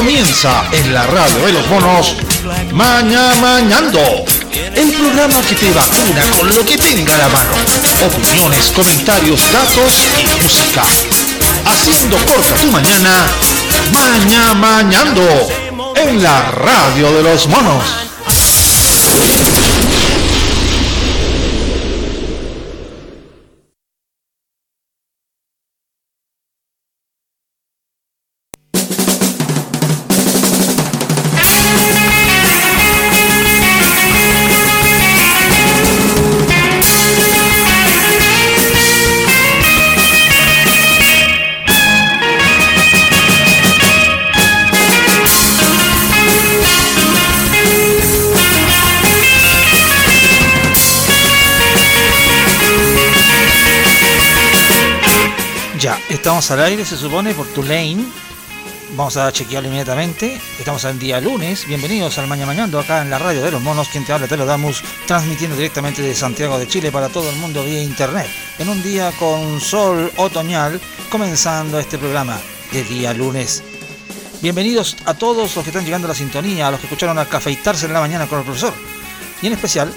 Comienza en la radio de los monos Maña Mañando. El programa que te vacuna con lo que tenga a la mano. Opiniones, comentarios, datos y música. Haciendo corta tu mañana. Maña Mañando. En la radio de los monos. Estamos al aire, se supone, por Tulane. Vamos a chequearlo inmediatamente. Estamos al día lunes. Bienvenidos al Maña Mañando acá en la radio de los monos. Quien te habla, te lo damos, transmitiendo directamente de Santiago de Chile para todo el mundo vía internet. En un día con sol otoñal, comenzando este programa de día lunes. Bienvenidos a todos los que están llegando a la sintonía, a los que escucharon a cafeitarse en la mañana con el profesor. Y en especial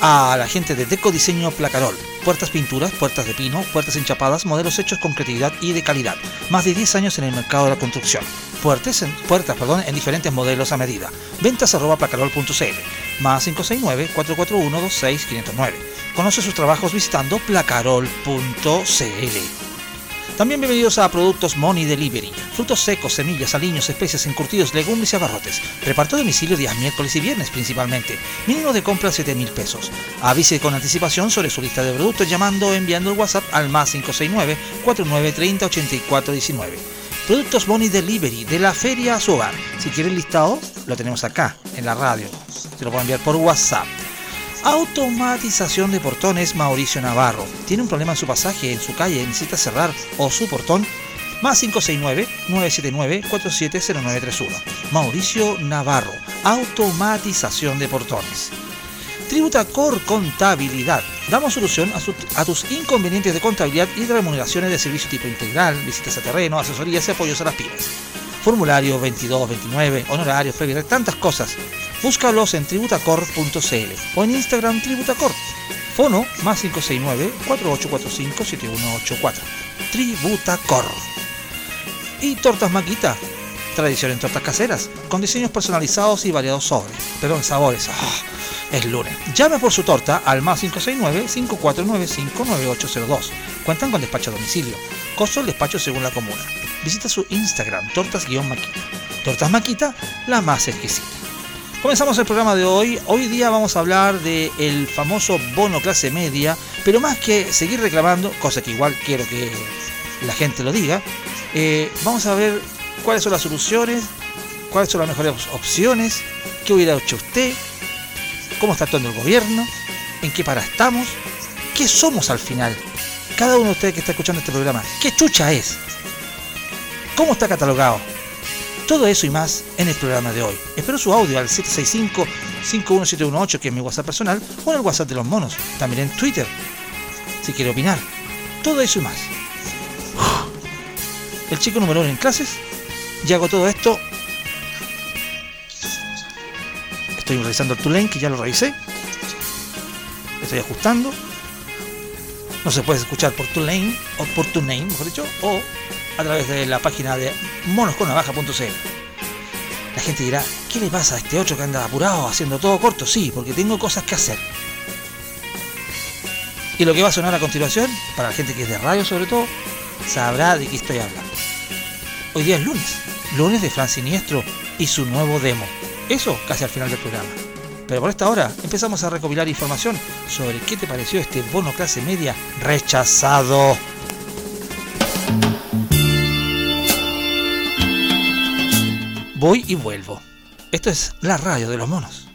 a la gente de Deco Diseño Placarol. Puertas pinturas, puertas de pino, puertas enchapadas, modelos hechos con creatividad y de calidad. Más de 10 años en el mercado de la construcción. Puertas en, puertas, perdón, en diferentes modelos a medida. Ventas arroba placarol.cl. Más 569-441-26509. Conoce sus trabajos visitando placarol.cl. También bienvenidos a Productos Money Delivery. Frutos secos, semillas, aliños, especies, encurtidos, legumbres y abarrotes. Reparto a domicilio días miércoles y viernes principalmente. Mínimo de compra 7 mil pesos. Avise con anticipación sobre su lista de productos llamando o enviando el WhatsApp al más 569 4930 8419. Productos Money Delivery de la feria a su hogar. Si quiere el listado, lo tenemos acá, en la radio. Se lo puedo enviar por WhatsApp. Automatización de portones Mauricio Navarro. ¿Tiene un problema en su pasaje, en su calle, necesita cerrar o su portón? Más 569-979-470931. Mauricio Navarro. Automatización de portones. Tributacor Contabilidad. Damos solución a, a tus inconvenientes de contabilidad y de remuneraciones de servicio tipo integral, visitas a terreno, asesorías y apoyos a las pymes. Formulario 2229, honorarios, previa, tantas cosas. Búscalos en tributacor.cl o en Instagram Tributacor. Fono más 569-4845-7184. Tributacor. Y tortas Maquita. Tradición en tortas caseras, con diseños personalizados y variados sobres. Perdón, sabores. Ah, es lunes. Llame por su torta al más 569-5495-9802. Cuentan con despacho a domicilio. Costo del despacho según la comuna. Visita su Instagram, tortas-maquita. Tortas Maquita, la más exquisita. Comenzamos el programa de hoy. Hoy día vamos a hablar del famoso bono clase media, pero más que seguir reclamando, cosa que igual quiero que la gente lo diga, eh, vamos a ver cuáles son las soluciones, cuáles son las mejores opciones, qué hubiera hecho usted, cómo está actuando el gobierno, en qué para estamos, qué somos al final. Cada uno de ustedes que está escuchando este programa, ¿qué chucha es? ¿Cómo está catalogado? Todo eso y más en el programa de hoy. Espero su audio al 765-51718, que es mi WhatsApp personal, o en el WhatsApp de los monos, también en Twitter, si quiere opinar. Todo eso y más. El chico número uno en clases, ya hago todo esto. Estoy revisando el Tulane, que ya lo revisé. Estoy ajustando. No se puede escuchar por Tulane, o por TuneIn, mejor dicho, o a través de la página de monosconavaja.cl. La gente dirá, ¿qué le pasa a este otro que anda apurado haciendo todo corto? Sí, porque tengo cosas que hacer. Y lo que va a sonar a continuación, para la gente que es de radio sobre todo, sabrá de qué estoy hablando. Hoy día es lunes, lunes de Fran Siniestro y su nuevo demo. Eso casi al final del programa. Pero por esta hora empezamos a recopilar información sobre qué te pareció este bono clase media rechazado. Voy y vuelvo. Esto es la radio de los monos.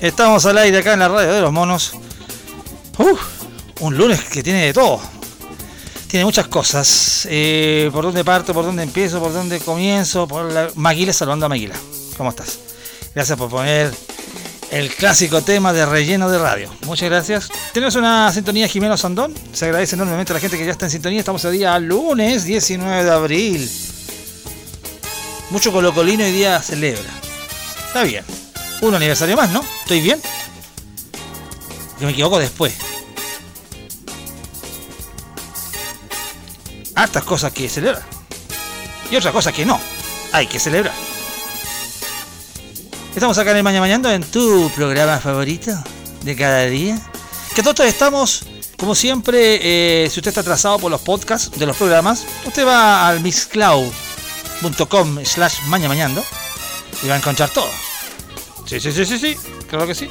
Estamos al aire acá en la radio de los monos. un lunes que tiene de todo. Tiene muchas cosas. Eh, ¿Por dónde parto? ¿Por dónde empiezo? ¿Por dónde comienzo? Por la... Maguila saludando a Maguila. ¿Cómo estás? Gracias por poner el clásico tema de relleno de radio. Muchas gracias. Tenemos una sintonía Jimeno Sandón. Se agradece enormemente a la gente que ya está en sintonía. Estamos el día lunes 19 de abril. Mucho colocolino hoy día celebra. Está bien un aniversario más, ¿no? ¿Estoy bien? Yo me equivoco después. Hartas cosas que celebrar. Y otras cosas que no. Hay que celebrar. Estamos acá en el Mañana en tu programa favorito de cada día. Que todos estamos, como siempre, eh, si usted está atrasado por los podcasts de los programas, usted va al mixcloud.com slash mañamañando y va a encontrar todo Sí, sí, sí, sí, sí, claro que sí.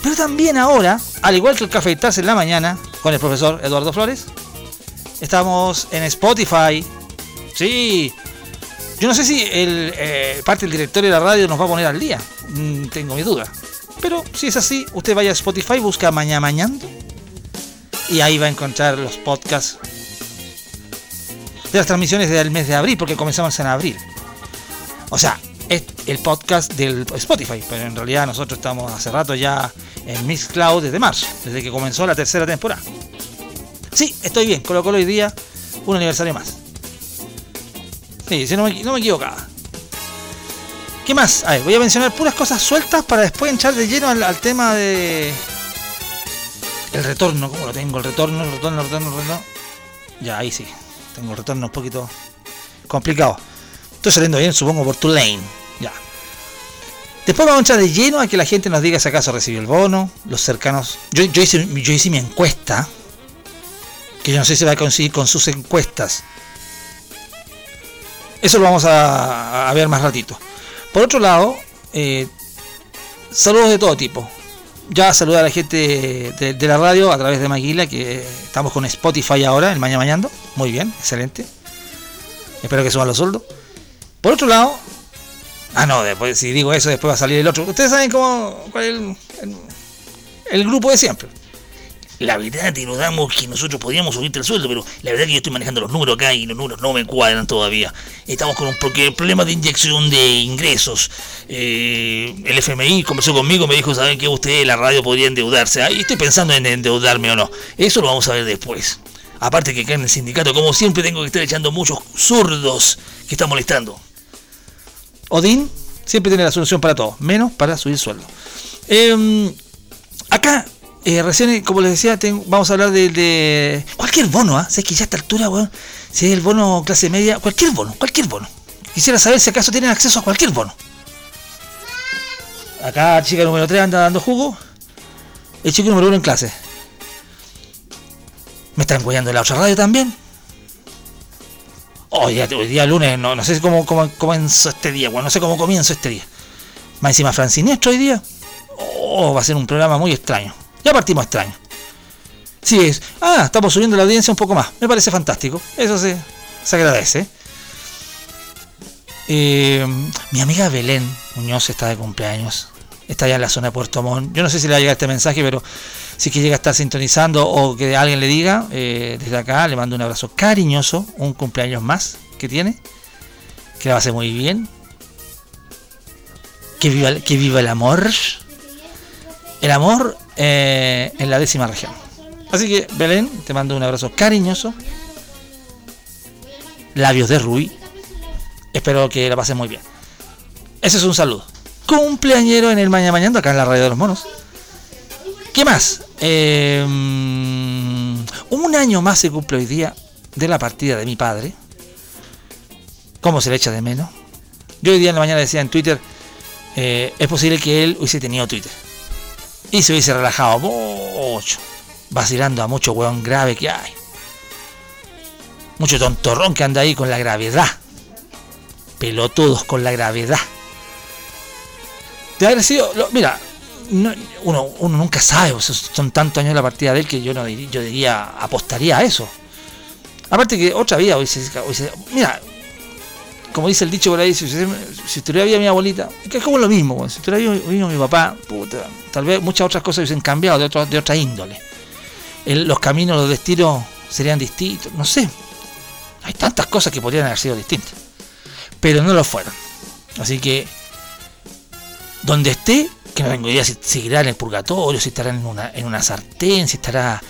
Pero también ahora, al igual que el Café en la mañana, con el profesor Eduardo Flores, estamos en Spotify. Sí. Yo no sé si el, eh, parte del directorio de la radio nos va a poner al día. Mm, tengo mi duda. Pero si es así, usted vaya a Spotify, busca Mañana Mañando y ahí va a encontrar los podcasts de las transmisiones del mes de abril, porque comenzamos en abril. O sea, es el podcast del Spotify, pero en realidad nosotros estamos hace rato ya en Mixcloud desde marzo, desde que comenzó la tercera temporada. Sí, estoy bien, colocó hoy día un aniversario más. Sí, si no me, no me equivocaba. ¿Qué más? A ver, voy a mencionar puras cosas sueltas para después entrar de lleno al, tema de. El retorno, ¿cómo lo tengo? El retorno, el retorno, el retorno, el retorno. Ya, ahí sí. Tengo el retorno un poquito complicado. Estoy saliendo bien, supongo, por tu lane. Ya. Después vamos a entrar de lleno a que la gente nos diga si acaso recibió el bono, los cercanos. Yo, hice, mi encuesta, que yo no sé si va a conseguir con sus encuestas. Eso lo vamos a, ver más ratito. Por otro lado, eh, saludos de todo tipo. Ya saludar a la gente de, la radio a través de Maguila, que estamos con Spotify ahora, el Mañana Mañando. Muy bien, excelente. Espero que suban los sueldos. Por otro lado, ah, no, después, si digo eso, después va a salir el otro. Ustedes saben cómo, cuál es el, grupo de siempre la verdad te lo damos que nosotros podríamos subirte el sueldo, pero la verdad que yo estoy manejando los números acá y los números no me cuadran todavía. Estamos con un problema de inyección de ingresos. Eh, el FMI conversó conmigo, me dijo, ¿saben que usted la radio podría endeudarse? Y estoy pensando en endeudarme o no. Eso lo vamos a ver después. Aparte que acá en el sindicato, como siempre, tengo que estar echando muchos zurdos que están molestando. Odín siempre tiene la solución para todo, menos para subir sueldo. Em, acá eh, recién, como les decía, vamos a hablar de, cualquier bono, ¿ah? Sé que ya a esta altura, bueno, si es el bono clase media, cualquier bono, cualquier bono. Quisiera saber si acaso tienen acceso a cualquier bono. Acá, chica número 3 anda dando jugo. El chico número 1 en clase. ¿Me están enguayando en la otra radio también? Oh, hoy día lunes, no, no sé cómo, cómo comenzó este día, bueno, no sé cómo comienzo este día. Más encima Francinestro hoy día. Oh, va a ser un programa muy extraño. Ya partimos extraño. Sí, es. Ah, estamos subiendo la audiencia un poco más. Me parece fantástico. Eso se, se agradece. Eh, mi amiga Belén Muñoz está de cumpleaños. Está allá en la zona de Puerto Montt. Yo no sé si le va a llegar este mensaje, pero si que llega a estar sintonizando o que alguien le diga, eh, desde acá le mando un abrazo cariñoso, un cumpleaños más que tiene, que la va a muy bien. Que viva, que viva el amor. El amor eh, en la décima región. Así que, Belén, te mando un abrazo cariñoso. Labios de Rubí. Espero que la pases muy bien. Ese es un saludo. Cumpleañero en el Mañana Mañana, acá en la radio de los monos. ¿Qué más? Eh, un año más se cumple hoy día de la partida de mi padre. ¿Cómo se le echa de menos? Yo hoy día en la mañana decía en Twitter, eh, es posible que él hubiese tenido Twitter y se hubiese relajado mucho, vacilando a mucho hueón grave que hay. Mucho tontorrón que anda ahí con la gravedad. Pelotudos con la gravedad. De haber sido. mira, uno, uno nunca sabe, son tantos años la partida de él que yo no yo diría, apostaría a eso. Aparte que otra vida mira, como dice el dicho por ahí, si, si estuviera mi abuelita, que es como lo mismo, si estuviera vivo mi papá, puta, tal vez muchas otras cosas hubiesen cambiado de, de otra índole. los caminos, los destinos serían distintos, no sé. Hay tantas cosas que podrían haber sido distintas, pero no lo fueron. Así que, donde esté, que no tengo idea si seguirá en el purgatorio, si estará en una, en una sartén, si estará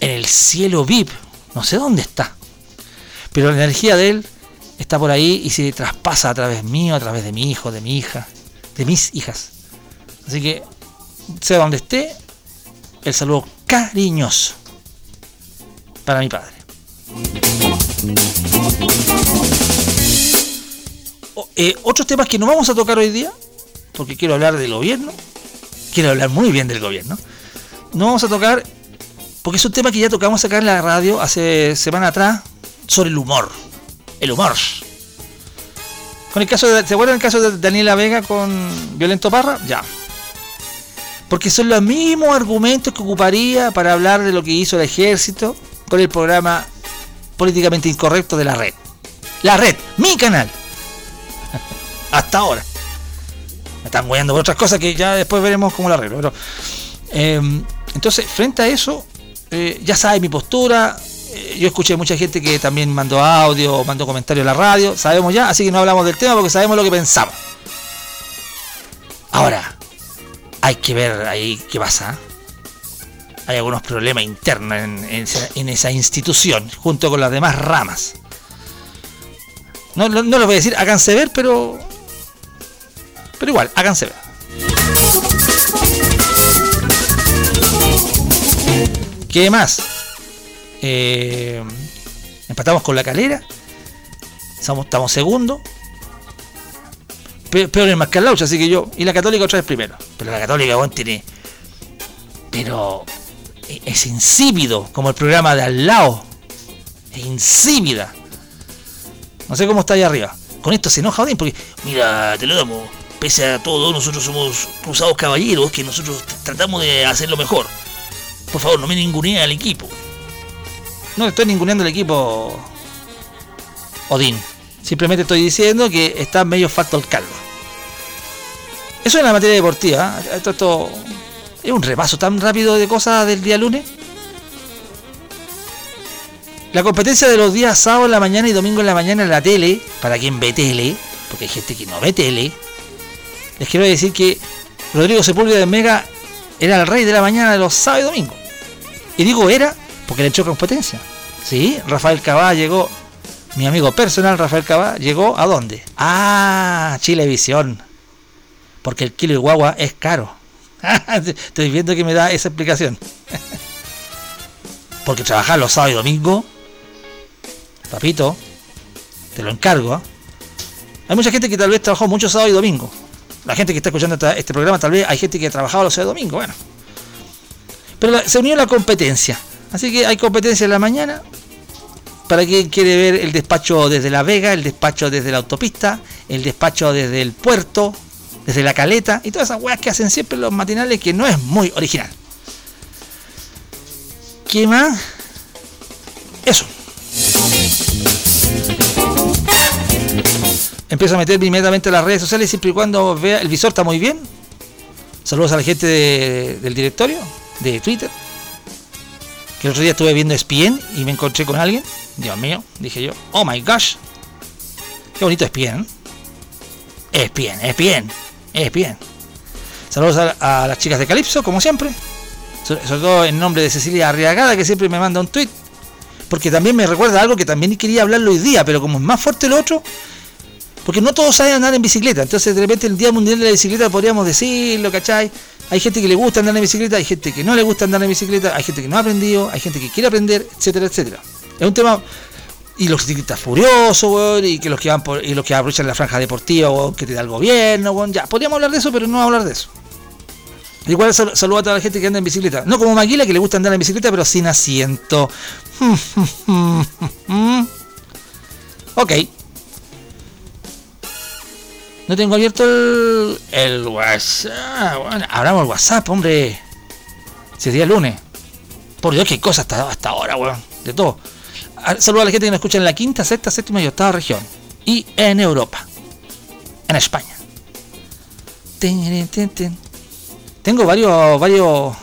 en el cielo VIP, no sé dónde está. Pero la energía de él está por ahí y se traspasa a través mío, a través de mi hijo, de mi hija, de mis hijas. Así que, sea donde esté, el saludo cariñoso para mi padre. Eh, otros temas que no vamos a tocar hoy día, porque quiero hablar del gobierno, quiero hablar muy bien del gobierno. No vamos a tocar, porque es un tema que ya tocamos acá en la radio hace semana atrás, sobre el humor el humor. Con el caso de, ¿Se acuerdan el caso de Daniela Vega con Violento Parra? Ya. Porque son los mismos argumentos que ocuparía para hablar de lo que hizo el ejército con el programa políticamente incorrecto de la red. La red, mi canal. Hasta ahora. Están guiando por otras cosas que ya después veremos cómo lo arreglo. Pero, em, entonces, frente a eso, eh, ya sabes mi postura. Eh, yo escuché mucha gente que también mandó audio, mandó comentarios en la radio. Sabemos ya, así que no hablamos del tema porque sabemos lo que pensamos. Ahora, hay que ver ahí qué pasa. Hay algunos problemas internos en, esa, institución, junto con las demás ramas. No, no, lo voy a decir, háganse ver, pero. Pero igual, háganse ver. ¿Qué más? Eh, empatamos con la calera. Estamos, estamos segundo. Peor en Mascalaucha, así que yo. Y la católica otra vez primero. Pero la católica, bueno, tiene. Pero. Es insípido, como el programa de al lado. Es insípida. No sé cómo está ahí arriba. Con esto se enoja Odín porque, mira, te lo damos. Pese a todo, nosotros somos cruzados caballeros que nosotros tratamos de hacerlo mejor. Por favor, no me ningunee al equipo. No estoy ninguneando al equipo Odín. Simplemente estoy diciendo que está medio falto el calvo. Eso en la materia deportiva. ¿eh? Esto, esto, es un repaso tan rápido de cosas del día lunes. La competencia de los días sábado en la mañana y domingo en la mañana en la tele, para quien ve tele, porque hay gente que no ve tele, les quiero decir que Rodrigo Sepúlveda de Mega era el rey de la mañana de los sábados y domingos. Y digo era porque le echó competencia. Sí, Rafael Cabá llegó, mi amigo personal Rafael Cabá llegó a dónde? Ah, Chilevisión. Porque el kilo de guagua es caro. Estoy viendo que me da esa explicación. porque trabajar los sábados y domingos, papito, te lo encargo. ¿eh? Hay mucha gente que tal vez trabajó muchos sábados y domingos. La gente que está escuchando este programa, tal vez hay gente que trabajaba los sábados y domingos. Bueno, pero se unió la competencia. Así que hay competencia en la mañana. Para quien quiere ver el despacho desde La Vega, el despacho desde la autopista, el despacho desde el puerto, desde la caleta y todas esas weas que hacen siempre los matinales que no es muy original. ¿Qué más? Eso. Empiezo a meterme inmediatamente en las redes sociales siempre y cuando vea el visor está muy bien. Saludos a la gente del directorio de Twitter. Que el otro día estuve viendo Spien y me encontré con alguien. Dios mío, dije yo. Oh my gosh. Qué bonito Spien. Spien, Spien, Spien. Saludos a, las chicas de Calipso, como siempre. Sobre, todo en nombre de Cecilia Arriagada, que siempre me manda un tweet. Porque también me recuerda algo que también quería hablarlo hoy día, pero como es más fuerte el otro, porque no todos saben andar en bicicleta. Entonces, de repente, el Día Mundial de la Bicicleta podríamos decirlo, ¿cachai? Hay gente que le gusta andar en bicicleta, hay gente que no le gusta andar en bicicleta, hay gente que no ha aprendido, hay gente que quiere aprender, etcétera, etcétera. Es un tema. Y los ciclistas furiosos, y que los que van por, y los que aprovechan la franja deportiva, que te da el gobierno, ya. Podríamos hablar de eso, pero no hablar de eso. Igual saludo a toda la gente que anda en bicicleta. No como Maquila, que le gusta andar en bicicleta, pero sin asiento. ok. No tengo abierto el, WhatsApp. Bueno, abramos el WhatsApp, hombre. Si es día lunes. Por Dios, qué cosas hasta, ahora, weón. De todo. Saludos a la gente que nos escucha en la quinta, sexta, séptima y octava región. Y en Europa. En España. Tengo varios. varios.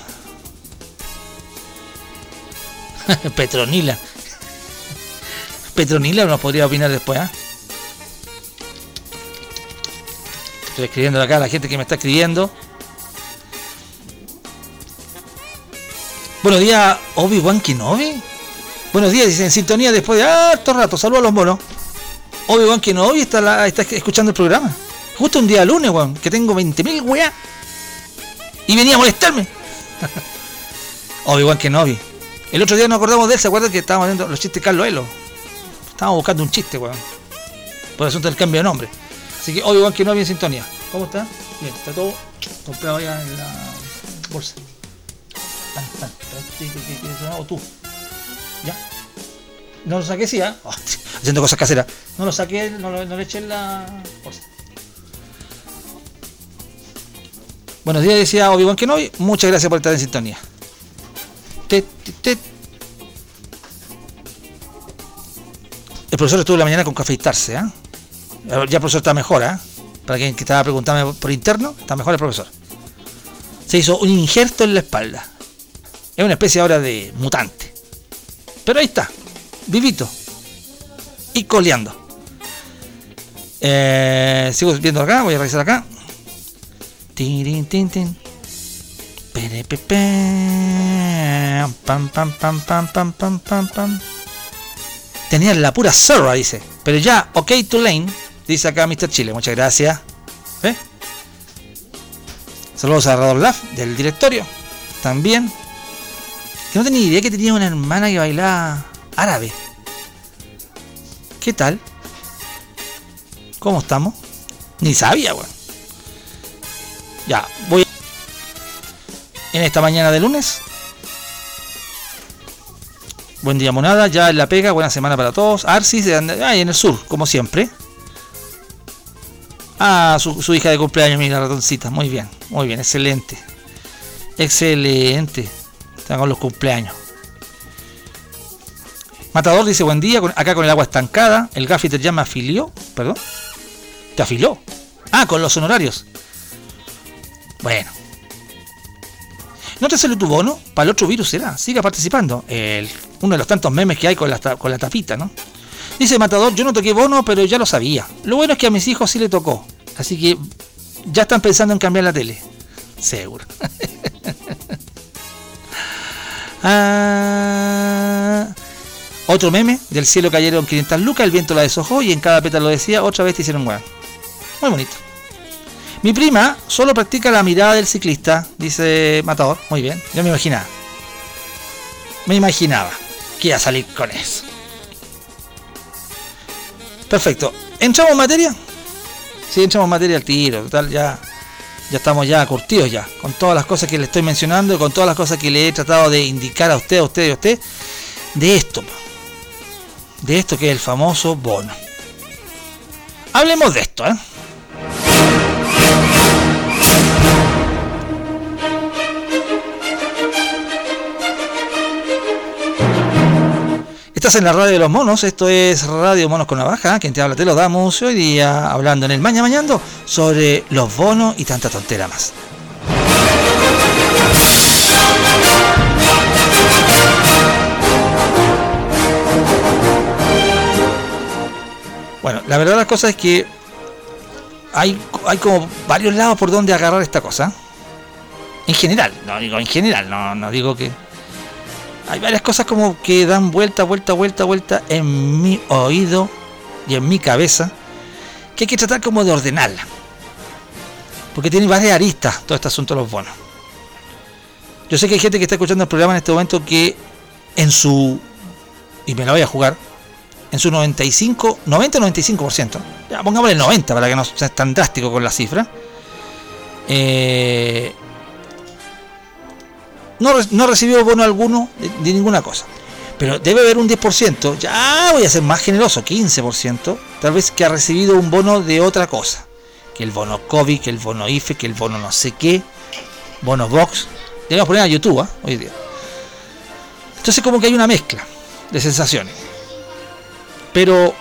Petronila. Petronila nos podría opinar después, ¿ah? Estoy escribiendo acá a la gente que me está escribiendo. Buenos días, Obi-Wan Kenobi. Buenos días, dice en sintonía después de harto rato. Saludos a los monos. Obi-Wan Kenobi está, está escuchando el programa. Justo un día lunes, weón, que tengo 20.000 weá. Y venía a molestarme. Obi-Wan Kenobi. El otro día nos acordamos de él, ¿se acuerdan que estábamos viendo los chistes de Carlos Elo? Estábamos buscando un chiste, weón. Por el asunto del cambio de nombre. Así que Obi-Wan Kenobi en sintonía. ¿Cómo está? Bien, está todo comprado allá en la bolsa. Pan, pan, ¿O tú? ¿Ya? No lo saqué, sí, ¿eh? haciendo cosas caseras. No lo saqué, no, lo, no eché en la bolsa. Buenos días, decía Obi-Wan Kenobi. Muchas gracias por estar en sintonía. El profesor estuvo la mañana con cafeitarse, ¿eh? Ya el profesor está mejor, ¿eh? Para quien que estaba preguntando por interno, está mejor el profesor. Se hizo un injerto en la espalda. Es una especie ahora de mutante. Pero ahí está, vivito. Y coleando. Eh, sigo viendo acá, voy a revisar acá. Tin, tin, tin. Pam, pam, la pura zorra, dice. Pero ya, ok to lane, dice acá Mr. Chile. Muchas gracias. ¿Eh? Saludos a Radolaf del directorio. También. Que no tenía idea que tenía una hermana que bailaba árabe. ¿Qué tal? ¿Cómo estamos? Ni sabía, weón. Ya, voy en esta mañana de lunes. Buen día, monada. Ya en la pega, buena semana para todos. Arcis, ahí en el sur, como siempre. Ah, su, hija de cumpleaños, mira, ratoncita. Muy bien, muy bien, excelente. Excelente. Están con los cumpleaños. Matador dice buen día, acá con el agua estancada. El gaffiter ya me afilió. Perdón. ¿Te afiló? Ah, con los honorarios. Bueno. ¿No te salió tu bono? Para el otro virus será. Siga participando. El, uno de los tantos memes que hay con la, con la tapita, ¿no? Dice Matador, yo no toqué bono, pero ya lo sabía. Lo bueno es que a mis hijos sí le tocó. Así que ya están pensando en cambiar la tele. Seguro. ah, otro meme, del cielo cayeron 500 lucas, el viento la deshojó y en cada pétalo decía, otra vez te hicieron weón. Muy bonito. Mi prima solo practica la mirada del ciclista, dice Matador. Muy bien, yo me imaginaba. Me imaginaba que iba a salir con eso. Perfecto. ¿Entramos en materia? Sí, entramos en materia al tiro. Total, ya, ya estamos ya curtidos ya. Con todas las cosas que le estoy mencionando y con todas las cosas que le he tratado de indicar a usted, a usted y a usted. De esto. De esto que es el famoso bono. Hablemos de esto, ¿eh? Estás en la radio de los monos, esto es Radio Monos con Navaja, quien te habla te lo damos hoy día hablando en el Maña Mañando sobre los bonos y tanta tontera más. Bueno, la verdad las cosas es que hay, hay como varios lados por donde agarrar esta cosa. En general, no digo en general, no, no digo que hay varias cosas como que dan vuelta, vuelta, vuelta, vuelta en mi oído y en mi cabeza que hay que tratar como de ordenarla. Porque tiene varias aristas todo este asunto de los bonos. Yo sé que hay gente que está escuchando el programa en este momento que en su, y me la voy a jugar, en su 95, 90-95%, ya pongámosle 90 para que no sea tan drástico con la cifra, eh, no, no recibió bono alguno de, ninguna cosa. Pero debe haber un 10%, ya voy a ser más generoso, 15%, tal vez que ha recibido un bono de otra cosa. Que el bono COVID, que el bono IFE, que el bono no sé qué, bono Box. Debemos poner a YouTube ¿eh? hoy día. Entonces como que hay una mezcla de sensaciones. Pero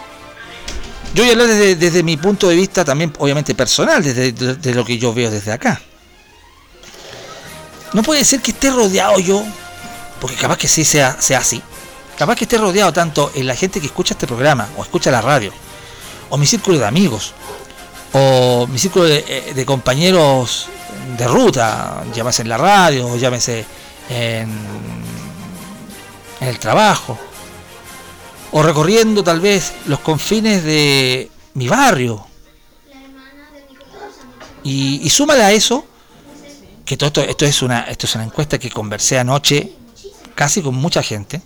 yo voy a hablar desde, desde mi punto de vista también, obviamente personal, desde, desde lo que yo veo desde acá. No puede ser que esté rodeado yo, porque capaz que sí sea, sea así. Capaz que esté rodeado tanto en la gente que escucha este programa, o escucha la radio, o mi círculo de amigos, o mi círculo de, eh, compañeros de ruta, llámese en la radio, o llámese en, en el trabajo, o recorriendo tal vez los confines de mi barrio. Y, y súmale a eso que todo esto, esto es una esto es una encuesta que conversé anoche casi con mucha gente.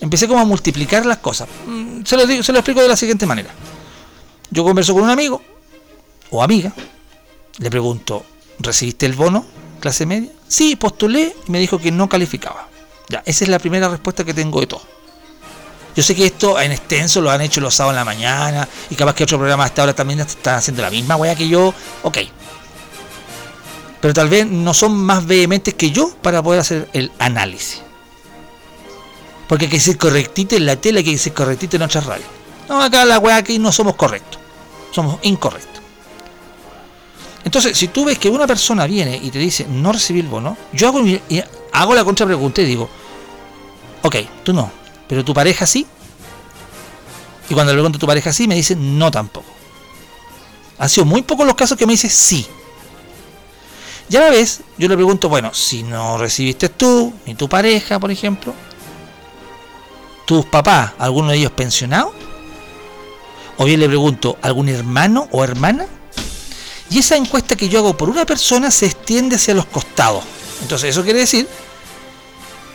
Empecé como a multiplicar las cosas. Mm, se lo, digo, se lo explico de la siguiente manera. Yo converso con un amigo o amiga, le pregunto, ¿recibiste el bono clase media? Sí, postulé y me dijo que no calificaba. Ya, esa es la primera respuesta que tengo de todo. Yo sé que esto en extenso lo han hecho los sábados en la mañana y capaz que otro programa hasta ahora también están haciendo la misma wea que yo. Ok, pero tal vez no son más vehementes que yo para poder hacer el análisis. Porque hay que ser correctito en la tele, hay que ser correctito en otras radios. No, acá la weá aquí no somos correctos, somos incorrectos. Entonces, si tú ves que una persona viene y te dice no recibí el bono, yo hago, hago la contrapregunta y digo, ok, tú no, pero tu pareja sí. Y cuando le pregunto a tu pareja sí, me dice no tampoco. Ha sido muy pocos los casos que me dice sí. Ya la vez, yo le pregunto, bueno, si no recibiste tú, ni tu pareja, por ejemplo, tus papás, alguno de ellos pensionado, o bien le pregunto, ¿algún hermano o hermana? Y esa encuesta que yo hago por una persona se extiende hacia los costados. Entonces eso quiere decir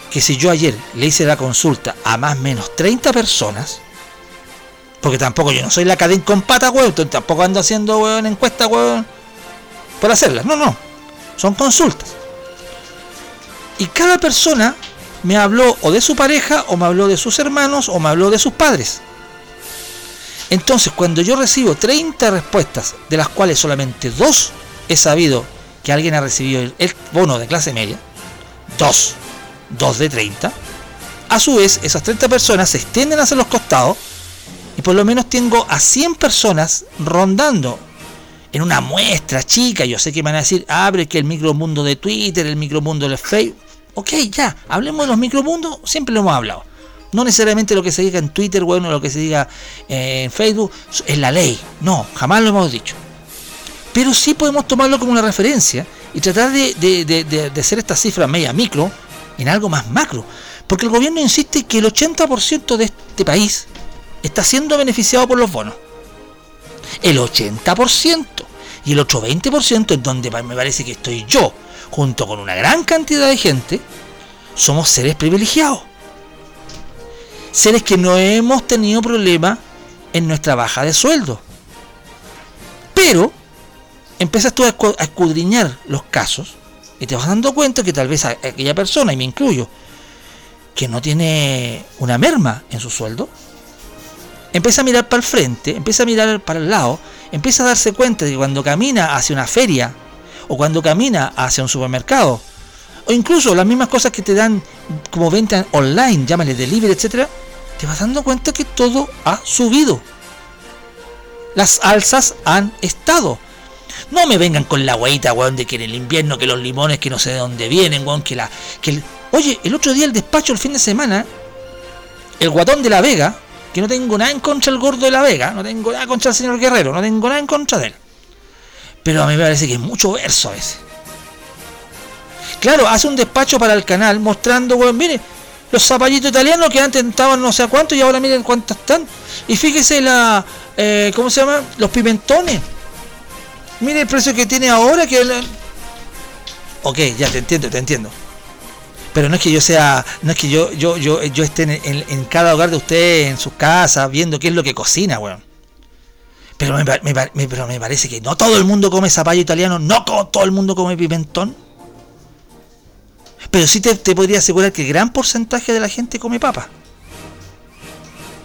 que si yo ayer le hice la consulta a más o menos 30 personas, porque tampoco yo no soy la cadena con pata, weón, tampoco ando haciendo weón encuesta, weón, por hacerlas. No, no. Son consultas. Y cada persona me habló o de su pareja, o me habló de sus hermanos, o me habló de sus padres. Entonces, cuando yo recibo 30 respuestas, de las cuales solamente dos he sabido que alguien ha recibido el bono de clase media, dos, dos de 30, a su vez esas 30 personas se extienden hacia los costados y por lo menos tengo a 100 personas rondando en una muestra chica. Yo sé que van a decir, abre que el micromundo de Twitter, el micromundo de Facebook. Ok, ya, hablemos de los micromundos, siempre lo hemos hablado. No necesariamente lo que se diga en Twitter, bueno, lo que se diga eh, en Facebook es la ley. No, jamás lo hemos dicho. Pero sí podemos tomarlo como una referencia y tratar de, hacer esta cifra media micro en algo más macro. Porque el gobierno insiste que el 80% de este país está siendo beneficiado por los bonos. El 80%. Y el otro 20% en donde me parece que estoy yo, junto con una gran cantidad de gente, somos seres privilegiados seres que no hemos tenido problema en nuestra baja de sueldo. Pero empiezas tú a escudriñar los casos y te vas dando cuenta que tal vez aquella persona, y me incluyo, que no tiene una merma en su sueldo, empieza a mirar para el frente, empieza a mirar para el lado, empieza a darse cuenta de que cuando camina hacia una feria o cuando camina hacia un supermercado, o incluso las mismas cosas que te dan como venta online, llámale delivery, etcétera, te vas dando cuenta que todo ha subido. Las alzas han estado. No me vengan con la guaita, weón, de que en el invierno, que los limones, que no sé de dónde vienen, weón, que la. Que Oye, el otro día el despacho, el fin de semana, el guatón de la Vega, que no tengo nada en contra del gordo de la Vega, no tengo nada contra el señor Guerrero, no tengo nada en contra de él. Pero a mí me parece que es mucho verso a veces. Claro, hace un despacho para el canal mostrando, weón, mire, los zapallitos italianos que antes estaban no sé a cuánto y ahora miren cuántos están. Y fíjese la, eh, ¿cómo se llama? Los pimentones. Mire el precio que tiene ahora que... Ok, ya te entiendo, te entiendo. Pero no es que yo sea, no es que yo yo yo, yo esté en, cada hogar de usted, en sus casas, viendo qué es lo que cocina, weón. Pero me, pero me parece que no todo el mundo come zapallo italiano, no todo el mundo come pimentón. Pero sí te, podría asegurar que gran porcentaje de la gente come papa.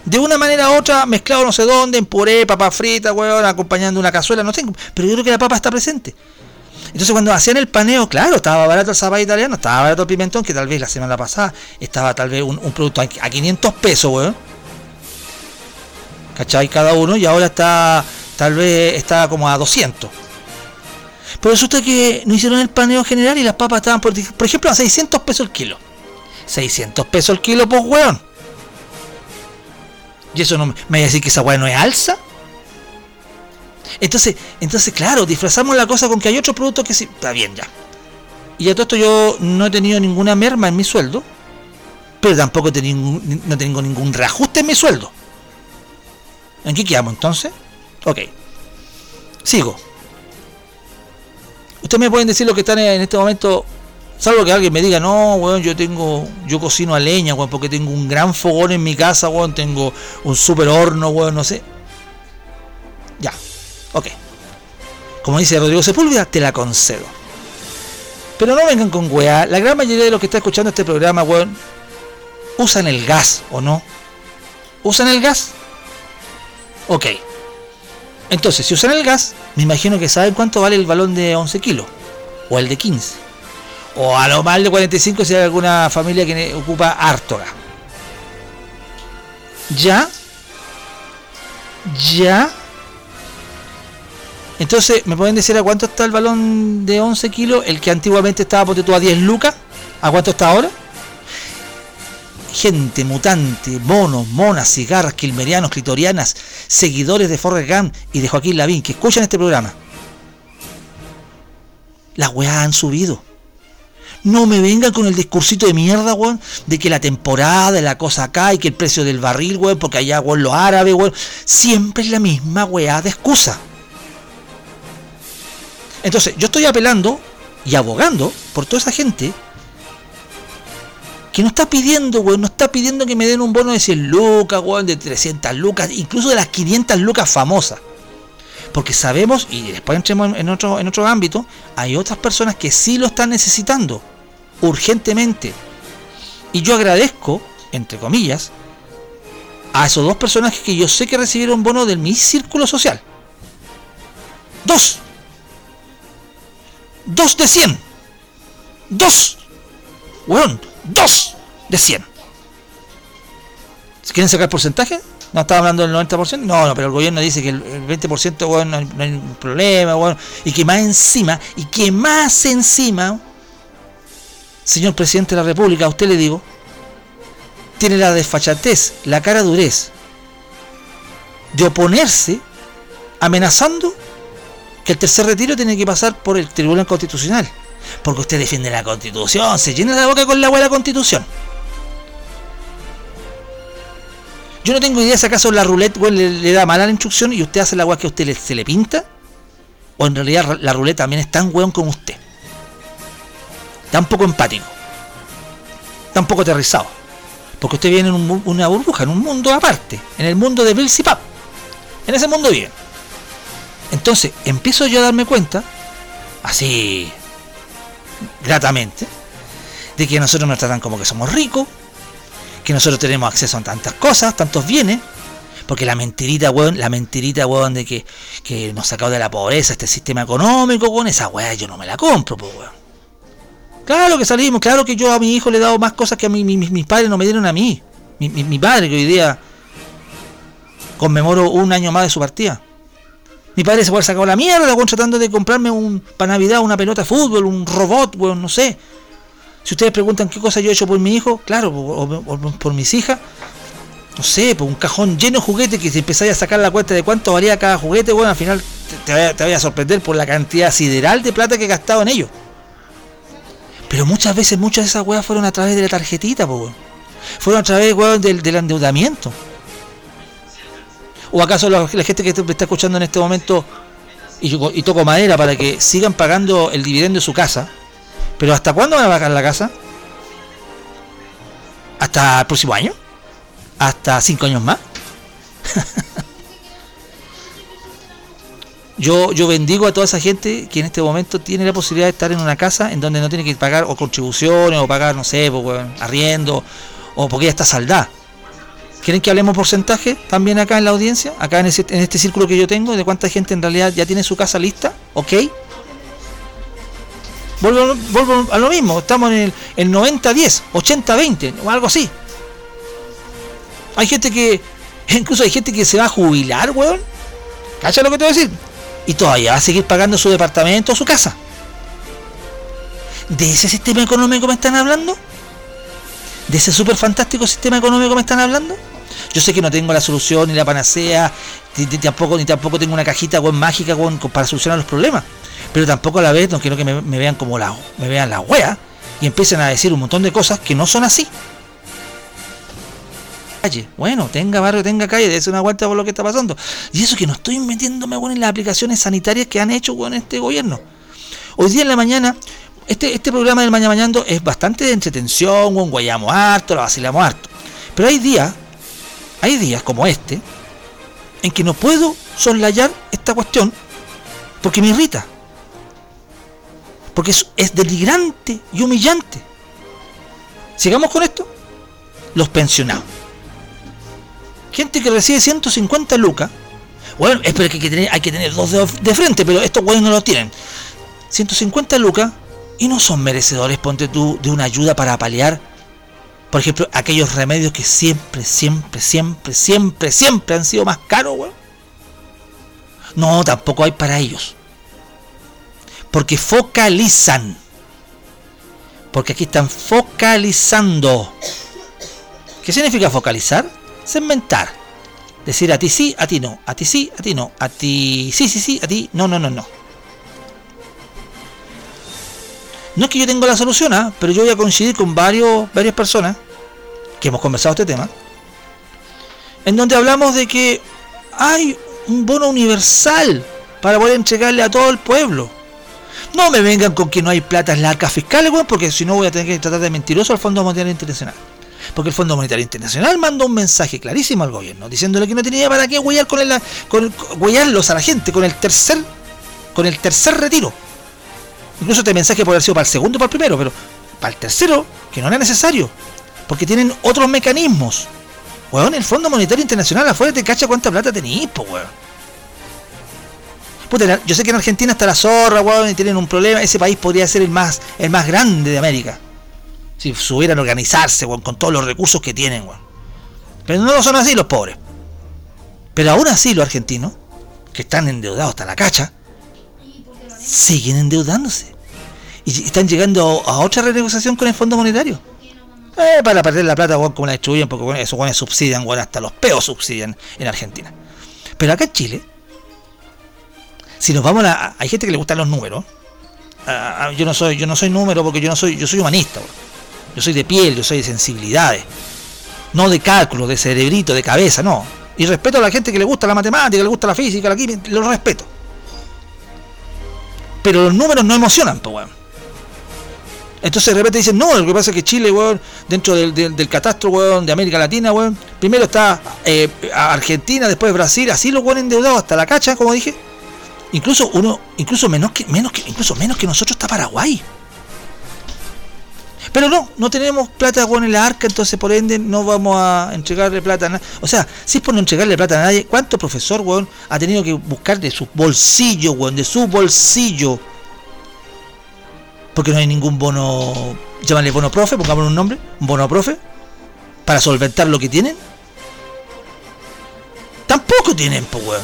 De una manera u otra, mezclado no sé dónde, en puré, papa frita, weón, acompañando una cazuela, no tengo. Pero yo creo que la papa está presente. Entonces cuando hacían el paneo, claro, estaba barato el zapallo italiano, estaba barato el pimentón, que tal vez la semana pasada estaba tal vez un, producto a 500 pesos, weón. ¿Cachai? Cada uno, y ahora está, tal vez está como a 200. Pero resulta que no hicieron el paneo general y las papas estaban, por, por ejemplo, a 600 pesos el kilo. 600 pesos el kilo, pues, weón. Y eso no me, me va a decir que esa weón no es alza. Entonces, entonces, claro, disfrazamos la cosa con que hay otro producto que sí. Está bien, ya. Y a todo esto yo no he tenido ninguna merma en mi sueldo. Pero tampoco he tenido, no tengo ningún reajuste en mi sueldo. ¿En qué quedamos entonces? Ok. Sigo. Ustedes me pueden decir lo que están en este momento, salvo que alguien me diga, no, weón, yo tengo, yo cocino a leña, weón, porque tengo un gran fogón en mi casa, weón, tengo un super horno, weón, no sé. Ya, ok. Como dice Rodrigo Sepúlveda, te la concedo. Pero no vengan con weá, la gran mayoría de los que está escuchando este programa, weón, usan el gas, ¿o no? ¿Usan el gas? Ok. Entonces, si usan el gas, me imagino que saben cuánto vale el balón de 11 kilos, o el de 15, o a lo mal de 45 si hay alguna familia que ocupa harto Ya, ya, Entonces, ¿me pueden decir a cuánto está el balón de 11 kilos? El que antiguamente estaba por a 10 lucas. ¿A cuánto está ahora? Gente mutante, monos, monas, cigarras, quilmerianos, clitorianas, seguidores de Forrest Gump y de Joaquín Lavín que escuchan este programa. Las weas han subido. No me vengan con el discursito de mierda, weón, de que la temporada, de la cosa acá y que el precio del barril, weón, porque allá, weón, los árabes, weón. Siempre es la misma weá de excusa. Entonces, yo estoy apelando y abogando por toda esa gente que no está pidiendo, weón, no está pidiendo que me den un bono de 100 lucas, weón, de 300 lucas, incluso de las 500 lucas famosas. Porque sabemos, y después entremos en otro, en otro ámbito, hay otras personas que sí lo están necesitando urgentemente. Y yo agradezco, entre comillas, a esos dos personajes que yo sé que recibieron bono del mi círculo social. Dos. Dos de 100. Dos. Weón, dos de 100. ¿Quieren sacar porcentaje? ¿No estaba hablando del 90%? No, no, pero el gobierno dice que el 20% bueno, no, hay, problema, bueno, y que más encima, y que más encima, señor presidente de la República, a usted le digo, tiene la desfachatez, la cara durez de oponerse amenazando el tercer retiro tiene que pasar por el Tribunal Constitucional. Porque usted defiende la Constitución, se llena la boca con la buena Constitución. Yo no tengo idea si acaso la ruleta le, da mala la instrucción y usted hace la agua que a usted se le pinta. O en realidad la ruleta también es tan weón como usted. Tan poco empático. Tan poco aterrizado. Porque usted viene en una burbuja, en un mundo aparte. En el mundo de Bill Pap. En ese mundo vive. Entonces empiezo yo a darme cuenta, así, gratamente, de que nosotros nos tratan como que somos ricos, que nosotros tenemos acceso a tantas cosas, tantos bienes, porque la mentirita, weón, la mentirita, weón, de que, nos sacado de la pobreza este sistema económico, weón, esa weá yo no me la compro, weón. Claro que salimos, claro que yo a mi hijo le he dado más cosas que a mi, mis padres no me dieron a mí. Mi, mi, padre, que hoy día conmemoro un año más de su partida. Mi padre se puede sacar la mierda, weón, tratando de comprarme un, para Navidad una pelota de fútbol, un robot, weón, no sé. Si ustedes preguntan qué cosa yo he hecho por mi hijo, claro, o, por mis hijas, no sé, por un cajón lleno de juguetes que si empezáis a sacar la cuenta de cuánto valía cada juguete, bueno, al final te, te, vaya, a sorprender por la cantidad sideral de plata que he gastado en ellos. Pero muchas veces, muchas de esas weas fueron a través de la tarjetita, Fueron a través, weón, del, endeudamiento. ¿O acaso la, gente que está escuchando en este momento y, y toco madera para que sigan pagando el dividendo de su casa? Pero ¿hasta cuándo van a pagar la casa? ¿Hasta el próximo año? ¿Hasta cinco años más? yo, yo bendigo a toda esa gente que en este momento tiene la posibilidad de estar en una casa en donde no tiene que pagar o contribuciones o pagar, no sé, pues, arriendo o porque ya está saldada. ¿Quieren que hablemos porcentaje también acá en la audiencia? Acá en, en este círculo que yo tengo, de cuánta gente en realidad ya tiene su casa lista, ¿ok? Vuelvo, a lo mismo, estamos en el, 90-10, 80-20 o algo así. Hay gente que, incluso hay gente que se va a jubilar, weón. ¿Cacha lo que te voy a decir? Y todavía va a seguir pagando su departamento o su casa. ¿De ese sistema económico me están hablando? ¿De ese súper fantástico sistema económico me están hablando? Yo sé que no tengo la solución ni la panacea, ni, tampoco, ni tampoco tengo una cajita mágica para solucionar los problemas pero tampoco a la vez no quiero que me, vean como la, me vean la wea y empiecen a decir un montón de cosas que no son así. Bueno, tenga barrio, tenga calle, dése una vuelta por lo que está pasando. Y eso que no estoy metiéndome bueno, en las aplicaciones sanitarias que han hecho con este gobierno. Hoy día en la mañana, este, este programa del Mañana Mañando es bastante de entretención, un guayamos harto, la vacilamos harto. Pero hay días, hay días como este, en que no puedo soslayar esta cuestión porque me irrita. Porque es, deligrante y humillante. Sigamos con esto. Los pensionados. Gente que recibe 150 lucas. Bueno, es que hay que tener, dos de, frente, pero estos güeyes no lo tienen. 150 lucas y no son merecedores, ponte tú, de una ayuda para paliar, por ejemplo, aquellos remedios que siempre, siempre, siempre, siempre, siempre han sido más caros, güey. No, tampoco hay para ellos. Porque focalizan. Porque aquí están focalizando. ¿Qué significa focalizar? Segmentar. Decir a ti sí, a ti no, a ti sí, a ti no, a ti sí, sí, sí, a ti no, no, no, no. No es que yo tenga la solución, ¿ah? pero yo voy a coincidir con varios, varias personas que hemos conversado este tema, en donde hablamos de que hay un bono universal para poder entregarle a todo el pueblo. No me vengan con que no hay plata en la arca fiscal, porque si no voy a tener que tratar de mentiroso al Fondo Monetario Internacional. Porque el Fondo Monetario Internacional mandó un mensaje clarísimo al gobierno, diciéndole que no tenía para qué huellar con el, con, huellarlos a la gente con el tercer con el tercer retiro. Incluso este mensaje puede haber sido para el segundo o para el primero, pero para el tercero, que no era necesario. Porque tienen otros mecanismos. Weón, el Fondo Monetario Internacional afuera te cacha cuánta plata tenéis, po, weón. Puta, yo sé que en Argentina está la zorra, weón, y tienen un problema. Ese país podría ser el más, el más grande de América. Si subieran a organizarse, weón, con todos los recursos que tienen, weón. Pero no lo son así los pobres. Pero aún así los argentinos, que están endeudados hasta la cacha, siguen endeudándose. Y están llegando a otra renegociación con el Fondo Monetario. Eh, para perder la plata, como la destruyen, porque esos guanes subsidian, hasta los peos subsidian en Argentina. Pero acá en Chile, si nos vamos a. Hay gente que le gustan los números. yo no soy yo no soy número porque yo no soy yo soy humanista. Yo soy de piel, yo soy de sensibilidades. No de cálculo, de cerebrito, de cabeza, no. Y respeto a la gente que le gusta la matemática, le gusta la física, la química, lo respeto. Pero los números no emocionan, pues, weón. Entonces de repente dicen, no, lo que pasa es que Chile, weón, dentro del, del, catastro, weón, de América Latina, weón, primero está eh, Argentina, después Brasil, así lo ponen endeudados hasta la cacha, como dije. Incluso uno, incluso menos que, menos que, incluso menos que nosotros está Paraguay. Pero no, no tenemos plata weón, en la arca, entonces por ende no vamos a entregarle plata a nadie. O sea, si es por no entregarle plata a nadie, ¿cuánto profesor weón, ha tenido que buscar de su bolsillo, weón, de su bolsillo? Porque no hay ningún bono, llámale bono profe, pongamos un nombre, un bono profe, para solventar lo que tienen. Tampoco tienen, pues weón.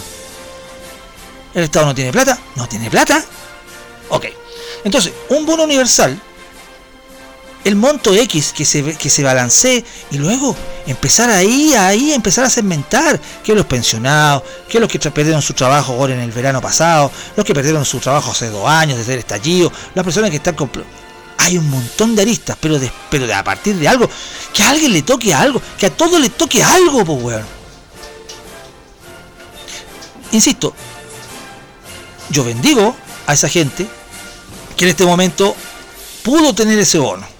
El Estado no tiene plata, no tiene plata. Ok. Entonces, un bono universal el monto X que se, que se balancee y luego empezar ahí, ahí, empezar a segmentar que los pensionados, que los que perdieron su trabajo ahora en el verano pasado, los que perdieron su trabajo hace dos años desde el estallido, las personas que están. Hay un montón de aristas, pero pero de a partir de algo, que a alguien le toque algo, que a todos le toque algo, pues weón. Insisto, yo bendigo a esa gente que en este momento pudo tener ese bono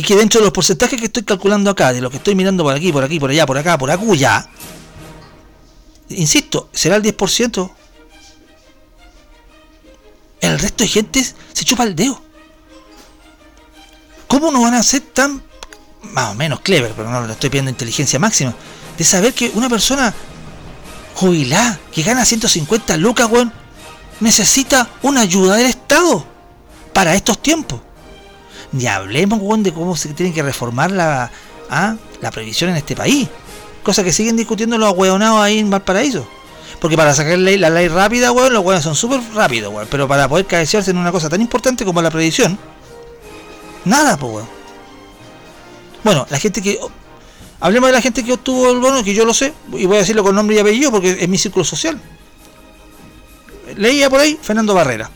y que dentro de los porcentajes que estoy calculando acá, de lo que estoy mirando por aquí, por aquí, por allá, por acá, por acuya, insisto, será el 10%. El resto de gente se chupa el dedo. ¿Cómo no van a ser tan, más o menos clever, pero no le estoy pidiendo inteligencia máxima, de saber que una persona jubilada, que gana 150 lucas, weón, necesita una ayuda del Estado para estos tiempos? Ni hablemos de cómo se tiene que reformar la, ¿ah? la previsión en este país. Cosa que siguen discutiendo los ahueonados ahí en Valparaíso. Porque para sacar la ley rápida, weón, los weones son súper rápidos, weón. Pero para poder cabecearse en una cosa tan importante como la previsión, nada, pues, weón. Bueno, la gente que. Hablemos de la gente que obtuvo el bono, que yo lo sé, y voy a decirlo con nombre y apellido porque es mi círculo social. Leía por ahí Fernando Barrera,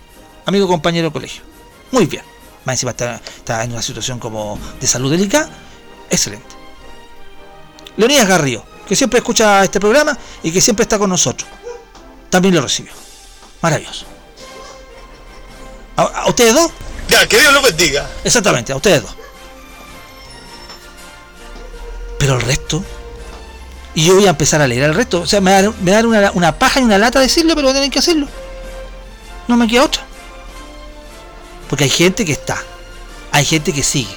amigo compañero de colegio. Muy bien más encima está, en una situación como de salud delicada, excelente. Leonidas Garrío, que siempre escucha este programa y que siempre está con nosotros, también lo recibió. Maravilloso. ¿A, ustedes dos? Ya, que Dios lo bendiga. Exactamente, a ustedes dos. Pero el resto, y yo voy a empezar a leer el resto. O sea, me da, me da una, una, paja y una lata decirlo, pero tienen que hacerlo. No me queda otra. Porque hay gente que está, hay gente que sigue,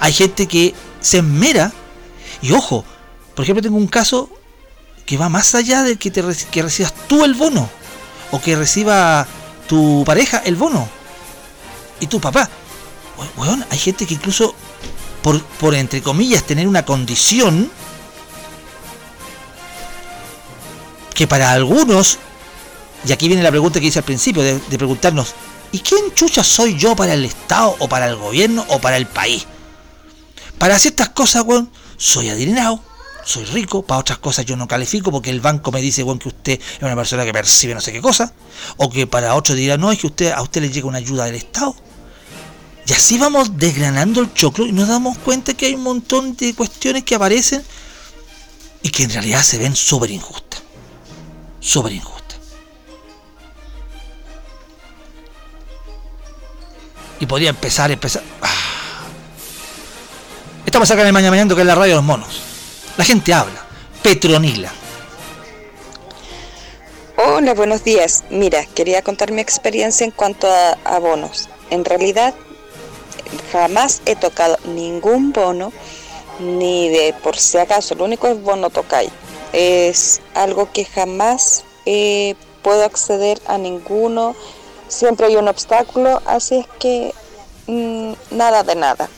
hay gente que se esmera. Y ojo, por ejemplo, tengo un caso que va más allá del que, te, que recibas tú el bono o que reciba tu pareja el bono y tu papá. Weón, hay gente que incluso por, por entre comillas tener una condición que para algunos, y aquí viene la pregunta que hice al principio, de preguntarnos, ¿Y quién chucha soy yo para el Estado o para el gobierno o para el país? Para ciertas cosas, weón, soy adinerado, soy rico, para otras cosas yo no califico porque el banco me dice, weón, que usted es una persona que percibe no sé qué cosa, o que para otro dirá, no, es que a usted le llega una ayuda del Estado. Y así vamos desgranando el choclo y nos damos cuenta que hay un montón de cuestiones que aparecen y que en realidad se ven súper injustas. Súper injustas. Y podría empezar, empezar. Ah. Estamos acá en el Mañana Mañana, que es la radio de los monos. La gente habla. Petronila. Hola, buenos días. Mira, quería contar mi experiencia en cuanto a abonos. En realidad, jamás he tocado ningún bono, ni de por si acaso, lo único es bono tocay. Es algo que jamás eh, puedo acceder a ninguno, siempre hay un obstáculo, así es que mm, nada de nada.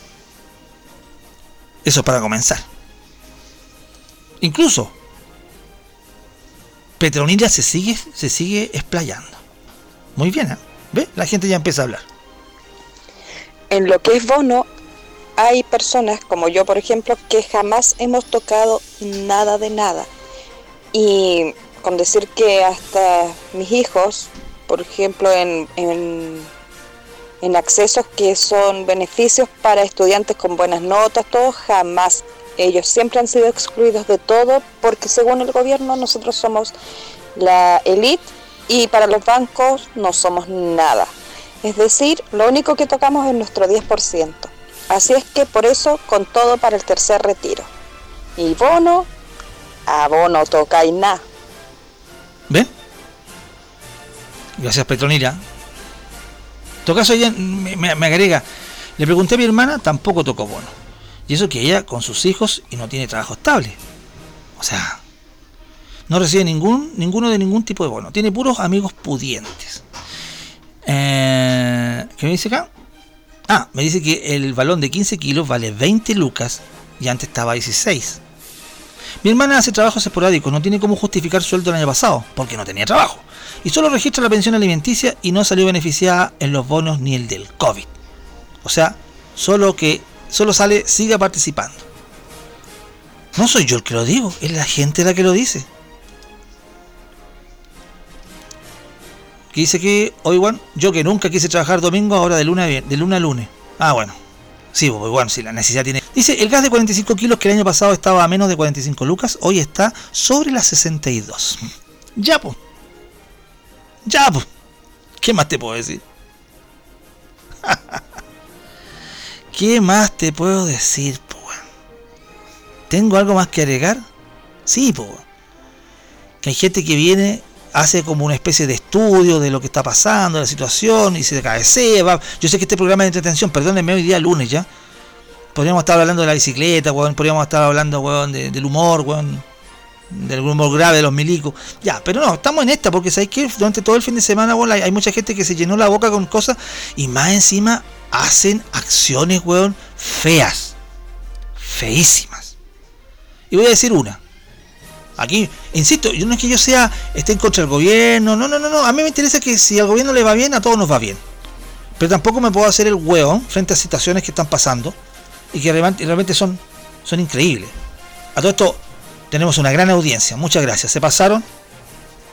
Eso para comenzar. Incluso Petronila se sigue, se sigue explayando. Muy bien, ¿eh? ¿Ve? La gente ya empieza a hablar. En lo que es bono, hay personas como yo, por ejemplo, que jamás hemos tocado nada de nada. Y con decir que hasta mis hijos, por ejemplo, en, en, accesos que son beneficios para estudiantes con buenas notas, todo jamás. Ellos siempre han sido excluidos de todo porque según el gobierno nosotros somos la elite y para los bancos no somos nada. Es decir, lo único que tocamos es nuestro 10%. Así es que por eso con todo para el tercer retiro. Y bono, a bono toca y nada. ¿Ven? Gracias Petronila. En todo ella me, me, me agrega, le pregunté a mi hermana, tampoco tocó bono. Y eso que ella con sus hijos y no tiene trabajo estable. O sea, no recibe ningún, ninguno de ningún tipo de bono. Tiene puros amigos pudientes. Eh, ¿Qué me dice acá? Ah, me dice que el balón de 15 kilos vale 20 lucas y antes estaba 16. Mi hermana hace trabajos esporádicos, no tiene cómo justificar sueldo el año pasado, porque no tenía trabajo. Y solo registra la pensión alimenticia y no salió beneficiada en los bonos ni el del COVID. O sea, solo que solo sale, siga participando. No soy yo el que lo digo, es la gente la que lo dice. que dice que, oigan, yo que nunca quise trabajar domingo, ahora de luna, de luna a lunes. Ah, bueno. Sí, pues bueno, si la necesidad tiene. Dice, el gas de 45 kilos que el año pasado estaba a menos de 45 lucas, hoy está sobre las 62. Ya, pues. Ya, pues. ¿Qué más te puedo decir? ¿Qué más te puedo decir, pues? ¿Tengo algo más que agregar? Sí, pues. Que hay gente que viene hace como una especie de estudio de lo que está pasando, de la situación, y se cabecea. Va. Yo sé que este programa de entretención, perdónenme, hoy día lunes ya. Podríamos estar hablando de la bicicleta, weón, podríamos estar hablando, weón, de, del humor, weón, del humor grave de los milicos. Ya, pero no, estamos en esta, porque sabéis que durante todo el fin de semana, weón, hay mucha gente que se llenó la boca con cosas y más encima hacen acciones, weón, feas. Feísimas. Y voy a decir una. Aquí, insisto, yo no es que yo sea esté en contra del gobierno, no, no, no, no. A mí me interesa que si al gobierno le va bien, a todos nos va bien. Pero tampoco me puedo hacer el hueón frente a situaciones que están pasando y que realmente son, son increíbles. A todo esto tenemos una gran audiencia, muchas gracias. ¿Se pasaron?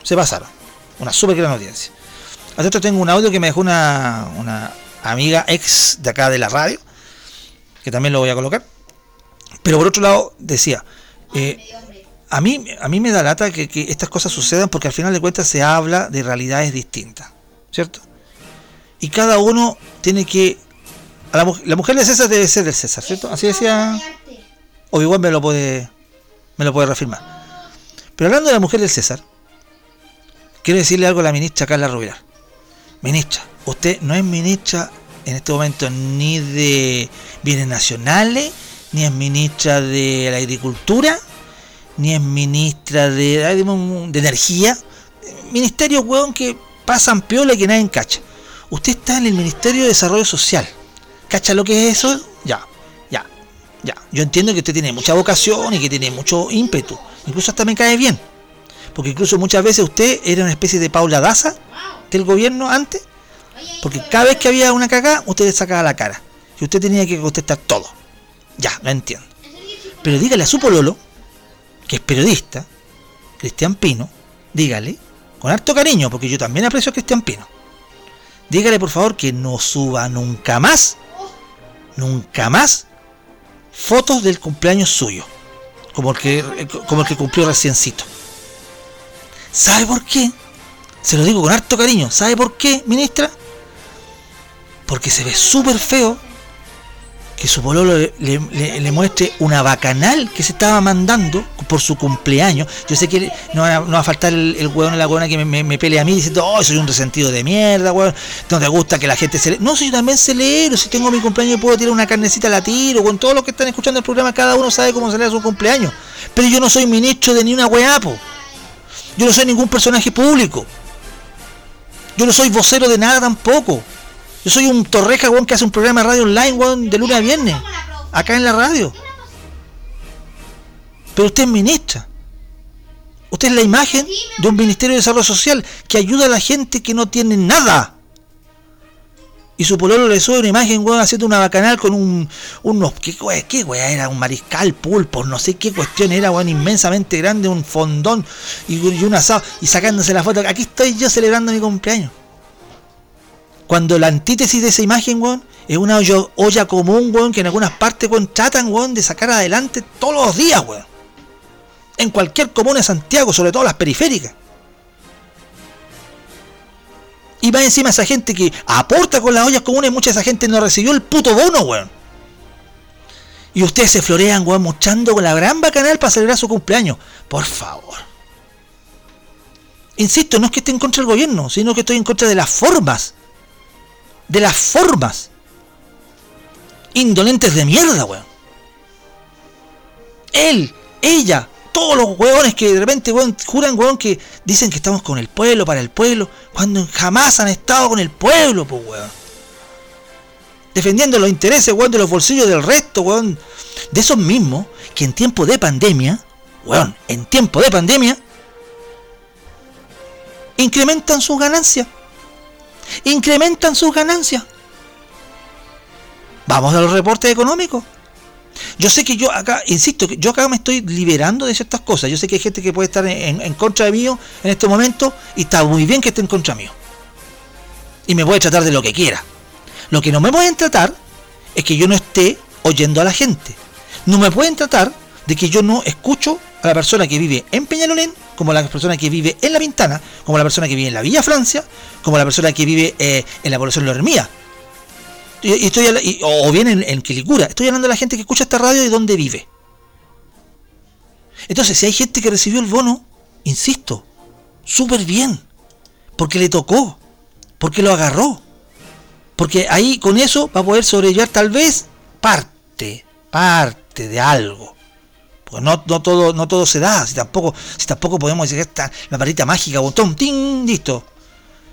Se pasaron. Una súper gran audiencia. A todo esto tengo un audio que me dejó una, una amiga ex de acá de la radio, que también lo voy a colocar. Pero por otro lado, decía, eh, a mí, a mí me da lata que, que, estas cosas sucedan porque al final de cuentas se habla de realidades distintas, ¿cierto? Y cada uno tiene que... A la, la, mujer de César debe ser del César, ¿cierto? Así decía... O igual me lo puede, me lo puede reafirmar. Pero hablando de la mujer del César, quiero decirle algo a la ministra Carla Rubilar. Ministra, usted no es ministra en este momento ni de bienes nacionales, ni es ministra de la agricultura, ni es ministra de, de, energía. Ministerio, weón, que pasan piola y que nadie cacha. Usted está en el Ministerio de Desarrollo Social. ¿Cacha lo que es eso? Ya. Yo entiendo que usted tiene mucha vocación y que tiene mucho ímpetu. Incluso hasta me cae bien. Porque incluso muchas veces usted era una especie de Paula Daza del gobierno antes. Porque cada vez que había una cagada, usted sacaba la cara. Y usted tenía que contestar todo. Ya, lo entiendo. Pero dígale a su pololo, que es periodista, Cristian Pino, dígale, con harto cariño, porque yo también aprecio a Cristian Pino. Dígale por favor que no suba nunca más, nunca más, fotos del cumpleaños suyo, como el que, como el que cumplió reciencito. ¿Sabe por qué? Se lo digo con harto cariño. ¿Sabe por qué, ministra? Porque se ve súper feo que su pololo le, muestre una bacanal que se estaba mandando por su cumpleaños. Yo sé que no va, a faltar el, el hueón o la hueona que me, me, pelea a mí diciendo, oh, soy un resentido de mierda, weón. No te gusta que la gente se No, si yo también celebro. Si tengo mi cumpleaños puedo tirar una carnecita, la tiro. Con todos los que están escuchando el programa, cada uno sabe cómo celebra su cumpleaños. Pero yo no soy ministro de ni una weapo. Yo no soy ningún personaje público. Yo no soy vocero de nada tampoco. Yo soy un torreja, weón, que hace un programa de radio online, weón, de lunes a viernes. Acá en la radio. Pero usted es ministra. Usted es la imagen de un Ministerio de Desarrollo Social que ayuda a la gente que no tiene nada. Y su pololo le sube una imagen, weón, haciendo una bacanal con un, unos, ¿qué, qué weá era? Un mariscal pulpo, no sé qué cuestión era, weón, inmensamente grande, un fondón y, y un asado, y sacándose la foto. Aquí estoy yo celebrando mi cumpleaños. Cuando la antítesis de esa imagen, weón, es una olla, común, weón, que en algunas partes, weón, tratan, weón, de sacar adelante todos los días, weón. En cualquier comuna de Santiago, sobre todo las periféricas. Y va encima esa gente que aporta con las ollas comunes, mucha esa gente no recibió el puto bono, weón. Y ustedes se florean, weón, mochando con la gran bacanal para celebrar su cumpleaños. Por favor. Insisto, no es que esté en contra del gobierno, sino que estoy en contra de las formas. De las formas. Indolentes de mierda, weón. Él, ella, todos los hueones que de repente juran weón, que dicen que estamos con el pueblo, para el pueblo, cuando jamás han estado con el pueblo, pues weón. Defendiendo los intereses, weón, de los bolsillos del resto, weón. De esos mismos que en tiempo de pandemia, weón, en tiempo de pandemia, incrementan sus ganancias. Incrementan sus ganancias. Vamos a los reportes económicos. Yo sé que yo acá, insisto, yo acá me estoy liberando de ciertas cosas. Yo sé que hay gente que puede estar en, contra de mí en este momento y está muy bien que esté en contra mío. Y me puede tratar de lo que quiera. Lo que no me pueden tratar es que yo no esté oyendo a la gente. No me pueden tratar de que yo no escucho a la persona que vive en Peñalolén, como la persona que vive en La Pintana, como la persona que vive en la Villa Francia, como la persona que vive eh, en la población Lormía y, estoy, o bien en, en, Quilicura. Estoy hablando de la gente que escucha esta radio y dónde vive. Entonces, si hay gente que recibió el bono, insisto, súper bien. Porque le tocó. Porque lo agarró. Porque ahí con eso va a poder sobrellevar tal vez parte, parte de algo. Porque no, no, todo, no todo se da. Si tampoco, si tampoco podemos decir que esta la varita mágica, botón, ting, listo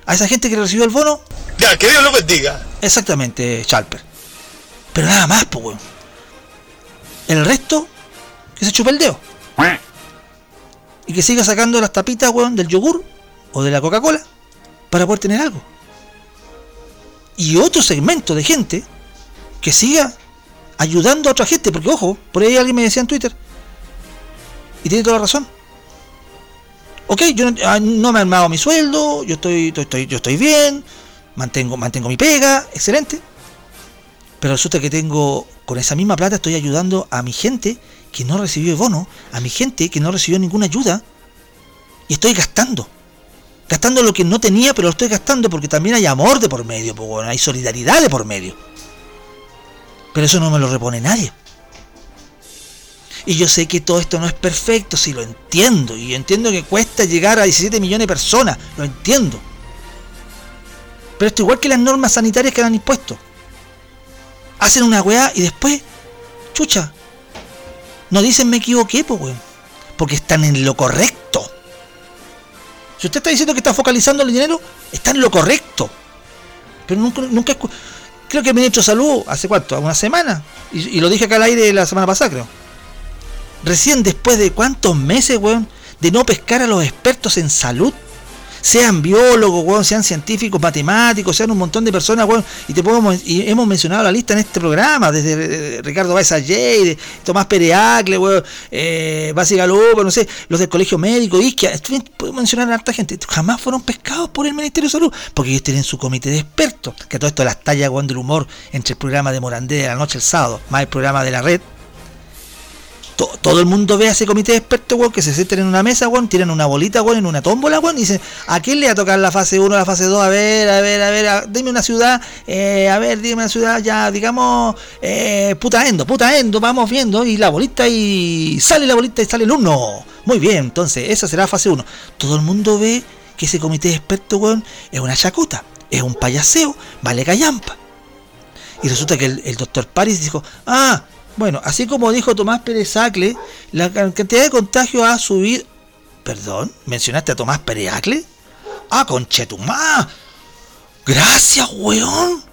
a esa gente que recibió el bono. Ya, que Dios lo bendiga. Exactamente, Chalper. Pero nada más, pues, weón. El resto, que se chupe el dedo. Y que siga sacando las tapitas, weón, del yogur o de la Coca-Cola para poder tener algo. Y otro segmento de gente que siga ayudando a otra gente, porque ojo, por ahí alguien me decía en Twitter, y tiene toda la razón, ok, yo ah, no, me he armado mi sueldo, yo estoy, estoy, yo estoy bien, mantengo, mantengo mi pega, excelente. Pero resulta que tengo, con esa misma plata estoy ayudando a mi gente que no recibió el bono, a mi gente que no recibió ninguna ayuda, y estoy gastando. Gastando lo que no tenía, pero lo estoy gastando porque también hay amor de por medio, hay solidaridad de por medio. Pero eso no me lo repone nadie. Y yo sé que todo esto no es perfecto, sí lo entiendo. Y entiendo que cuesta llegar a 17 millones de personas, lo entiendo. Pero esto igual que las normas sanitarias que han impuesto. Hacen una weá y después, chucha, no dicen me equivoqué, pues weón. Porque están en lo correcto. Si usted está diciendo que está focalizando el dinero, está en lo correcto. Pero nunca, nunca creo que el ministro de Salud, ¿hace cuánto? ¿Una semana? Y, y lo dije acá al aire la semana pasada, creo Recién después de cuántos meses, weón, de no pescar a los expertos en salud, sean biólogos, weón, sean científicos, matemáticos, sean un montón de personas, weón, y te podemos, y hemos mencionado la lista en este programa, desde eh, Ricardo Baez de Tomás Pereacle, weón, eh, Basi no sé, los del colegio médico, Isquia, puedo mencionar a harta gente, jamás fueron pescados por el Ministerio de Salud, porque ellos tienen su comité de expertos, que todo esto las tallas, weón, del humor entre el programa de Morandé de la noche el sábado, más el programa de la red, todo el mundo ve a ese comité de expertos, weón, que se sienten en una mesa, weón, tiran una bolita, weón, en una tómbola, weón, y dicen, ¿a quién le va a tocar la fase 1, la fase 2? A ver, a ver, a ver, dime una ciudad, eh, a ver, dime una ciudad, ya, digamos, eh, puta endo, puta endo, vamos viendo, y la bolita, y sale la bolita y sale el 1. Muy bien, entonces, esa será fase 1. Todo el mundo ve que ese comité de expertos, weón, es una chacota, es un payaseo, vale callampa. Y resulta que el, el doctor Paris dijo, ah, bueno, así como dijo Tomás Pérez Acle, la cantidad de contagios ha subido. Perdón, ¿mencionaste a Tomás Pérez Acle? Ah, conchetumá. Gracias, weón.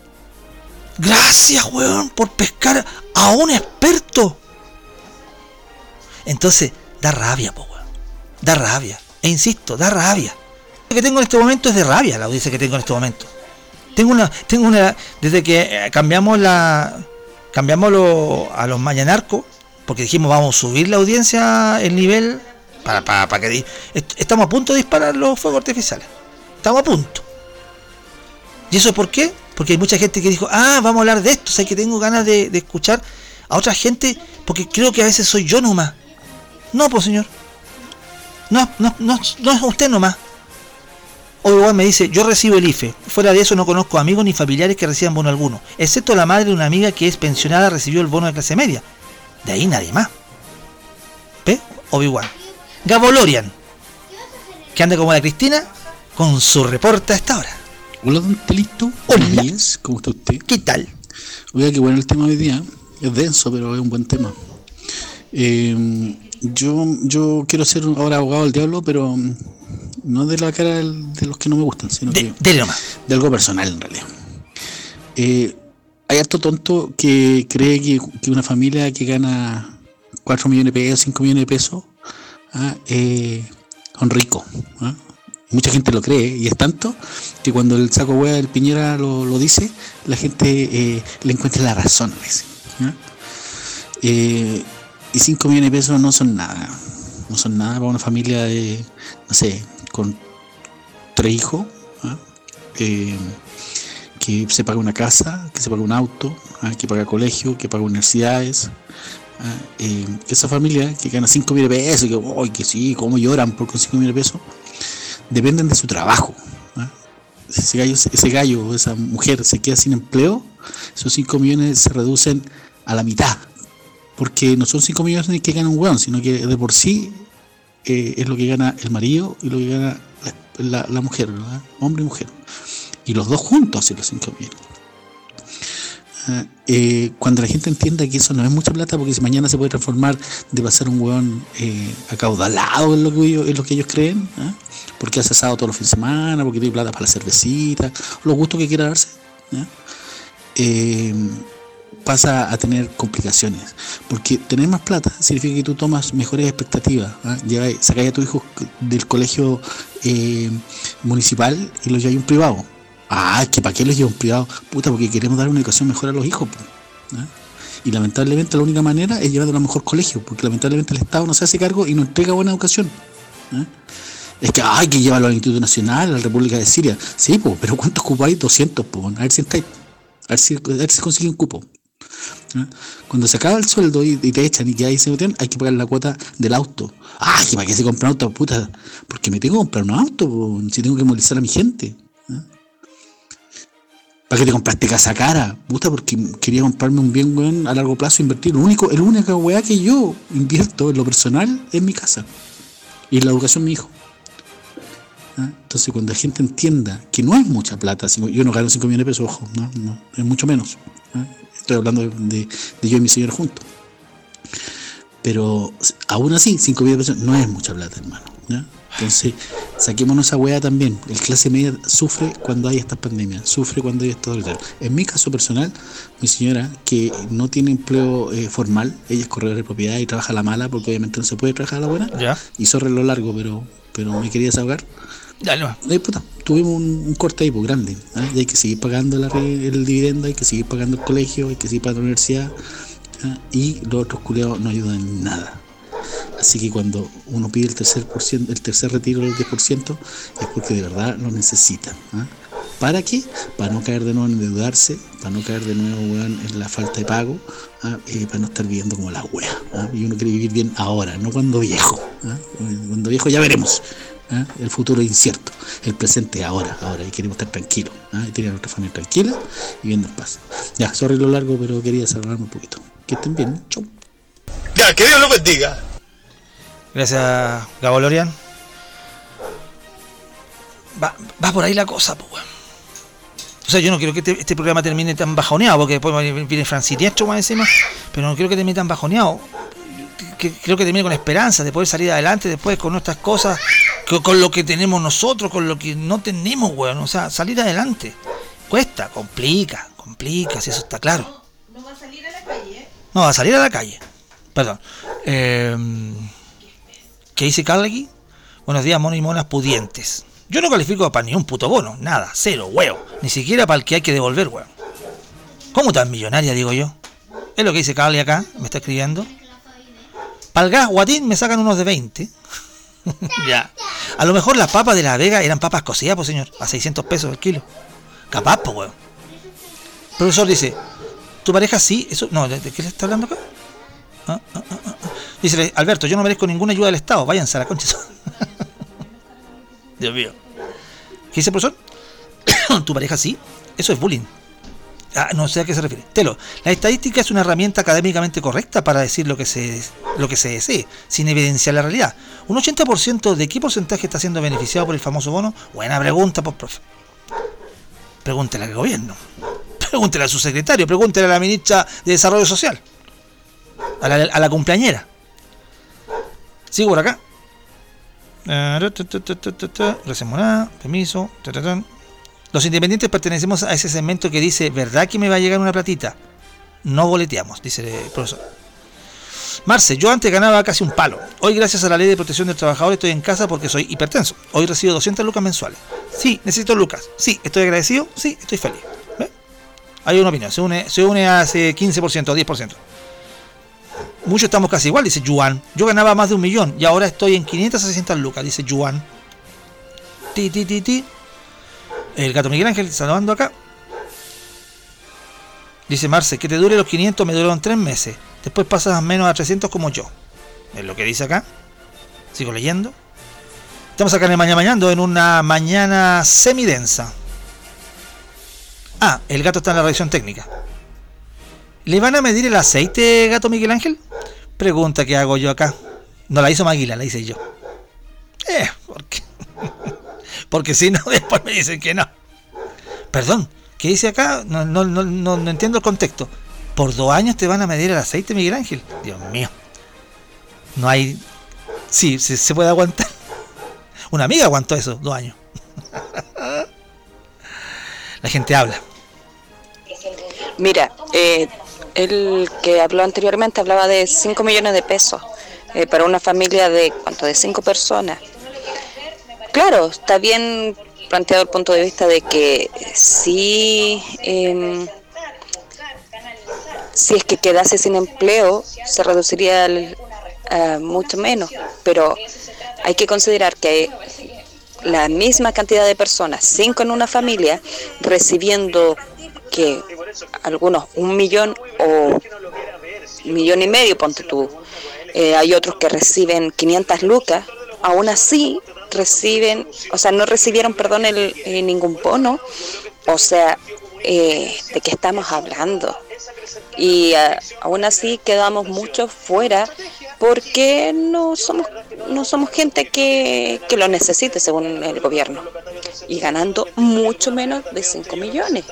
Gracias, weón, por pescar a un experto. Entonces, da rabia, po, weón. Da rabia. E insisto, da rabia. Lo que tengo en este momento es de rabia, la audiencia que tengo en este momento. Tengo una, tengo una, desde que cambiamos la, cambiamos a los mañanarcos, porque dijimos vamos a subir la audiencia, el nivel, para, para, que estamos a punto de disparar los fuegos artificiales. Estamos a punto. ¿Y eso por qué? Porque hay mucha gente que dijo, ah, vamos a hablar de esto, o sea que tengo ganas de, escuchar a otra gente, porque creo que a veces soy yo nomás. No, pues señor. No, no, no, no es usted nomás. O igual me dice, yo recibo el IFE. Fuera de eso no conozco amigos ni familiares que reciban bono alguno. Excepto la madre de una amiga que es pensionada recibió el bono de clase media. De ahí nadie más. ¿Ve? Obi-Wan. Gabolorian. Que anda como la Cristina con su reporte a esta hora. Hola, don Telito. Hola. ¿Cómo está usted? ¿Qué tal? Oiga, qué bueno el tema de hoy día. Es denso, pero es un buen tema. Eh, yo, yo quiero ser ahora abogado del diablo, pero no de la cara de los que no me gustan, sino de, de, de algo personal en realidad. Eh, hay harto tonto que cree que, una familia que gana 4 millones de pesos, 5 millones de pesos, ¿ah? eh, son ricos. ¿ah? Mucha gente lo cree y es tanto que cuando el saco hueá del Piñera lo, dice, la gente eh, le encuentra la razón. ¿ah? Y 5 millones de pesos no son nada. No son nada para una familia de, no sé, con tres hijos, ¿ah? que se paga una casa, que se paga un auto, ¿ah? que paga colegio, que paga universidades. ¿ah? Eh, esa familia que gana 5 mil pesos, que, oh, que sí, cómo lloran por con 5 mil pesos, dependen de su trabajo. Ese gallo, ese gallo esa mujer se queda sin empleo, esos 5 millones se reducen a la mitad. Porque no son 5 millones que gana un weón, sino que de por sí eh, es lo que gana el marido y lo que gana la, mujer, hombre y mujer. Y los dos juntos hacen los 5 millones. Ah, eh, cuando la gente entienda que eso no es mucha plata, porque si mañana se puede transformar de pasar un hueón eh, acaudalado en lo, que ellos, lo que ellos creen, ¿ah? porque ha cesado todos los fines de semana, porque tiene plata para la cervecita, los gustos que quiera darse. Eh, pasa a tener complicaciones. Porque tener más plata significa que tú tomas mejores expectativas. ¿ah? Sacáis a tu hijo del colegio eh, municipal y lo lleváis a un privado. Ah, que para qué los lleva un privado. Puta, porque queremos dar una educación mejor a los hijos. ¿ah? Y lamentablemente la única manera es llevar a un mejor colegio, porque lamentablemente el Estado no se hace cargo y no entrega buena educación. ¿ah? Es que hay que llevarlo al Instituto Nacional, a la República de Siria. Sí, pero ¿cuántos cupos hay? 200, pues. A ver si ver si, a ver si consigue un cupo. Cuando se acaba el sueldo y, te echan y que ahí se meten, hay que pagar la cuota del auto. Ah, que para qué se compra un auto, puta. Porque me tengo que comprar un auto, si tengo que movilizar a mi gente. ¿Para qué te compraste casa cara? Puta, porque quería comprarme un bien, weón, a largo plazo, invertir. Lo único, el único weá que yo invierto en lo personal es mi casa. Y la educación de mi hijo. Entonces, cuando la gente entienda que no es mucha plata, yo no gano 5 millones de pesos, ojo, no, es mucho menos. Estoy hablando de, yo y mi señor juntos. Pero aún así, 5 mil pesos no es mucha plata, hermano. Entonces, saquémonos esa weá también. El clase media sufre cuando hay estas pandemias, sufre cuando hay estos En mi caso personal, mi señora, que no tiene empleo eh, formal, ella es corredora de propiedad y trabaja a la mala, porque obviamente no se puede trabajar a la buena. ¿Ya? Y sobre lo largo, pero, pero me quería desahogar. Eh, puta, tuvimos un, un corte ahí, pues, grande. ¿ah? Y hay que seguir pagando el dividendo, hay que seguir pagando el colegio, hay que seguir pagando la universidad. ¿ah? Y los otros culeados no ayudan en nada. Así que cuando uno pide el tercer, por ciento, el tercer retiro del 10% es porque de verdad lo necesitan. ¿ah? ¿Para qué? Para no caer de nuevo en endeudarse, para no caer de nuevo en la falta de pago, y para no estar viviendo como la wea. Y uno quiere vivir bien ahora, no cuando viejo. Cuando viejo ya veremos. ¿Ah? El futuro es incierto, el presente es ahora, ahora, y queremos estar tranquilos, ¿ah? y tener a nuestra familia tranquila y viviendo en paz. Ya, sorry lo largo, pero quería salvarme un poquito. Que estén bien, chau. Ya, que Dios lo bendiga. Gracias, Gabo Lorian. Va, va por ahí la cosa, pues. O sea, yo no quiero que este, este programa termine tan bajoneado, porque después viene Fran Siniestro más encima, pero no quiero que termine tan bajoneado. Que, creo que termine con esperanza de poder salir adelante después con nuestras cosas, con, con lo que tenemos nosotros, con lo que no tenemos, weón. O sea, salir adelante. Cuesta, complica, complica, si eso está claro. No va a salir a la calle, ¿eh? No, va a salir a la calle. Perdón. Eh, ¿Qué dice Carnegie? Buenos días, monos y monas pudientes. Yo no califico para ni un puto bono, nada, cero, huevo. Ni siquiera para el que hay que devolver, huevo. ¿Cómo tan millonaria, digo yo? Es lo que dice Carly acá, me está escribiendo. Para el gas, Guatín me sacan unos de 20. ya. A lo mejor las papas de la Vega eran papas cocidas, pues señor, a 600 pesos el kilo. Capaz, pues. El profesor dice, ¿tu pareja sí? Eso, no, ¿de, de qué le está hablando acá? Ah, ah, ah, ah. Dice Alberto, yo no merezco ninguna ayuda del Estado, váyanse a la concha. Dios mío. ¿Qué dice el profesor? ¿Tu pareja sí? Eso es bullying. Ah, no sé a qué se refiere. Telo, la estadística es una herramienta académicamente correcta para decir lo que se, lo que se desee, sin evidenciar la realidad. ¿Un 80% de qué porcentaje está siendo beneficiado por el famoso bono? Buena pregunta, pues, profe. Pregúntele al gobierno. Pregúntele a su secretario, pregúntele a la ministra de Desarrollo Social. A la, a la cumpleañera. Sigo por acá. Eh, Recién morada, permiso. Los independientes pertenecemos a ese segmento que dice, ¿verdad que me va a llegar una platita? No boleteamos, dice el profesor. Marce, yo antes ganaba casi un palo. Hoy, gracias a la ley de protección del trabajador, estoy en casa porque soy hipertenso. Hoy recibo 200 lucas mensuales. Sí, necesito lucas. Sí, estoy agradecido. Sí, estoy feliz. ¿Ve? Hay una opinión. Se une, se une a ese 15% o 10%. Muchos estamos casi igual, dice Yuan. Yo ganaba más de un millón y ahora estoy en 500 a 600 lucas, dice Yuan. Ti, ti, ti, ti. El gato Miguel Ángel saludando acá. Dice Marce, que te dure los 500 me duraron 3 meses. Después pasas menos a 300 como yo. Es lo que dice acá. Sigo leyendo. Estamos acá en el Mañana Mañando en una mañana semidensa. Ah, el gato está en la revisión técnica. ¿Le van a medir el aceite, gato Miguel Ángel? Pregunta que hago yo acá. No la hizo Maguila, la hice yo. Eh, ¿por qué? Porque si no, después me dicen que no. Perdón, ¿qué dice acá? No, no, no, no, no entiendo el contexto. ¿Por dos años te van a medir el aceite, Miguel Ángel? Dios mío. No hay... Sí, se, se puede aguantar. Una amiga aguantó eso, dos años. La gente habla. Mira, eh, el que habló anteriormente hablaba de 5 millones de pesos eh, para una familia de cuánto de 5 personas. Claro, está bien planteado el punto de vista de que si es que quedase sin empleo, se reduciría mucho menos, pero hay que considerar que la misma cantidad de personas, cinco en una familia, recibiendo que algunos un millón o millón y medio, ponte tú. Eh, hay otros que reciben 500 lucas, aún así reciben, o sea, no recibieron, perdón, el, eh, ningún bono. O sea, eh, ¿de qué estamos hablando? Y uh, aún así quedamos muchos fuera porque no somos no somos gente que, que lo necesite según el gobierno y ganando mucho menos de 5 millones.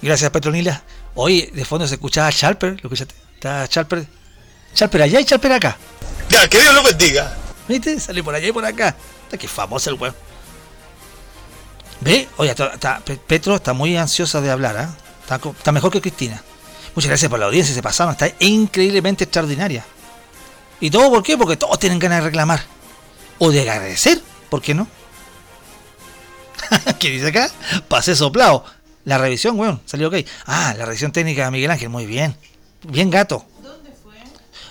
Gracias, Petronila. Hoy de fondo se escuchaba Charper, ¿lo escuchaste? Está Charper. Charper allá y Charper acá. Ya, que Dios lo bendiga. ¿Viste? Sale por allá y por acá. Está que famoso el weón. ¿Ve? Oye, está, está- Pe- Petro está muy ansiosa de hablar, ¿ah? Está, está mejor que Cristina. Muchas gracias por la audiencia, se pasaron, está increíblemente extraordinaria. ¿Y todo por qué? Porque todos tienen ganas de reclamar. O de agradecer, ¿por qué no? ¿Qué dice acá? Pasé soplado. La revisión, weón, salió ok. Ah, la revisión técnica de Miguel Ángel, muy bien. Bien gato. ¿Dónde fue?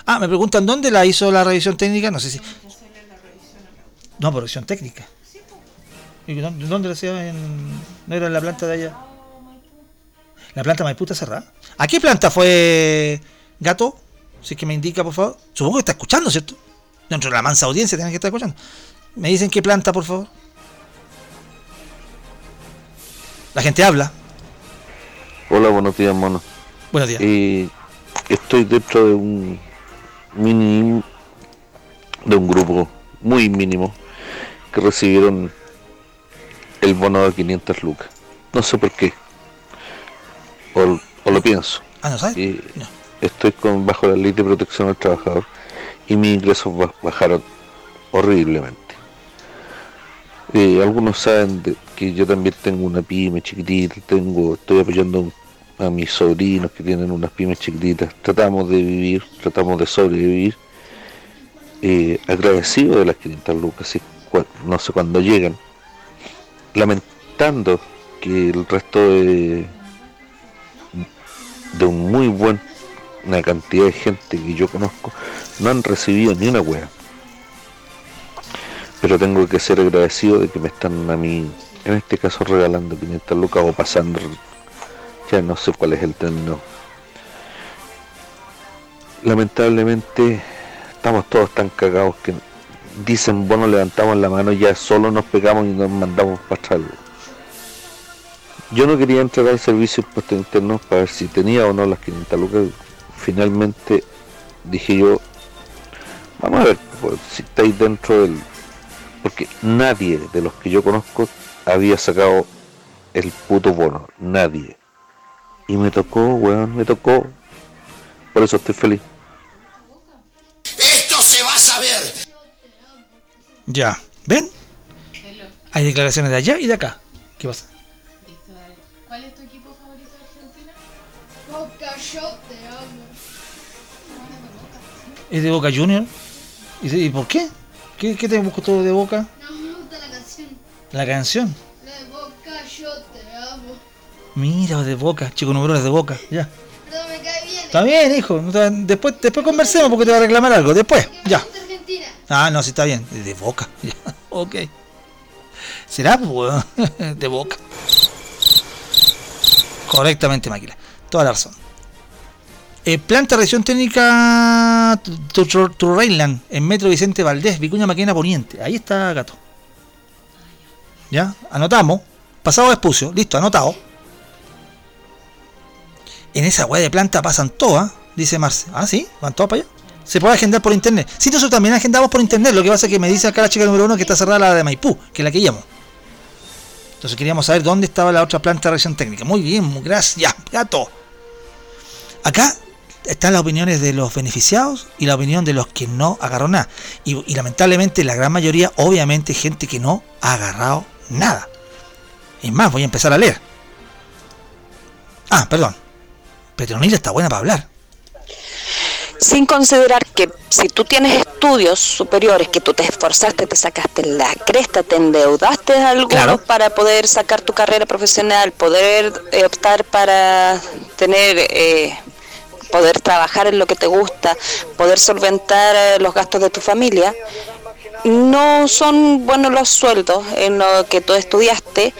Ah, me preguntan dónde la hizo la revisión técnica, no sé si. No, por revisión técnica. ¿Y dónde, dónde la hacía? En... ¿No era en la planta de allá? La planta Maipú está cerrada. ¿A qué planta fue gato? Si es que me indica, por favor. Supongo que está escuchando, ¿cierto? Dentro de la mansa audiencia tienen que estar escuchando. ¿Me dicen qué planta, por favor? La gente habla. Hola, buenos días, mono. Buenos días. Eh, estoy dentro de un mini de un grupo muy mínimo que recibieron el bono de 500 lucas. No sé por qué. O, o lo pienso. Ah, ¿no sabes? Y No. estoy con bajo la ley de protección al trabajador y mis ingresos ba- bajaron horriblemente. Eh, algunos saben de- que yo también tengo una pyme chiquitita, tengo, estoy apoyando a mis sobrinos que tienen unas pymes chiquititas. Tratamos de vivir, tratamos de sobrevivir. Eh, agradecido de las 500 lucas, sí, no sé cuándo llegan. Lamentando que el resto de, de un muy buen una cantidad de gente que yo conozco no han recibido ni una wea pero tengo que ser agradecido de que me están a mí en este caso regalando 500 lucas o pasando ya no sé cuál es el término lamentablemente estamos todos tan cagados que dicen bueno levantamos la mano ya solo nos pegamos y nos mandamos para atrás yo no quería entrar al servicio de impuestos internos para ver si tenía o no las 500 lucas. Finalmente dije yo, vamos a ver pues, si estáis dentro del... Porque nadie de los que yo conozco había sacado el puto bono. Nadie. Y me tocó, weón, me tocó. Por eso estoy feliz. Ya. ¿Ven? Hay declaraciones de allá y de acá. ¿Qué pasa? Listo, dale. ¿Cuál es tu equipo favorito de Argentina? Boca, yo te amo. ¿Es de Boca Junior? ¿Y, por qué? ¿Qué, qué te gustó de Boca? No me gusta la canción. La canción. La de Boca, yo te amo. Mira, de Boca. Chico número de Boca. Ya. Perdón, me cae bien. Está bien, hijo. Después, después conversemos porque te va a reclamar algo. Después. Ya. Ah, no, sí está bien. De Boca. Ok. ¿Será? De Boca. Correctamente, máquina. Toda la razón. Eh, planta revisión técnica Turreyland en Metro Vicente Valdés, Vicuña Maquena Poniente. Ahí está gato. ¿Ya? Anotamos. Pasado Espucio. Listo, anotado. En esa weá de planta pasan todas, dice Marce. Ah, sí, van todas para allá. Se puede agendar por internet. Sí, nosotros también agendamos por internet. Lo que pasa es que me dice acá la chica número uno que está cerrada la de Maipú, que es la que llamo. Entonces queríamos saber dónde estaba la otra planta de revisión técnica. Muy bien, gracias. Gato. Acá están las opiniones de los beneficiados y la opinión de los que no agarró nada. Y, y lamentablemente la gran mayoría, obviamente, gente que no ha agarrado nada. Es más, voy a empezar a leer. Ah, perdón. Petronila está buena para hablar. Sin considerar que si tú tienes estudios superiores, que tú te esforzaste, te sacaste la cresta, te endeudaste algo Claro. para poder sacar tu carrera profesional, poder eh, optar para tener, eh, poder trabajar en lo que te gusta, poder solventar eh, los gastos de tu familia, no son buenos los sueldos en lo que tú estudiaste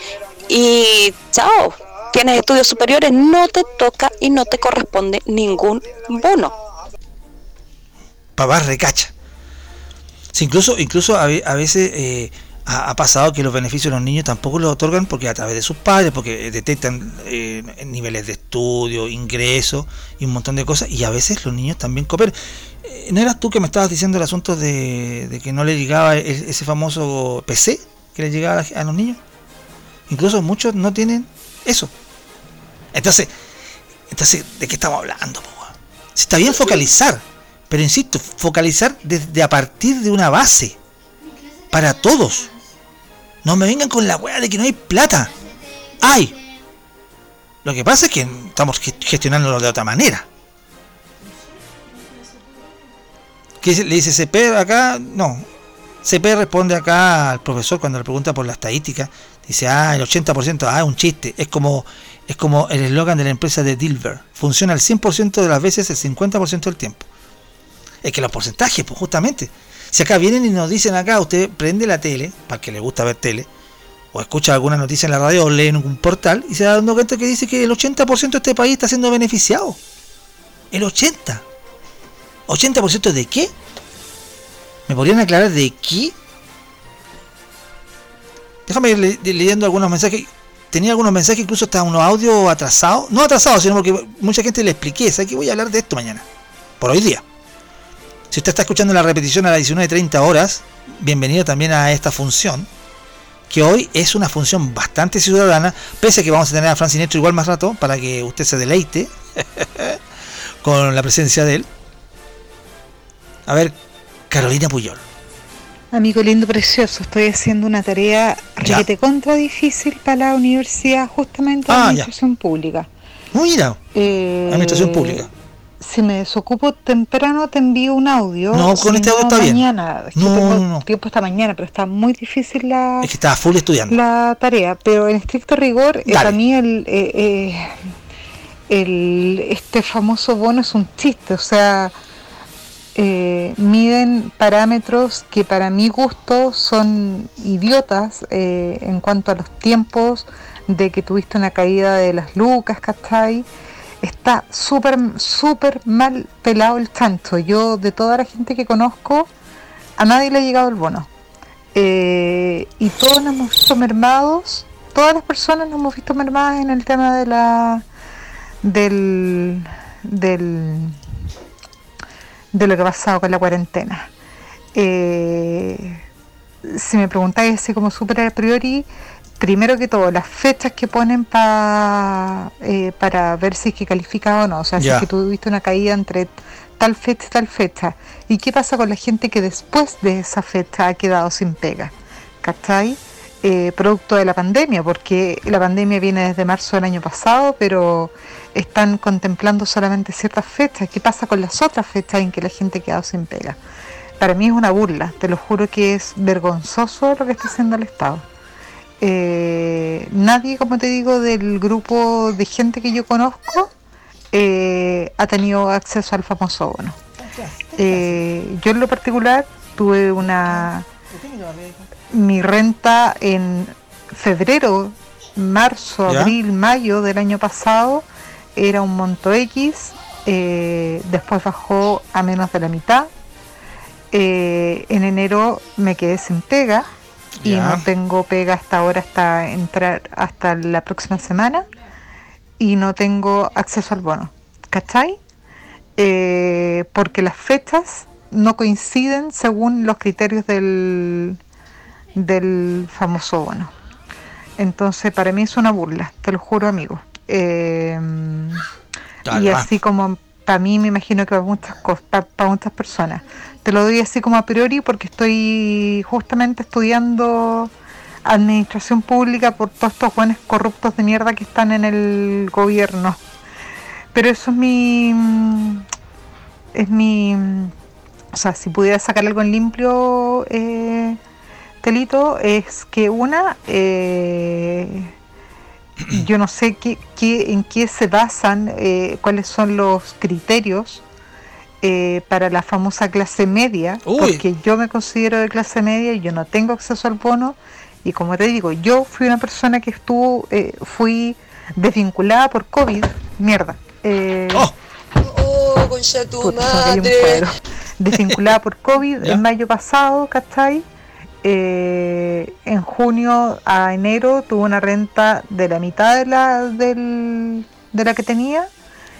y chao, tienes estudios superiores, no te toca y no te corresponde ningún bono. Papá recacha. Sí, incluso, incluso a, ve- a veces eh, ha, ha pasado que los beneficios de los niños tampoco los otorgan porque a través de sus padres, porque detectan eh, niveles de estudio, ingresos y un montón de cosas, y a veces los niños también cooperan. Eh, ¿No eras tú que me estabas diciendo el asunto de, de que no le llegaba e- ese famoso PC que le llegaba a, los niños? Incluso muchos no tienen eso. Entonces, entonces ¿de qué estamos hablando? po? Si está bien focalizar, pero insisto, focalizar desde a partir de una base para todos. No me vengan con la weá de que no hay plata. Hay. Lo que pasa es que estamos ge- gestionándolo de otra manera. ¿Qué le dice CP acá? No. CP responde acá al profesor cuando le pregunta por la estadística. Dice, ah, el 80%, ah, un chiste. Es como, es como el eslogan de la empresa de Dilber. Funciona el 100% de las veces, el 50% del tiempo. Es que los porcentajes, pues justamente. Si acá vienen y nos dicen acá, usted prende la tele, para que le gusta ver tele, o escucha alguna noticia en la radio o lee en un portal, y se da dando cuenta que dice que el 80% de este país está siendo beneficiado. El 80%. ¿80% de qué? ¿Me podrían aclarar de qué? Déjame ir le- leyendo algunos mensajes. Tenía algunos mensajes, incluso hasta unos audios atrasados. No atrasados, sino porque mucha gente le expliqué. ¿Sabes que voy a hablar de esto mañana? Por hoy día. Si usted está escuchando la repetición a las 19.30 horas, bienvenido también a esta función. Que hoy es una función bastante ciudadana, pese a que vamos a tener a Francis Neto igual más rato, para que usted se deleite con la presencia de él. A ver, Carolina Puyol. Amigo lindo, precioso, estoy haciendo una tarea requete contra difícil para la universidad, justamente Ah, ya. administración pública. Mira, Eh, administración pública. Si me desocupo temprano, te envío un audio. No, con este audio está bien. mañana. Es que No, tengo no, no. tiempo esta mañana, pero está muy difícil la, Es que estaba full estudiando. la tarea. Pero en estricto rigor, eh, para mí el, eh, eh, el, este famoso bono es un chiste. O sea, eh, miden parámetros que para mi gusto son idiotas eh, en cuanto a los tiempos de que tuviste una caída de las lucas, ¿cachai? Está súper, súper mal pelado el chancho. Yo, de toda la gente que conozco, a nadie le ha llegado el bono. Eh, y todos nos hemos visto mermados, todas las personas nos hemos visto mermadas en el tema de la del del de lo que ha pasado con la cuarentena. Eh, si me preguntáis así como súper a priori, primero que todo, las fechas que ponen pa, eh, para ver si es que califica o no. O sea, si es que tuviste una caída entre tal fecha y tal fecha. ¿Y qué pasa con la gente que después de esa fecha ha quedado sin pega? ¿Cachai? Eh, producto de la pandemia, porque la pandemia viene desde marzo del año pasado, pero están contemplando solamente ciertas fechas. ¿Qué pasa con las otras fechas en que la gente ha quedado sin pega? Para mí es una burla, te lo juro que es vergonzoso lo que está haciendo el Estado. Eh, nadie, como te digo, del grupo de gente que yo conozco eh, ha tenido acceso al famoso bono. Eh, yo en lo particular tuve una mi renta en febrero, marzo, ¿Ya? abril, mayo del año pasado era un monto X, eh, después bajó a menos de la mitad. Eh, en enero me quedé sin pega y no tengo pega hasta ahora hasta entrar hasta la próxima semana y no tengo acceso al bono. ¿Cachai? Eh, porque las fechas no coinciden según los criterios del, del famoso bono. Entonces, para mí es una burla, te lo juro, amigo. Eh, y así como para mí, me imagino que para muchas, cos- pa- para muchas personas. Te lo doy así como a priori porque estoy justamente estudiando administración pública por todos estos buenos corruptos de mierda que están en el gobierno. Pero eso es mi. Es mi. O sea, si pudiera sacar algo en limpio, eh, Telito, es que una. eh, yo no sé qué, qué- en qué se basan, eh, cuáles son los criterios eh, para la famosa clase media, Uy. porque yo me considero de clase media y yo no tengo acceso al bono. Y como te digo, yo fui una persona que estuvo, eh, fui desvinculada por COVID, mierda. eh, Oh, Oh, concha tu madre. Desvinculada por COVID en mayo pasado, ¿cachai? Eh, en junio a enero tuve una renta de la mitad de la, del- de la que tenía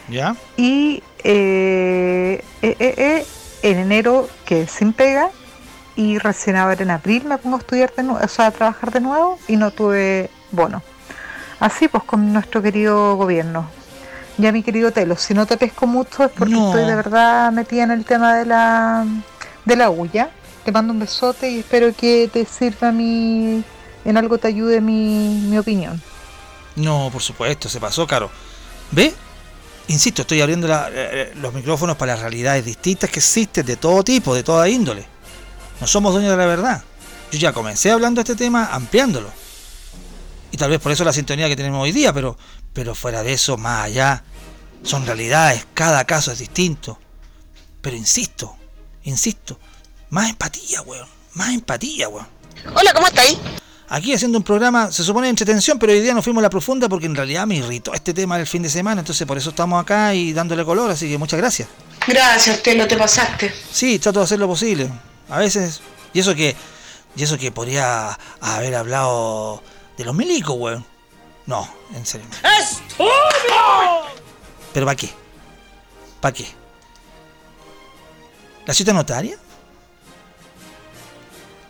¿ya? y eh, eh, en enero quedé sin pega y recién ahora en abril me pongo a estudiar de nuevo, o sea, a trabajar de nuevo y no tuve bono. Así pues con nuestro querido gobierno. Ya mi querido Telo, si no te pesco mucho es porque No. estoy de verdad metida en el tema de la de la huya. Te mando un besote y espero que te sirva mi en algo te ayude mi, mi opinión. No, por supuesto, se pasó, Caro. ¿Ve? Insisto, estoy abriendo la- eh, los micrófonos para las realidades distintas que existen de todo tipo, de toda índole. No somos dueños de la verdad. Yo ya comencé hablando de este tema, ampliándolo. Y tal vez por eso la sintonía que tenemos hoy día, pero, pero fuera de eso, más allá, son realidades, cada caso es distinto. Pero insisto, insisto, más empatía, weón, más empatía, weón. Hola, ¿cómo estáis? Aquí haciendo un programa, se supone de entretención, pero hoy día nos fuimos a la profunda porque en realidad me irritó este tema del fin de semana, entonces por eso estamos acá y dándole color, así que muchas gracias. Gracias, te lo te pasaste. Sí, trato de hacer lo posible. A veces, y eso que, y eso que podría haber hablado de los milicos, weón. No, en serio. ¿Pero para qué? ¿Para qué? ¿La cita notaria?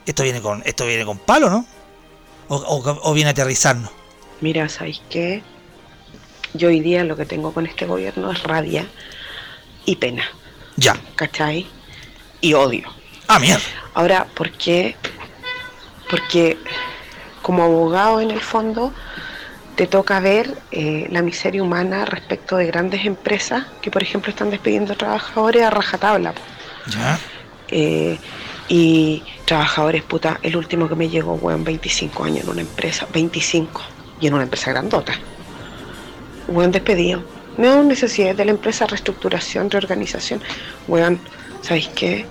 Esto viene con, esto viene con palo, ¿no? O, o- o viene a aterrizarnos. Mira, ¿sabéis qué? Yo hoy día lo que tengo con este gobierno es rabia y pena, Ya. ¿cachai? Y odio. Ah, mierda. Ahora, ¿por qué? Porque como abogado en el fondo te toca ver eh, la miseria humana respecto de grandes empresas que, por ejemplo, están despidiendo trabajadores a rajatabla. Ya. Eh, y trabajadores, puta, el último que me llegó, weón, 25 años en una empresa, 25, y en una empresa grandota. Weón, despedido. No necesidades de la empresa, reestructuración, reorganización. Weón, ¿sabéis qué?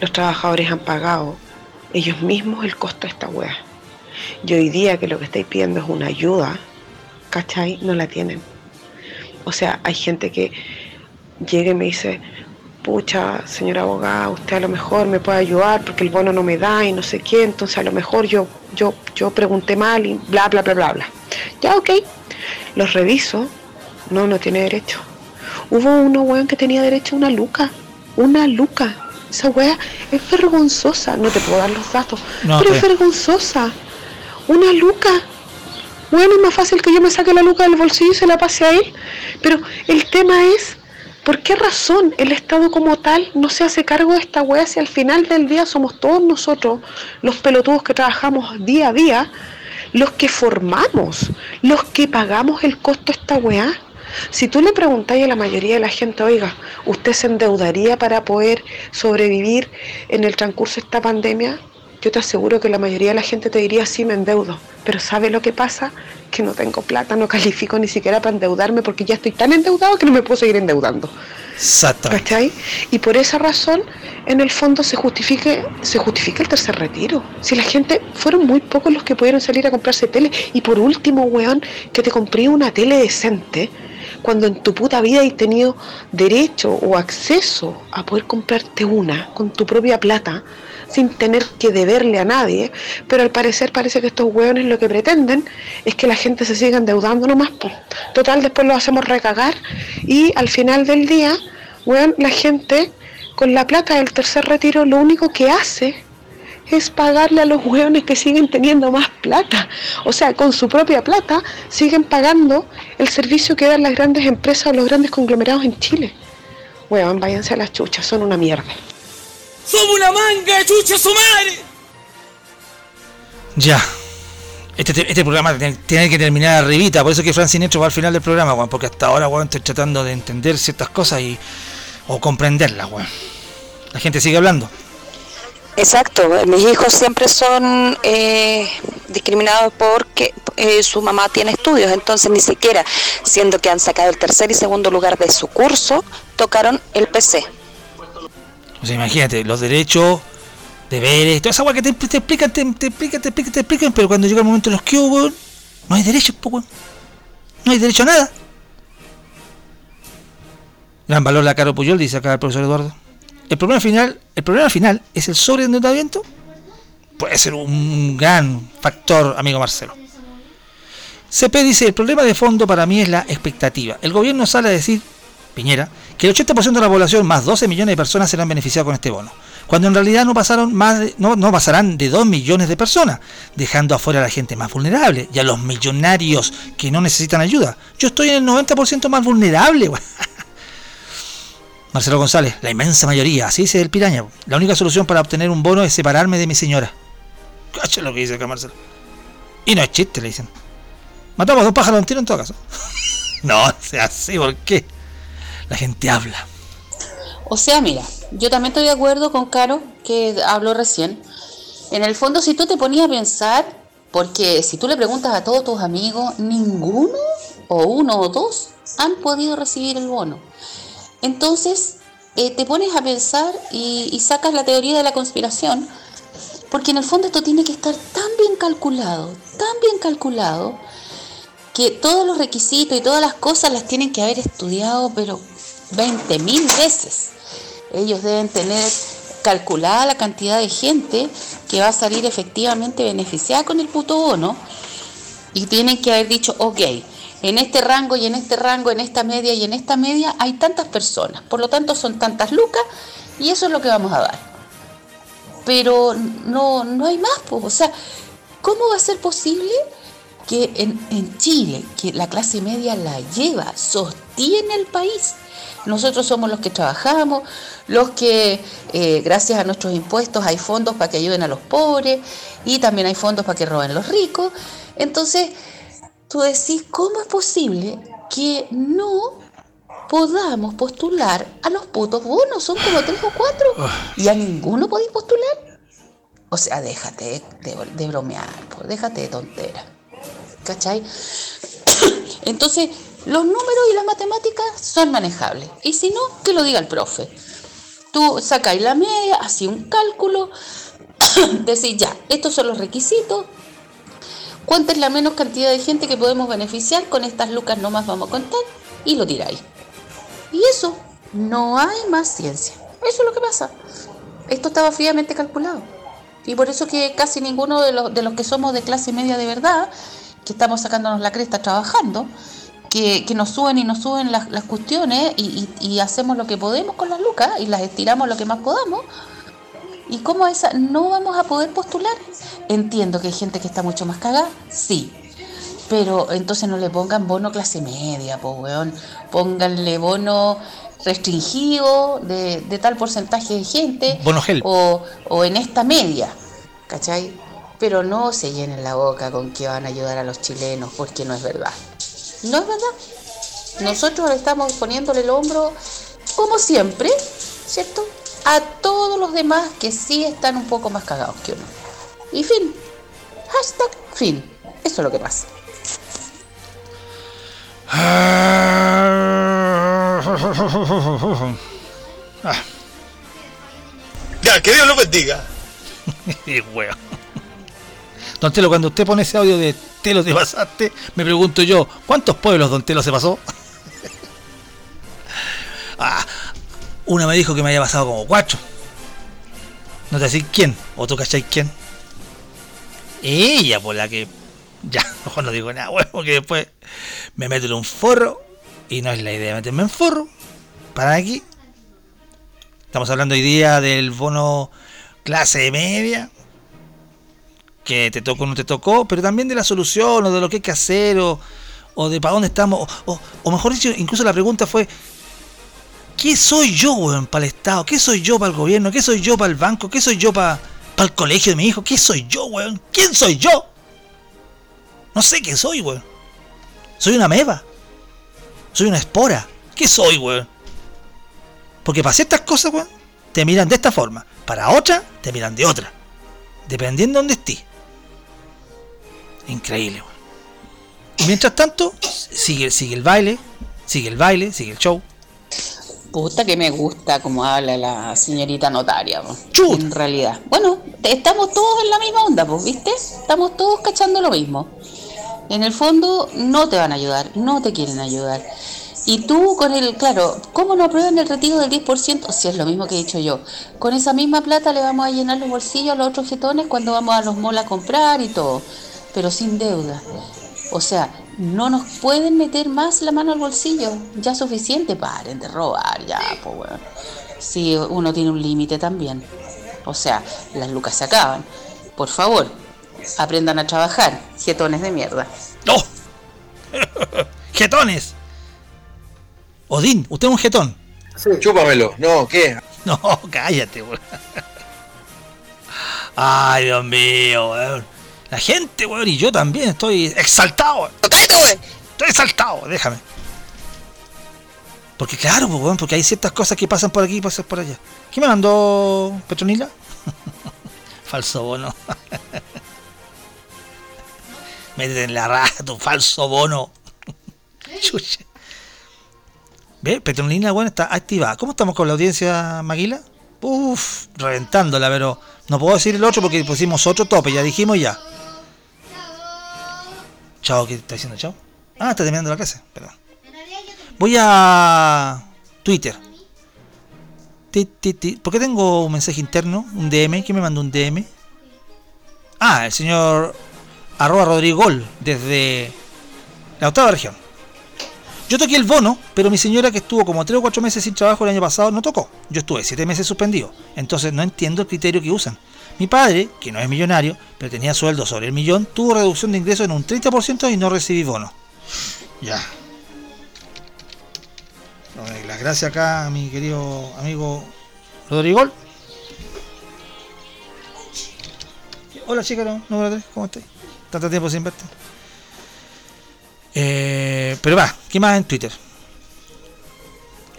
Los trabajadores han pagado ellos mismos el costo de esta wea. Y hoy día que lo que estáis pidiendo es una ayuda, ¿cachai? No la tienen. O sea, hay gente que llega y me dice, pucha, señora abogada, usted a lo mejor me puede ayudar porque el bono no me da y no sé qué, entonces a lo mejor yo, yo, yo pregunté mal y bla, bla, bla, bla, bla. Ya, ok, los reviso, no, no tiene derecho. Hubo uno, weón, que tenía derecho a una luca, una luca. Esa wea es vergonzosa, no te puedo dar los datos, No, pero es vergonzosa. Una luca. Bueno, es más fácil que yo me saque la luca del bolsillo y se la pase a él. Pero el tema es, ¿por qué razón el Estado como tal no se hace cargo de esta wea si al final del día somos todos nosotros, los pelotudos que trabajamos día a día, los que formamos, los que pagamos el costo de esta weá? Si tú le preguntáis a la mayoría de la gente, oiga, ¿usted se endeudaría para poder sobrevivir en el transcurso de esta pandemia? Yo te aseguro que la mayoría de la gente te diría sí, me endeudo. Pero ¿sabe lo que pasa? Que no tengo plata, no califico ni siquiera para endeudarme porque ya estoy tan endeudado que no me puedo seguir endeudando. Exactamente. ¿Cachai? Y por esa razón, en el fondo se justifique, se justifica el tercer retiro. Si la gente, fueron muy pocos los que pudieron salir a comprarse tele. Y por último, weón, que te compré una tele decente, cuando en tu puta vida has tenido derecho o acceso a poder comprarte una con tu propia plata, sin tener que deberle a nadie, pero al parecer parece que estos hueones lo que pretenden es que la gente se siga endeudando nomás. po. Total, después lo hacemos recagar y al final del día, weón, la gente con la plata del tercer retiro lo único que hace es pagarle a los hueones que siguen teniendo más plata. O sea, con su propia plata siguen pagando el servicio que dan las grandes empresas o los grandes conglomerados en Chile. Weón, váyanse a las chuchas, son una mierda. ¡Somos una manga de chucha su madre! Ya. Este, te- este programa tiene, tiene que terminar arribita, por eso que Fran Sinestro va al final del programa, weón, porque hasta ahora, weón, estoy tratando de entender ciertas cosas y. o comprenderlas, weón. La gente sigue hablando. Exacto, mis hijos siempre son eh, discriminados porque eh, su mamá tiene estudios, entonces ni siquiera, siendo que han sacado el tercer y segundo lugar de su curso, tocaron el PC. O sea, imagínate, los derechos, deberes, toda esa weá que te, te explican, te, te explican, te explican, te explican, pero cuando llega el momento de los que weón, no hay derechos, po, weón. No hay derecho a nada. Gran valor la Caro Puyol, dice acá el profesor Eduardo. El problema final, el problema final es el sobreendeudamiento. Puede ser un gran factor, amigo Marcelo. CP dice, el problema de fondo para mí es la expectativa. El gobierno sale a decir, Piñera, que el 80% de la población, más 12 millones de personas, serán beneficiados con este bono. Cuando en realidad no pasaron más de- no, no pasarán de 2 millones de personas, dejando afuera a la gente más vulnerable y a los millonarios que no necesitan ayuda. Yo estoy en el 90% más vulnerable. Marcelo González, la inmensa mayoría, así dice el piraña. La única solución para obtener un bono es separarme de mi señora. Cacha lo que dice acá Marcelo. Y no es chiste, le dicen. Matamos a dos pájaros de un tiro en todo caso. no, sea así, ¿por qué? La gente habla. O sea, mira, yo también estoy de acuerdo con Caro, que habló recién. En el fondo, si tú te ponías a pensar, Porque si tú le preguntas a todos tus amigos, ninguno o uno o dos han podido recibir el bono. Entonces, eh, te pones a pensar y, y sacas la teoría de la conspiración, porque en el fondo esto tiene que estar tan bien calculado, tan bien calculado, que todos los requisitos y todas las cosas las tienen que haber estudiado, pero 20 mil veces. Ellos deben tener calculada la cantidad de gente que va a salir efectivamente beneficiada con el puto bono y tienen que haber dicho, ok, en este rango y en este rango, en esta media y en esta media hay tantas personas, por lo tanto son tantas lucas y eso es lo que vamos a dar. Pero no, no hay más, pues, o sea, ¿cómo va a ser posible que en, en Chile, que la clase media la lleva, sostiene el país? Nosotros somos los que trabajamos, los que eh, gracias a nuestros impuestos hay fondos para que ayuden a los pobres y también hay fondos para que roben los ricos. Entonces, tú decís, ¿cómo es posible que no podamos postular a los putos bonos? Son como tres o cuatro y a ninguno podéis postular. O sea, déjate de, de bromear, pues, déjate de tontera. ¿Cachai? Entonces, los números y las matemáticas son manejables. Y si no, que lo diga el profe. Tú sacáis la media, así un cálculo, decís ya, estos son los requisitos, cuánta es la menos cantidad de gente que podemos beneficiar, con estas lucas no más vamos a contar, y lo tiráis. Y eso, no hay más ciencia. Eso es lo que pasa. Esto estaba fríamente calculado. Y por eso que casi ninguno de los, de los que somos de clase media de verdad, que estamos sacándonos la cresta trabajando, que, que, nos suben y nos suben las, las cuestiones y, y, y, hacemos lo que podemos con las lucas y las estiramos lo que más podamos. ¿Y cómo esa no vamos a poder postular? Entiendo que hay gente que está mucho más cagada, sí. Pero entonces no le pongan bono clase media, pues weón. Pónganle bono restringido de, de, tal porcentaje de gente. Bono gel. O, o en esta media, ¿cachai? Pero no se llenen la boca con que van a ayudar a los chilenos, porque no es verdad. No es verdad. Nosotros estamos poniéndole el hombro, como siempre, ¿cierto? A todos los demás que sí están un poco más cagados que uno. Y fin. Hashtag fin. Eso es lo que pasa. Ah. Ya, que Dios lo bendiga. Huevo. Don Telo, cuando usted pone ese audio de Telo te pasaste, me pregunto yo, ¿cuántos pueblos Don Telo se pasó? ah, una me dijo que me había pasado como cuatro. No te decís quién, o tú cacháis quién. Ella, por la que. Ya, mejor no digo nada, huevo, que después me meto en un forro. Y no es la idea meterme en forro. Para aquí. Estamos hablando hoy día del bono clase media que te tocó o no te tocó, pero también de la solución o de lo que hay que hacer o, o de para dónde estamos. O, o, mejor dicho, incluso la pregunta fue, ¿qué soy yo, weón, para el Estado? ¿Qué soy yo para el gobierno? ¿Qué soy yo para el banco? ¿Qué soy yo para, para el colegio de mi hijo? ¿Qué soy yo, weón? ¿Quién soy yo? No sé qué soy, weón. Soy una meba. Soy una espora. ¿Qué soy, weón? Porque para ciertas cosas, weón, te miran de esta forma. Para otra, te miran de otra. Dependiendo de dónde estés. Increíble, weón. Y mientras tanto, sigue, sigue el baile, sigue el baile, sigue el show. Puta que me gusta como habla la señorita notaria, Chut. en realidad. Bueno, estamos todos en la misma onda, pues, ¿viste? Estamos todos cachando lo mismo. En el fondo no te van a ayudar, no te quieren ayudar. Y tú con el, claro, ¿cómo no aprueban el retiro del 10%? Si es lo mismo que he dicho yo. Con esa misma plata le vamos a llenar los bolsillos a los otros jetones cuando vamos a los molas a comprar y todo pero sin deuda. O sea, no nos pueden meter más la mano al bolsillo. Ya suficiente, paren de robar, ya, pues bueno. Si uno tiene un límite también. O sea, las lucas se acaban. Por favor, aprendan a trabajar, jetones de mierda. ¡No! ¡Jetones! Odín, usted es un jetón. Sí. Chúpamelo. No, ¿qué? No, cállate, weón. Ay, Dios mío, weón. La gente, weón, y yo también estoy exaltado. ¡Cállate, weón! Estoy exaltado, déjame. Porque claro, pues, weón, porque hay ciertas cosas que pasan por aquí y pasan por allá. ¿Qué me mandó Petronila? Falso bono. Métete en la raja, tu falso bono. Chucha. ¿Ve? Petronila, bueno, está activada. ¿Cómo estamos con la audiencia, Maguila? Uf, reventándola, pero no puedo decir el otro porque pusimos otro tope, ya dijimos ya. Chao, ¿qué está diciendo chao? Ah, está terminando la clase, perdón. Voy a Twitter. ¿Por qué tengo un mensaje interno? Un DM. ¿Quién me mandó un DM? Ah, el señor arroba Rodrigol desde la octava región. Yo toqué el bono, pero mi señora que estuvo como 3 o 4 meses sin trabajo el año pasado no tocó. Yo estuve 7 meses suspendido. Entonces no entiendo el criterio que usan. Mi padre, que no es millonario, pero tenía sueldo sobre el millón, tuvo reducción de ingresos en un 30% y no recibí bono. Ya. Las gracias acá a mi querido amigo Rodrigol. Hola chica, número 3, ¿cómo estás? Tanto tiempo sin verte. Eh, pero va, ¿qué más en Twitter?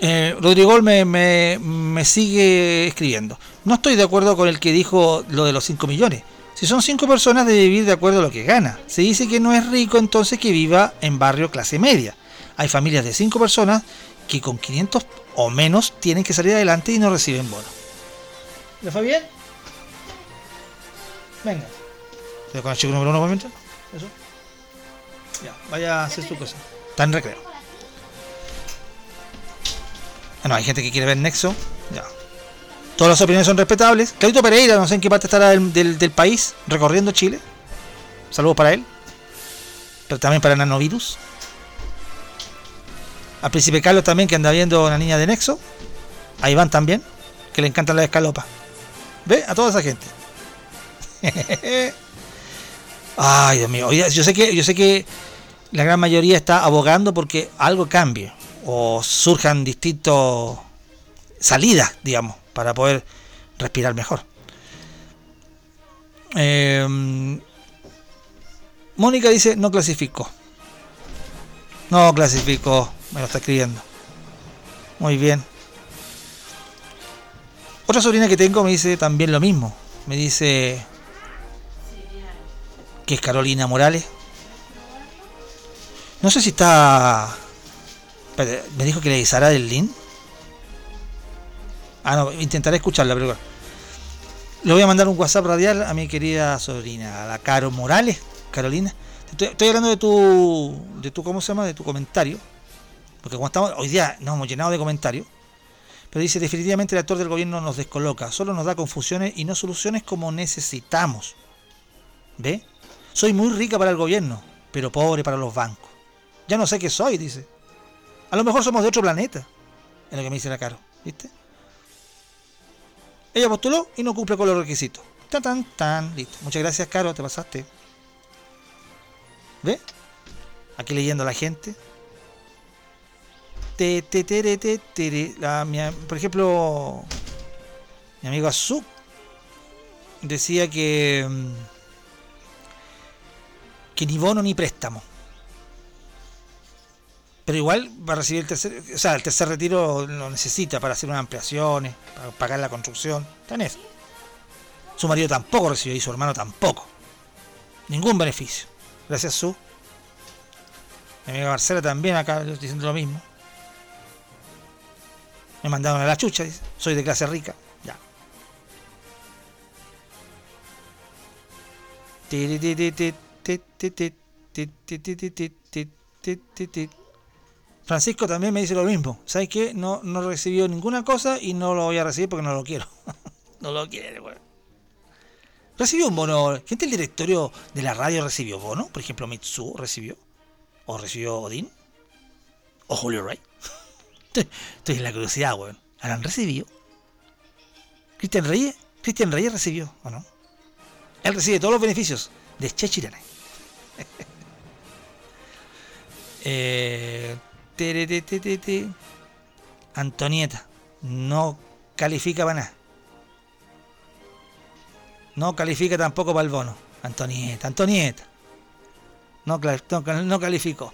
Eh, Rodrigo me, me, me sigue escribiendo. No estoy de acuerdo con el que dijo lo de los 5 millones. Si son 5 personas debe vivir de acuerdo a lo que gana. Se dice que no es rico entonces que viva en barrio clase media. Hay familias de 5 personas que con 500 o menos tienen que salir adelante y no reciben bono. ¿Le fue bien? Venga. ¿Estoy con chico número uno por mientras? Eso. Ya, vaya a hacer su cosa. Está en recreo. Bueno, hay gente que quiere ver Nexo. Ya. Todas las opiniones son respetables. Claudito Pereira, no sé en qué parte estará del, del, país, recorriendo Chile. Saludos para él. Pero también para Nanovirus. Al Príncipe Carlos también, que anda viendo una niña de Nexo. A Iván también, que le encantan las escalopas. ¿Ve? A toda esa gente. Ay, Dios mío. Yo sé que, yo sé que la gran mayoría está abogando porque algo cambie. O surjan distintos salidas, digamos, para poder respirar mejor. Eh, Mónica dice, no clasificó. No clasificó, me lo está escribiendo. Muy bien. Otra sobrina que tengo me dice también lo mismo. Me dice que es Carolina Morales. No sé si está... Me dijo que le avisará del link. Ah, no, intentaré escucharla, pero le voy a mandar un WhatsApp radial a mi querida sobrina, a la Caro Morales, Carolina. Estoy, estoy, hablando de tu, de tu, ¿cómo se llama? De tu comentario. Porque como estamos, hoy día nos hemos llenado de comentarios. Pero dice, definitivamente el actor del gobierno nos descoloca, solo nos da confusiones y no soluciones como necesitamos. ¿Ve? Soy muy rica para el gobierno, pero pobre para los bancos. Ya no sé qué soy, dice. A lo mejor somos de otro planeta. Es lo que me dice la Caro, ¿viste? Ella postuló y no cumple con los requisitos. Tan, tan, tan, listo. Muchas gracias, Caro, te pasaste. ¿Ve? Aquí leyendo a la gente. Te, te, te, te, te, la, mi, por ejemplo, mi amigo Azú decía que que ni bono ni préstamo. Pero igual va a recibir el tercer, o sea, el tercer retiro lo necesita para hacer unas ampliaciones, para pagar la construcción. Está en eso. Su marido tampoco recibió y su hermano tampoco. Ningún beneficio. Gracias, Su. Mi amiga Marcela también acá diciendo lo mismo. Me mandaron a la chucha, dice. Soy de clase rica. Ya. Francisco también me dice lo mismo. ¿Sabes qué? No, no recibió ninguna cosa y no lo voy a recibir porque no lo quiero. no lo quiere, bueno. ¿Recibió un bono? ¿Gente del directorio de la radio recibió bono? Por ejemplo, Mitsu recibió. ¿O recibió Odín? ¿O Julio Ray? Estoy en la curiosidad, weón. ¿Han recibido? ¿Cristian Reyes? Cristian Reyes recibió, ¿o no? Él recibe todos los beneficios de Chechirane. eh, Antonieta, no califica para nada. No califica tampoco para el bono. Antonieta, Antonieta. No, no, no calificó.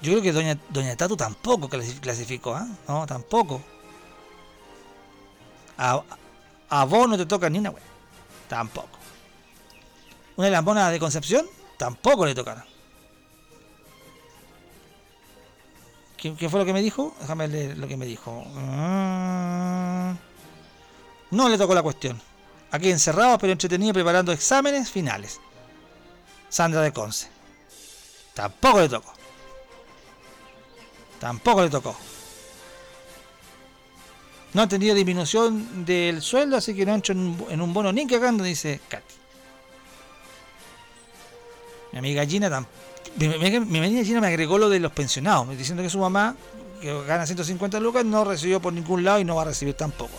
Yo creo que Doña, Doña Tatu tampoco clasificó, ¿eh? No, tampoco. A, a vos no te toca ni una wea. Tampoco. Una de las monas de Concepción tampoco le tocaron. ¿Qué, fue lo que me dijo? Déjame leer lo que me dijo. Ah. No le tocó la cuestión. Aquí encerrado pero entretenido preparando exámenes finales. Sandra de Conce. Tampoco le tocó. Tampoco le tocó. No han tenido disminución del sueldo, así que no han hecho en un- bono ni cagando, dice Katy. Mi amiga Gina tam- mi, mi- mi amiga Gina me agregó lo de los pensionados, diciendo que su mamá, que gana 150 lucas, no recibió por ningún lado y no va a recibir tampoco.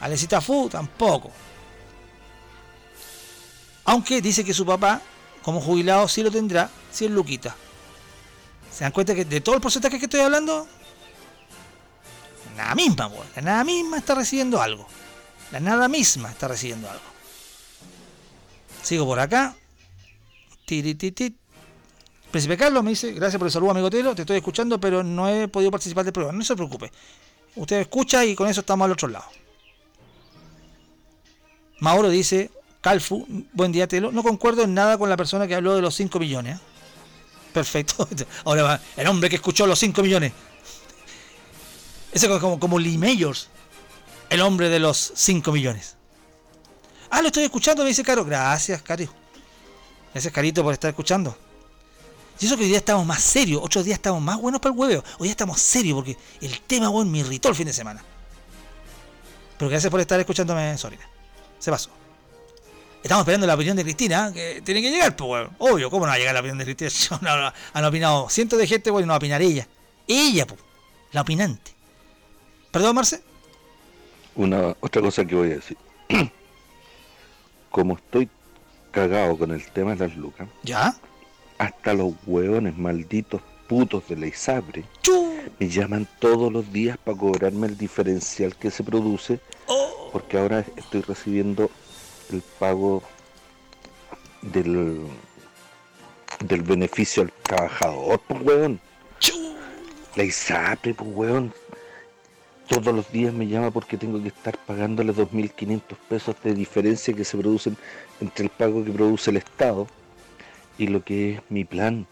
Alecita Fu tampoco. Aunque dice que su papá, como jubilado, sí lo tendrá, 100 luquitas. ¿Se dan cuenta que de todo el porcentaje que estoy hablando? La nada misma, weón. La nada misma está recibiendo algo. La nada misma está recibiendo algo. Sigo por acá. Tirititit. Príncipe Carlos me dice, gracias por el saludo, amigo Telo, te estoy escuchando, pero no he podido participar del programa. No se preocupe. Usted escucha y con eso estamos al otro lado. Mauro dice, Calfu, buen día Telo, no concuerdo en nada con la persona que habló de los 5 millones. ¿eh? Perfecto. Ahora va, el hombre que escuchó los 5 millones. Ese es como, como Lee Mayors, el hombre de los 5 millones. Ah, lo estoy escuchando, me dice Caro. Gracias, Caro. Gracias, Carito, por estar escuchando. Y eso que hoy día estamos más serios, otros días estamos más buenos para el hueveo. Hoy día estamos serios porque el tema, weón, me irritó el fin de semana. Pero gracias por estar escuchándome, Sorina. Se pasó. Estamos esperando la opinión de Cristina, que tiene que llegar, pues, weón. Obvio, ¿cómo no va a llegar la opinión de Cristina? Yo no- no- han opinado cientos de gente, bueno, no va a opinar ella. Ella, pues, la opinante. ¿Perdón, Marce? Una otra cosa que voy a decir. Como estoy cagado con el tema de las lucas, ¿Ya? Hasta los hueones malditos putos de la ISAPRE me llaman todos los días para cobrarme el diferencial que se produce, porque ahora estoy recibiendo el pago del del beneficio al trabajador, pues hueón. La ISAPRE, pues hueón. Todos los días me llama porque tengo que estar pagándole 2.500 pesos de diferencia que se producen entre el pago que produce el Estado y lo que es mi plan.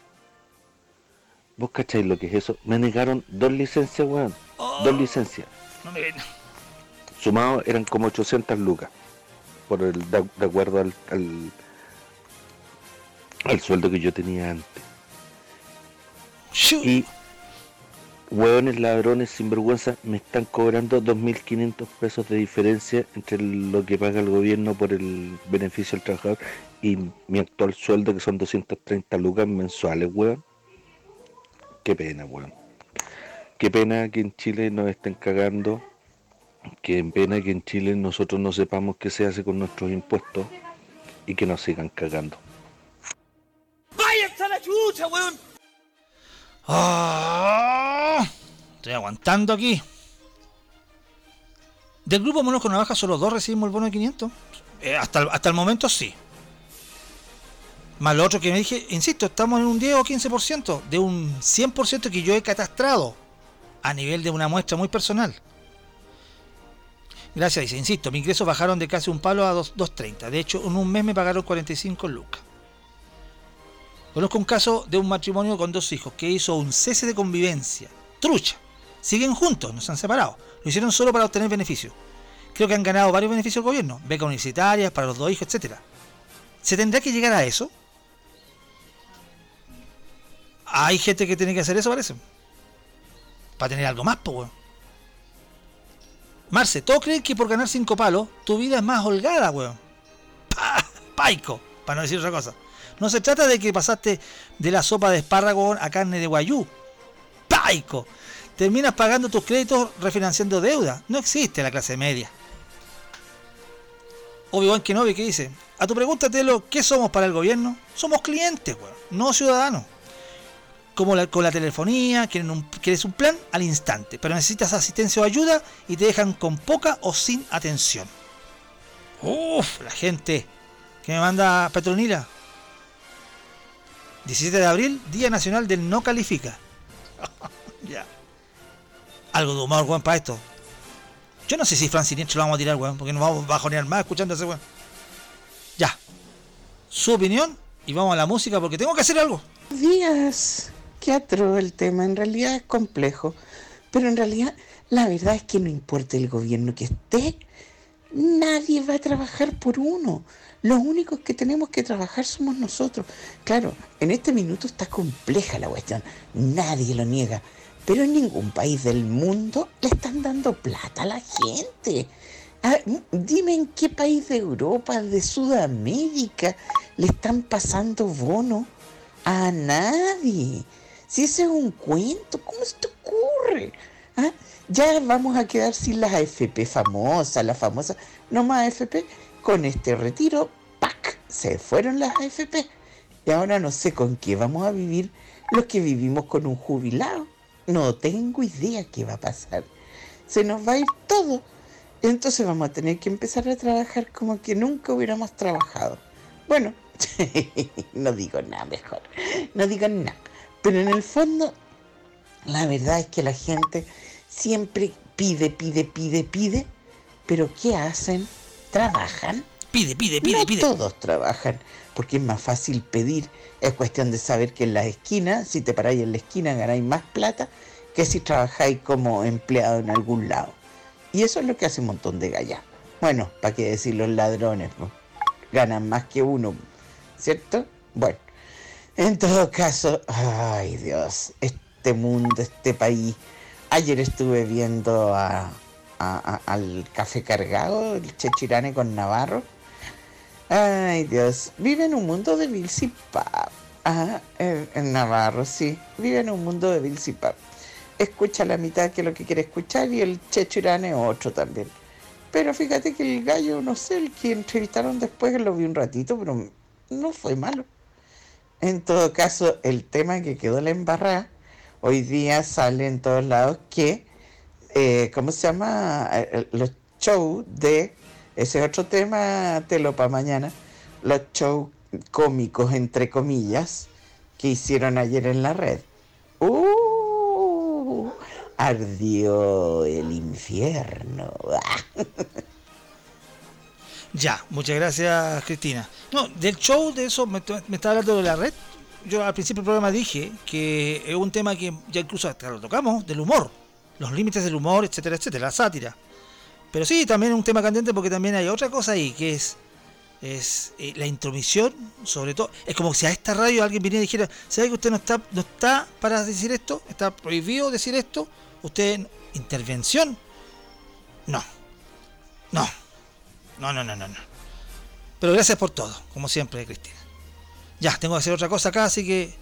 ¿Vos cacháis lo que es eso? Me negaron dos licencias, weón. Dos licencias. No me Sumados eran como 800 lucas. Por el, de, de acuerdo al, al, al sueldo que yo tenía antes. Y hueones ladrones sinvergüenza me están cobrando 2.500 pesos de diferencia entre lo que paga el gobierno por el beneficio al trabajador y mi actual sueldo que son 230 lucas mensuales, weón. Qué pena, weón. Qué pena que en Chile nos estén cagando. Qué pena que en Chile nosotros no sepamos qué se hace con nuestros impuestos y que nos sigan cagando. ¡Váyanse a la chucha, weón! Ah, estoy aguantando aquí. Del grupo Monos con Navaja solo dos recibimos el bono de 500. Eh, hasta, el, hasta el momento sí. Más lo otro que me dije, insisto, estamos en un 10 o 15% de un 100% que yo he catastrado a nivel de una muestra muy personal. Gracias, dice, insisto, mis ingresos bajaron de casi un palo a dos- 2.30. De hecho, en un mes me pagaron 45 lucas. Conozco un caso de un matrimonio con dos hijos que hizo un cese de convivencia. Trucha. Siguen juntos, no se han separado. Lo hicieron solo para obtener beneficios. Creo que han ganado varios beneficios del gobierno. Becas universitarias para los dos hijos, etcétera. ¿Se tendrá que llegar a eso? Hay gente que tiene que hacer eso, parece. Para tener algo más, pues, weón. Marce, todos creen que por ganar cinco palos, tu vida es más holgada, weón. Pa- Paico, para no decir otra cosa. No se trata de que pasaste de la sopa de espárrago a carne de guayú. Paico. Terminas pagando tus créditos refinanciando deuda. No existe la clase media. Obi-Wan Kenobi, ¿qué dice? A tu pregunta, Telo, ¿qué somos para el gobierno? Somos clientes, weón, no ciudadanos. Como la- con la telefonía, quieren un, quieres un plan al instante, pero necesitas asistencia o ayuda y te dejan con poca o sin atención. Uf, la gente que me manda Petronila. 17 de abril, Día Nacional del No Califica. ya. Algo de humor, weón, para esto. Yo no sé si Fran Siniestro lo vamos a tirar, weón, porque nos vamos a bajonear más escuchando ese weón. Ya. su opinión y vamos a la música porque tengo que hacer algo. días. Qué atroz el tema. En realidad es complejo. Pero en realidad la verdad es que no importa el gobierno que esté, nadie va a trabajar por uno. Los únicos que tenemos que trabajar somos nosotros. Claro, en este minuto está compleja la cuestión. Nadie lo niega. Pero en ningún país del mundo le están dando plata a la gente. Dime en qué país de Europa, de Sudamérica, le están pasando bono a nadie. Si ese es un cuento, ¿cómo se te ocurre? ¿Ah? Ya vamos a quedar sin las AFP famosas, las famosas, no más AFP. Con este retiro, ¡pac! Se fueron las AFP. Y ahora no sé con qué vamos a vivir los que vivimos con un jubilado. No tengo idea qué va a pasar. Se nos va a ir todo. Entonces vamos a tener que empezar a trabajar como que nunca hubiéramos trabajado. Bueno, no digo nada mejor. No digo nada. Pero en el fondo, la verdad es que la gente siempre pide, pide, pide, pide. Pero ¿qué hacen? ¿Trabajan? Pide, pide, pide, no pide. todos trabajan, porque es más fácil pedir. Es cuestión de saber que en las esquinas, si te paráis en la esquina, ganáis más plata que si trabajáis como empleado en algún lado. Y eso es lo que hace un montón de gallas. Bueno, para qué decir los ladrones, pues, ganan más que uno, ¿cierto? Bueno, en todo caso, ay Dios, este mundo, este país. Ayer estuve viendo a, al café cargado, el Chechirane con Navarro. Ay Dios, vive en un mundo de Bills y Pap. Ajá, en, Navarro, sí, vive en un mundo de Bills y Pap. Escucha la mitad que lo que quiere escuchar y el Chechirane otro también. Pero fíjate que el gallo, no sé, el que entrevistaron después, lo vi un ratito, pero no fue malo. En todo caso, el tema que quedó la embarrada, hoy día sale en todos lados que, eh, ¿cómo se llama? Eh, eh, Los shows de, ese es otro tema, telo para mañana, los shows cómicos, entre comillas, que hicieron ayer en la red. ¡Uh! Ardió el infierno. Ya, muchas gracias Cristina. No, del show de eso, me, me estaba hablando de la red. Yo al principio del programa dije que es un tema que ya incluso hasta lo tocamos, del humor. Los límites del humor, etcétera, etcétera, la sátira. Pero sí, también es un tema candente porque también hay otra cosa ahí, que es es eh, la intromisión, sobre todo. Es como si a esta radio alguien viniera y dijera, ¿sabe que usted no está, no está para decir esto? ¿Está prohibido decir esto? ¿Usted intervención? No. No. No, no, no, no, no. Pero gracias por todo, como siempre, Cristina. Ya, tengo que hacer otra cosa acá, así que.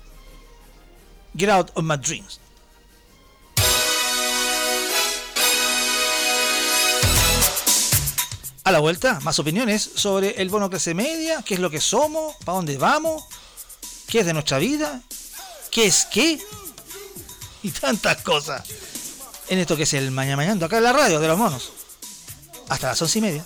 Get out of my dreams. A la vuelta, más opiniones sobre el bono clase media, qué es lo que somos, para dónde vamos, qué es de nuestra vida, qué es qué, y tantas cosas. En esto que es el Mañana Mañando, acá en la radio de los monos. Hasta las once y media.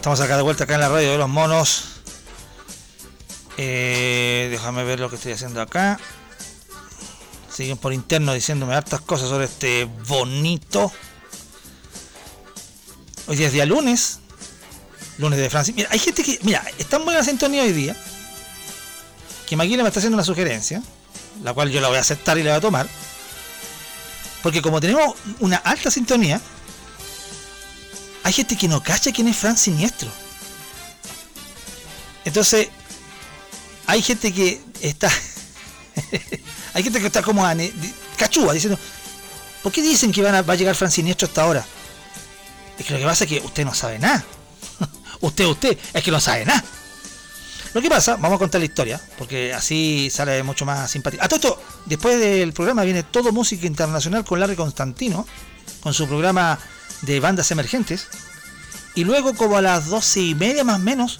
Estamos acá de vuelta acá en la radio de los monos. Eh, déjame ver lo que estoy haciendo acá. Siguen por interno diciéndome hartas cosas sobre este bonito. Hoy es día lunes. Lunes de Francia. Mira, hay gente que. Mira, está en buena sintonía hoy día. Que Maguila me está haciendo una sugerencia. La cual yo la voy a aceptar y la voy a tomar. Porque como tenemos una alta sintonía. Hay gente que no cacha quién es Fran Siniestro. Entonces, hay gente que está. hay gente que está como di- cachúa diciendo: ¿Por qué dicen que van a- va a llegar Fran Siniestro hasta ahora? Es que lo que pasa es que usted no sabe nada. usted, usted, es que no sabe nada. Lo que pasa, vamos a contar la historia, porque así sale mucho más simpático. A todo esto, después del programa viene todo música internacional con Larry Constantino, con su programa de bandas emergentes. Y luego, como a las doce y media más o menos,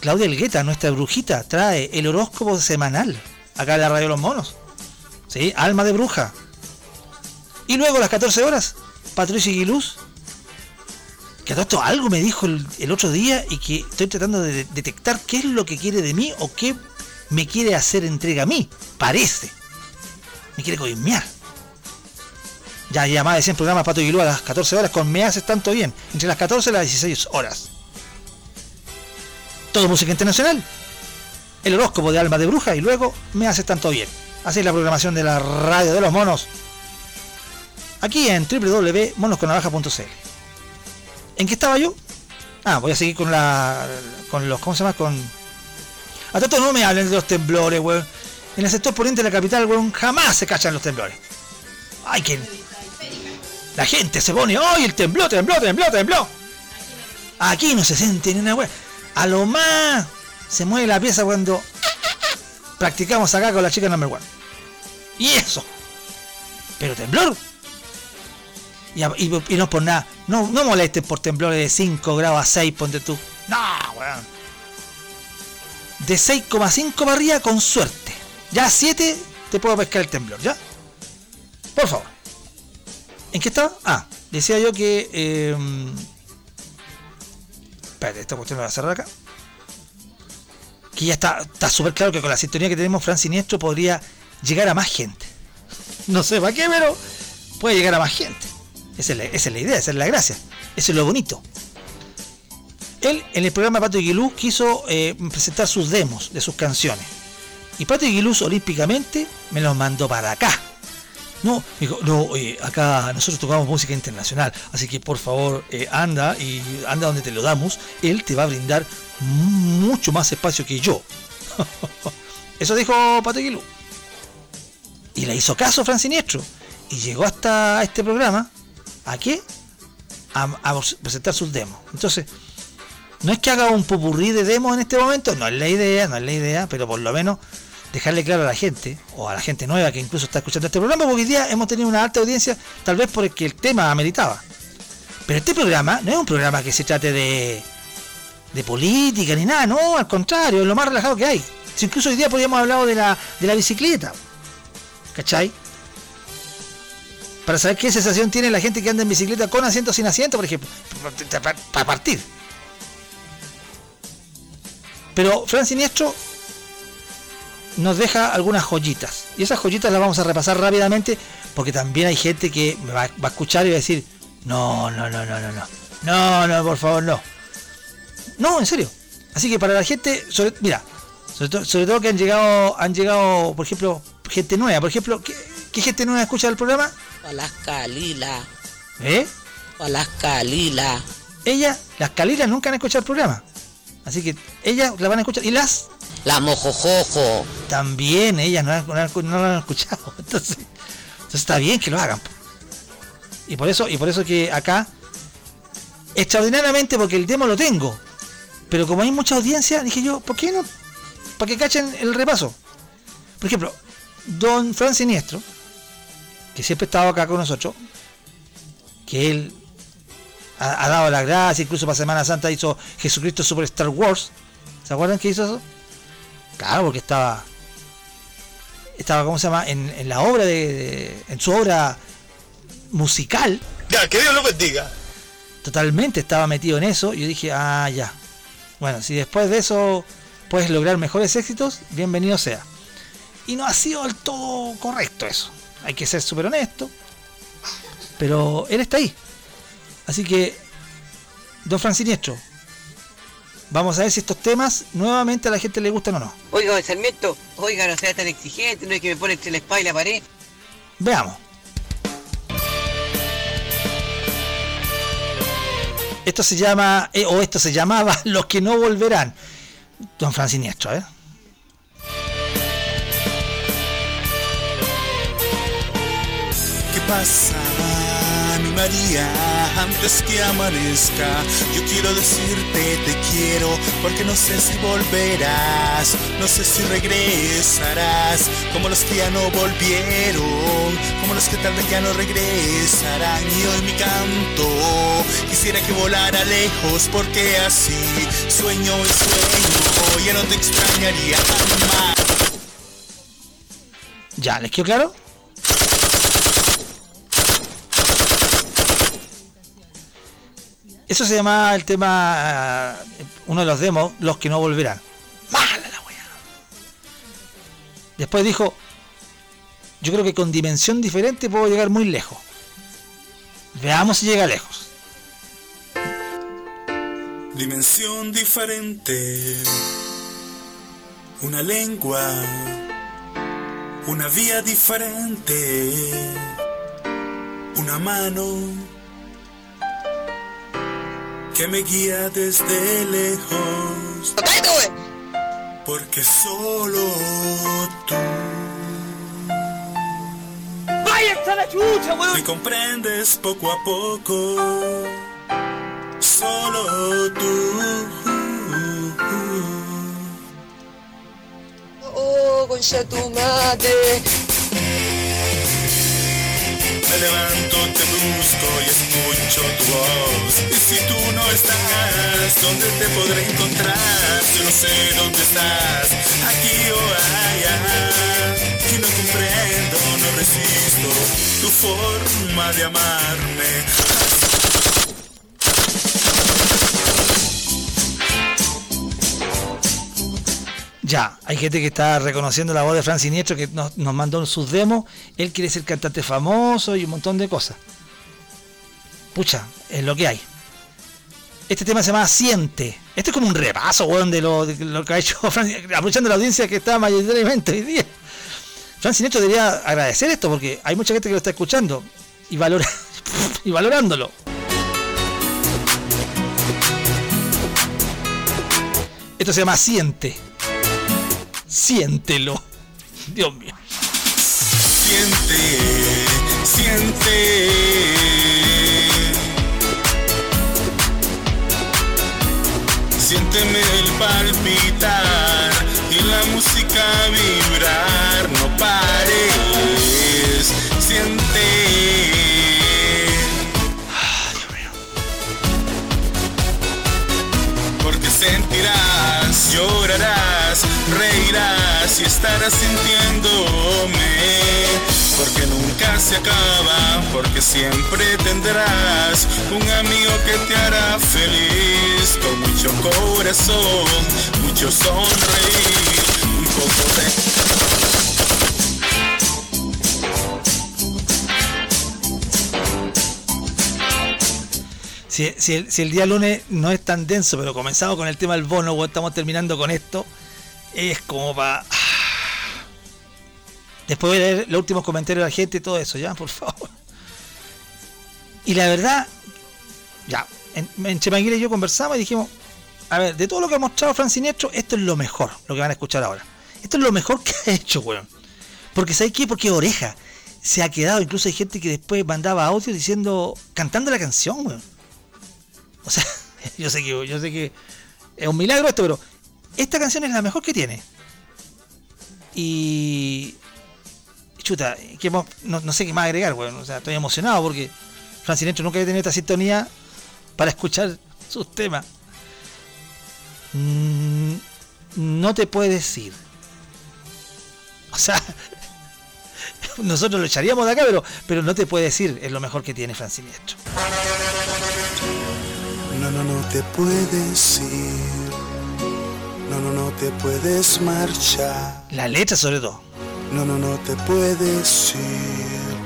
Claudia Elgueta, nuestra brujita, trae el horóscopo semanal acá en la Radio Los Monos. ¿Sí? Alma de bruja. Y luego a las 14 horas, Patricia Guiluz. Que a todo esto algo me dijo el, otro día y que estoy tratando de de- detectar qué es lo que quiere de mí o qué me quiere hacer entrega a mí. Parece. Me quiere coimear. Ya, ya más de 100 programas Pato Guilú a las 14 horas con Me haces tanto bien. Entre las 14 y las 16 horas. Todo música internacional. El horóscopo de Alma de Bruja y luego Me haces tanto bien. Así es la programación de la radio de los monos. Aquí en www.monosconavaja.cl. ¿En qué estaba yo? Ah, voy a seguir con la. con los. ¿Cómo se llama? Con. A tanto no me hablen de los temblores, weón. En el sector poniente de la capital, weón, jamás se cachan los temblores. Ay, que. La gente se pone, ¡ay, el tembló, tembló, tembló, tembló! Aquí no se siente ni una weón. A lo más se mueve la pieza cuando practicamos acá con la chica number one. Y eso. Pero temblor. Y no por nada. No, no molestes por temblores de 5 grados a 6, ponte tú. No, weón. De 6,5 para arriba con suerte. Ya a 7 te puedo pescar el temblor, ¿ya? Por favor. ¿En qué estaba? Ah, decía yo que... Eh, espérate, esta cuestión la voy a cerrar acá. Que ya está está súper claro que con la sintonía que tenemos, Fran Siniestro podría llegar a más gente. No sé para qué, pero puede llegar a más gente. Esa es la, idea, esa es la gracia. Eso es lo bonito. Él en el programa Pato Aguilú quiso eh, presentar sus demos de sus canciones. Y Pato Aguilú olímpicamente me los mandó para acá. No, no, eh, acá nosotros tocamos música internacional, así que por favor eh, anda y anda donde te lo damos. Él te va a brindar mucho más espacio que yo. Eso dijo Pato Aguilú. Y le hizo caso Fran Siniestro. Y llegó hasta este programa. ¿A qué? A, a presentar sus demos. Entonces, no es que haga un popurrí de demos en este momento, no es la idea, no es la idea, pero por lo menos dejarle claro a la gente, o a la gente nueva que incluso está escuchando este programa, porque hoy día hemos tenido una alta audiencia, tal vez porque el tema ameritaba. Pero este programa no es un programa que se trate de, de política ni nada, no, al contrario, es lo más relajado que hay. Si incluso hoy día podríamos hablado de la, de la bicicleta. ¿Cachai? Para saber qué sensación tiene la gente que anda en bicicleta con asiento o sin asiento, por ejemplo. Para partir. Pero Fran Siniestro nos deja algunas joyitas. Y esas joyitas las vamos a repasar rápidamente porque también hay gente que me va, va a escuchar y va a decir, no, no, no, no, no, no. No, no, por favor, no. No, en serio. Así que para la gente, sobre, mira, sobre, to- sobre todo que han llegado, han llegado, por ejemplo, gente nueva. Por ejemplo, ¿qué, qué gente nueva escucha el programa? Alaska Lila. ¿Eh? Alaska Lila. Ella, las calilas nunca han escuchado el programa. Así que ellas la van a escuchar. Y las. La mojojojo. También ellas no, han- no han- no lo han escuchado. Entonces, está bien que lo hagan. Y por eso, y por eso que acá, extraordinariamente porque el demo lo tengo. Pero como hay mucha audiencia, dije yo, ¿por qué no? Para que cachen el repaso. Por ejemplo, Don Fran Siniestro, que siempre estaba acá con nosotros, que él ha, ha dado la gracia, incluso para Semana Santa hizo Jesucristo Super Star Wars. ¿Se acuerdan que hizo eso? Claro, porque estaba. Estaba, ¿cómo se llama? En, en la obra de, de- En su obra musical. Ya, que Dios lo bendiga. totalmente estaba metido en eso. Y yo dije, ah, ya. Bueno, si después de eso puedes lograr mejores éxitos, bienvenido sea. Y no ha sido del todo correcto eso. Hay que ser súper honesto. Pero él está ahí. Así que, don Fran Siniestro, vamos a ver si estos temas nuevamente a la gente le gustan o no. Oiga, don Sarmiento, oiga, no sea tan exigente, no es que me pone entre la espada y la pared. Veamos. Esto se llama, eh, o esto se llamaba Los que no volverán. Don Fran Siniestro, ¿eh? ¿Qué pasa, mi María? Antes que amanezca, yo quiero decirte te quiero, porque no sé si volverás, no sé si regresarás, como los que ya no volvieron, como los que tal vez ya no regresarán. Y hoy mi canto, quisiera que volara lejos, porque así sueño y sueño, ya no te extrañaría jamás. Ya, ¿les quedó claro? Eso se llama el tema, eh, uno de los demos, los que no volverán. Mala la wea. Después dijo, yo creo que con dimensión diferente puedo llegar muy lejos. Veamos si llega lejos. Dimensión diferente, una lengua, una vía diferente, una mano que me guía desde lejos. Porque solo tú ¡Váyanse a la chucha, weón! me comprendes poco a poco. Solo tú. Oh, concha tu madre. Me levanto, te busco y escucho tu voz. Y si tú no estás, ¿dónde te podré encontrar? Yo no sé dónde estás, aquí o allá. Y no comprendo, no resisto tu forma de amarme. Ya, hay gente que está reconociendo la voz de Fran Siniestro que nos, nos mandó sus demos. Él quiere ser cantante famoso y un montón de cosas. Pucha, es lo que hay. Este tema se llama Siente. Este es como un repaso, weón, de lo, de lo que ha hecho Fran, aprovechando la audiencia que está mayoritariamente hoy día. Fran Siniestro debería agradecer esto porque hay mucha gente que lo está escuchando y, valora, y valorándolo. Esto se llama Siente. Siéntelo. Dios mío. Siente, siente. Siénteme el palpitar y la música vibrar. Y estarás sintiéndome. Porque nunca se acaba, porque siempre tendrás un amigo que te hará feliz. Con mucho corazón, mucho sonreír, un poco de... Si, si el, si el día lunes no es tan denso, pero comenzamos con el tema del bono, o estamos terminando con esto, es como para. Después voy leer los últimos comentarios de la gente y todo eso, ya, por favor. Y la verdad, ya, en, en y yo conversamos y dijimos: A ver, de todo lo que ha mostrado Fran Siniestro, esto es lo mejor, lo que van a escuchar ahora. Esto es lo mejor que ha hecho, weón. Porque ¿sabes qué? Porque oreja. Se ha quedado, incluso hay gente que después mandaba audio diciendo, cantando la canción, weón. O sea, yo sé que yo sé que es un milagro esto, pero esta canción es la mejor que tiene. Y chuta, que no, no sé qué más agregar, weón. O sea, estoy emocionado porque Fran Sinestro nunca había tenido esta sintonía para escuchar sus temas. Mm, no te puedes ir. O sea, nosotros lo echaríamos de acá, pero, pero no te puedes ir, es lo mejor que tiene Fran Siniestro. No, no, no te puedes ir. No, no, no te puedes marchar. La letra sobre todo. No, no, no te puedes ir.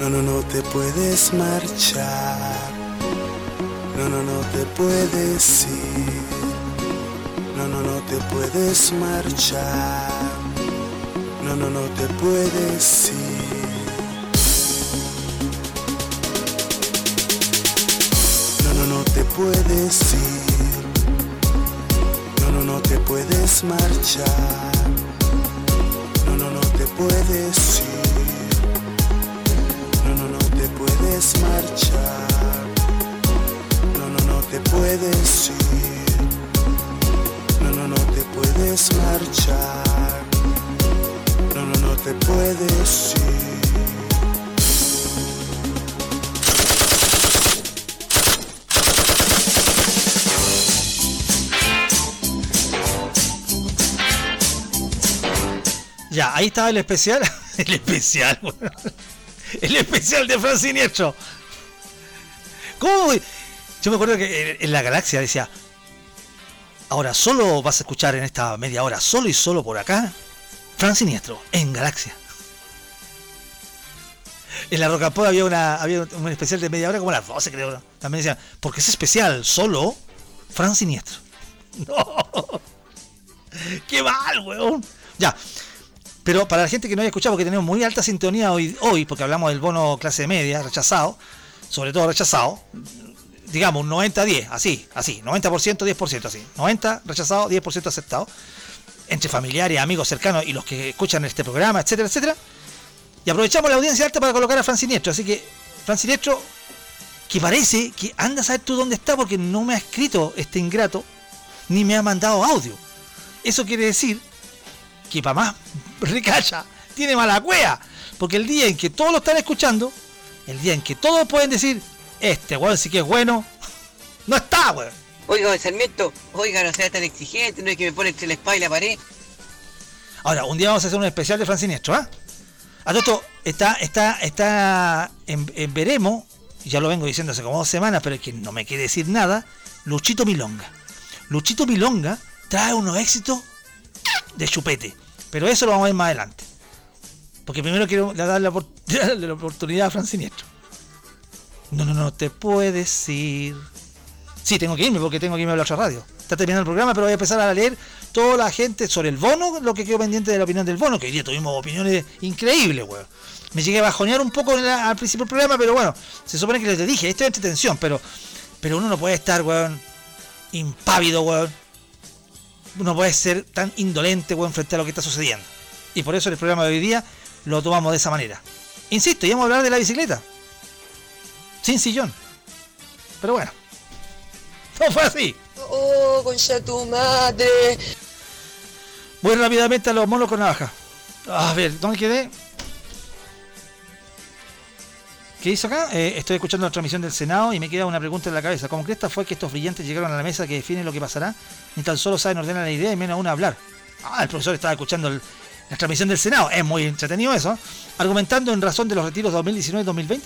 No, no, no te puedes marchar. No, no, no te puedes ir. No, no, no te puedes marchar. No, no, no te puedes ir. No, te puedes ir. No, no, no te puedes marchar. Puedes ir. No, no, no te puedes marchar. No, no, no te puedes ir. No, no, no te puedes marchar. No, no, no te puedes ir. Ya, ahí estaba el especial. El especial, weón. El especial de Fran Siniestro. ¿Cómo? Yo me acuerdo que en- la galaxia decía. Ahora solo vas a escuchar en esta media hora, solo y solo por acá, Fran Siniestro, en Galaxia. En la Rocapó había una había un especial de media hora como las 12 creo. También decía, porque es especial solo Fran Siniestro. No. Qué mal, weón. Ya. Pero para la gente que no haya escuchado, porque tenemos muy alta sintonía hoy, hoy porque hablamos del bono clase media, rechazado, sobre todo rechazado, digamos un 90-10, así, así, 90%, 10%, así. 90 rechazado, 10% aceptado, entre familiares, amigos cercanos y los que escuchan este programa, etcétera, etcétera. Y aprovechamos la audiencia alta para colocar a Fran Siniestro. Así que, Fran Siniestro, que parece que anda a saber tú dónde está porque no me ha escrito este ingrato, ni me ha mandado audio. Eso quiere decir que para más recalla, tiene mala cueva. Porque el día en que todos lo están escuchando, el día en que todos pueden decir, este weón sí que es bueno, no está, weón. Oiga, don Sarmiento, oiga, no sea tan exigente, no es que me pone entre la espada y la pared. Ahora, un día vamos a hacer un especial de Fran Siniestro, ¿ah? A todo esto, está, está, está en, en veremos, y ya lo vengo diciendo hace como dos semanas, pero es que no me quiere decir nada, Luchito Milonga. Luchito Milonga trae unos éxitos de chupete, pero eso lo vamos a ver más adelante. Porque primero quiero darle la, oportunidad a Fran Siniestro. No, no, no, te puedes ir. Sí, tengo que irme porque tengo que irme a la otra radio. Está terminando el programa, pero voy a empezar a leer toda la gente sobre el bono, lo que quedó pendiente de la opinión del bono, que hoy día tuvimos opiniones increíbles, weón. Me llegué a bajonear un poco al principio del programa, pero bueno, se supone que les dije, esto es entretención, pero, pero uno no puede estar, weón, impávido, weón. Uno puede ser tan indolente, weón, frente a lo que está sucediendo. Y por eso el programa de hoy día lo tomamos de esa manera. Insisto, íbamos a hablar de la bicicleta. Sin sillón. Pero bueno. No fue así. Oh, concha tu madre. Voy rápidamente a los monos con navaja. A ver, ¿dónde quedé? ¿Qué hizo acá? Eh, estoy escuchando la transmisión del Senado y me queda una pregunta en la cabeza. ¿Cómo cresta fue que estos brillantes llegaron a la mesa que define lo que pasará? Ni tan solo saben ordenar la idea y menos aún hablar. Ah, el profesor estaba escuchando la transmisión del Senado. Es muy entretenido eso. Argumentando en razón de los retiros 2019-2020.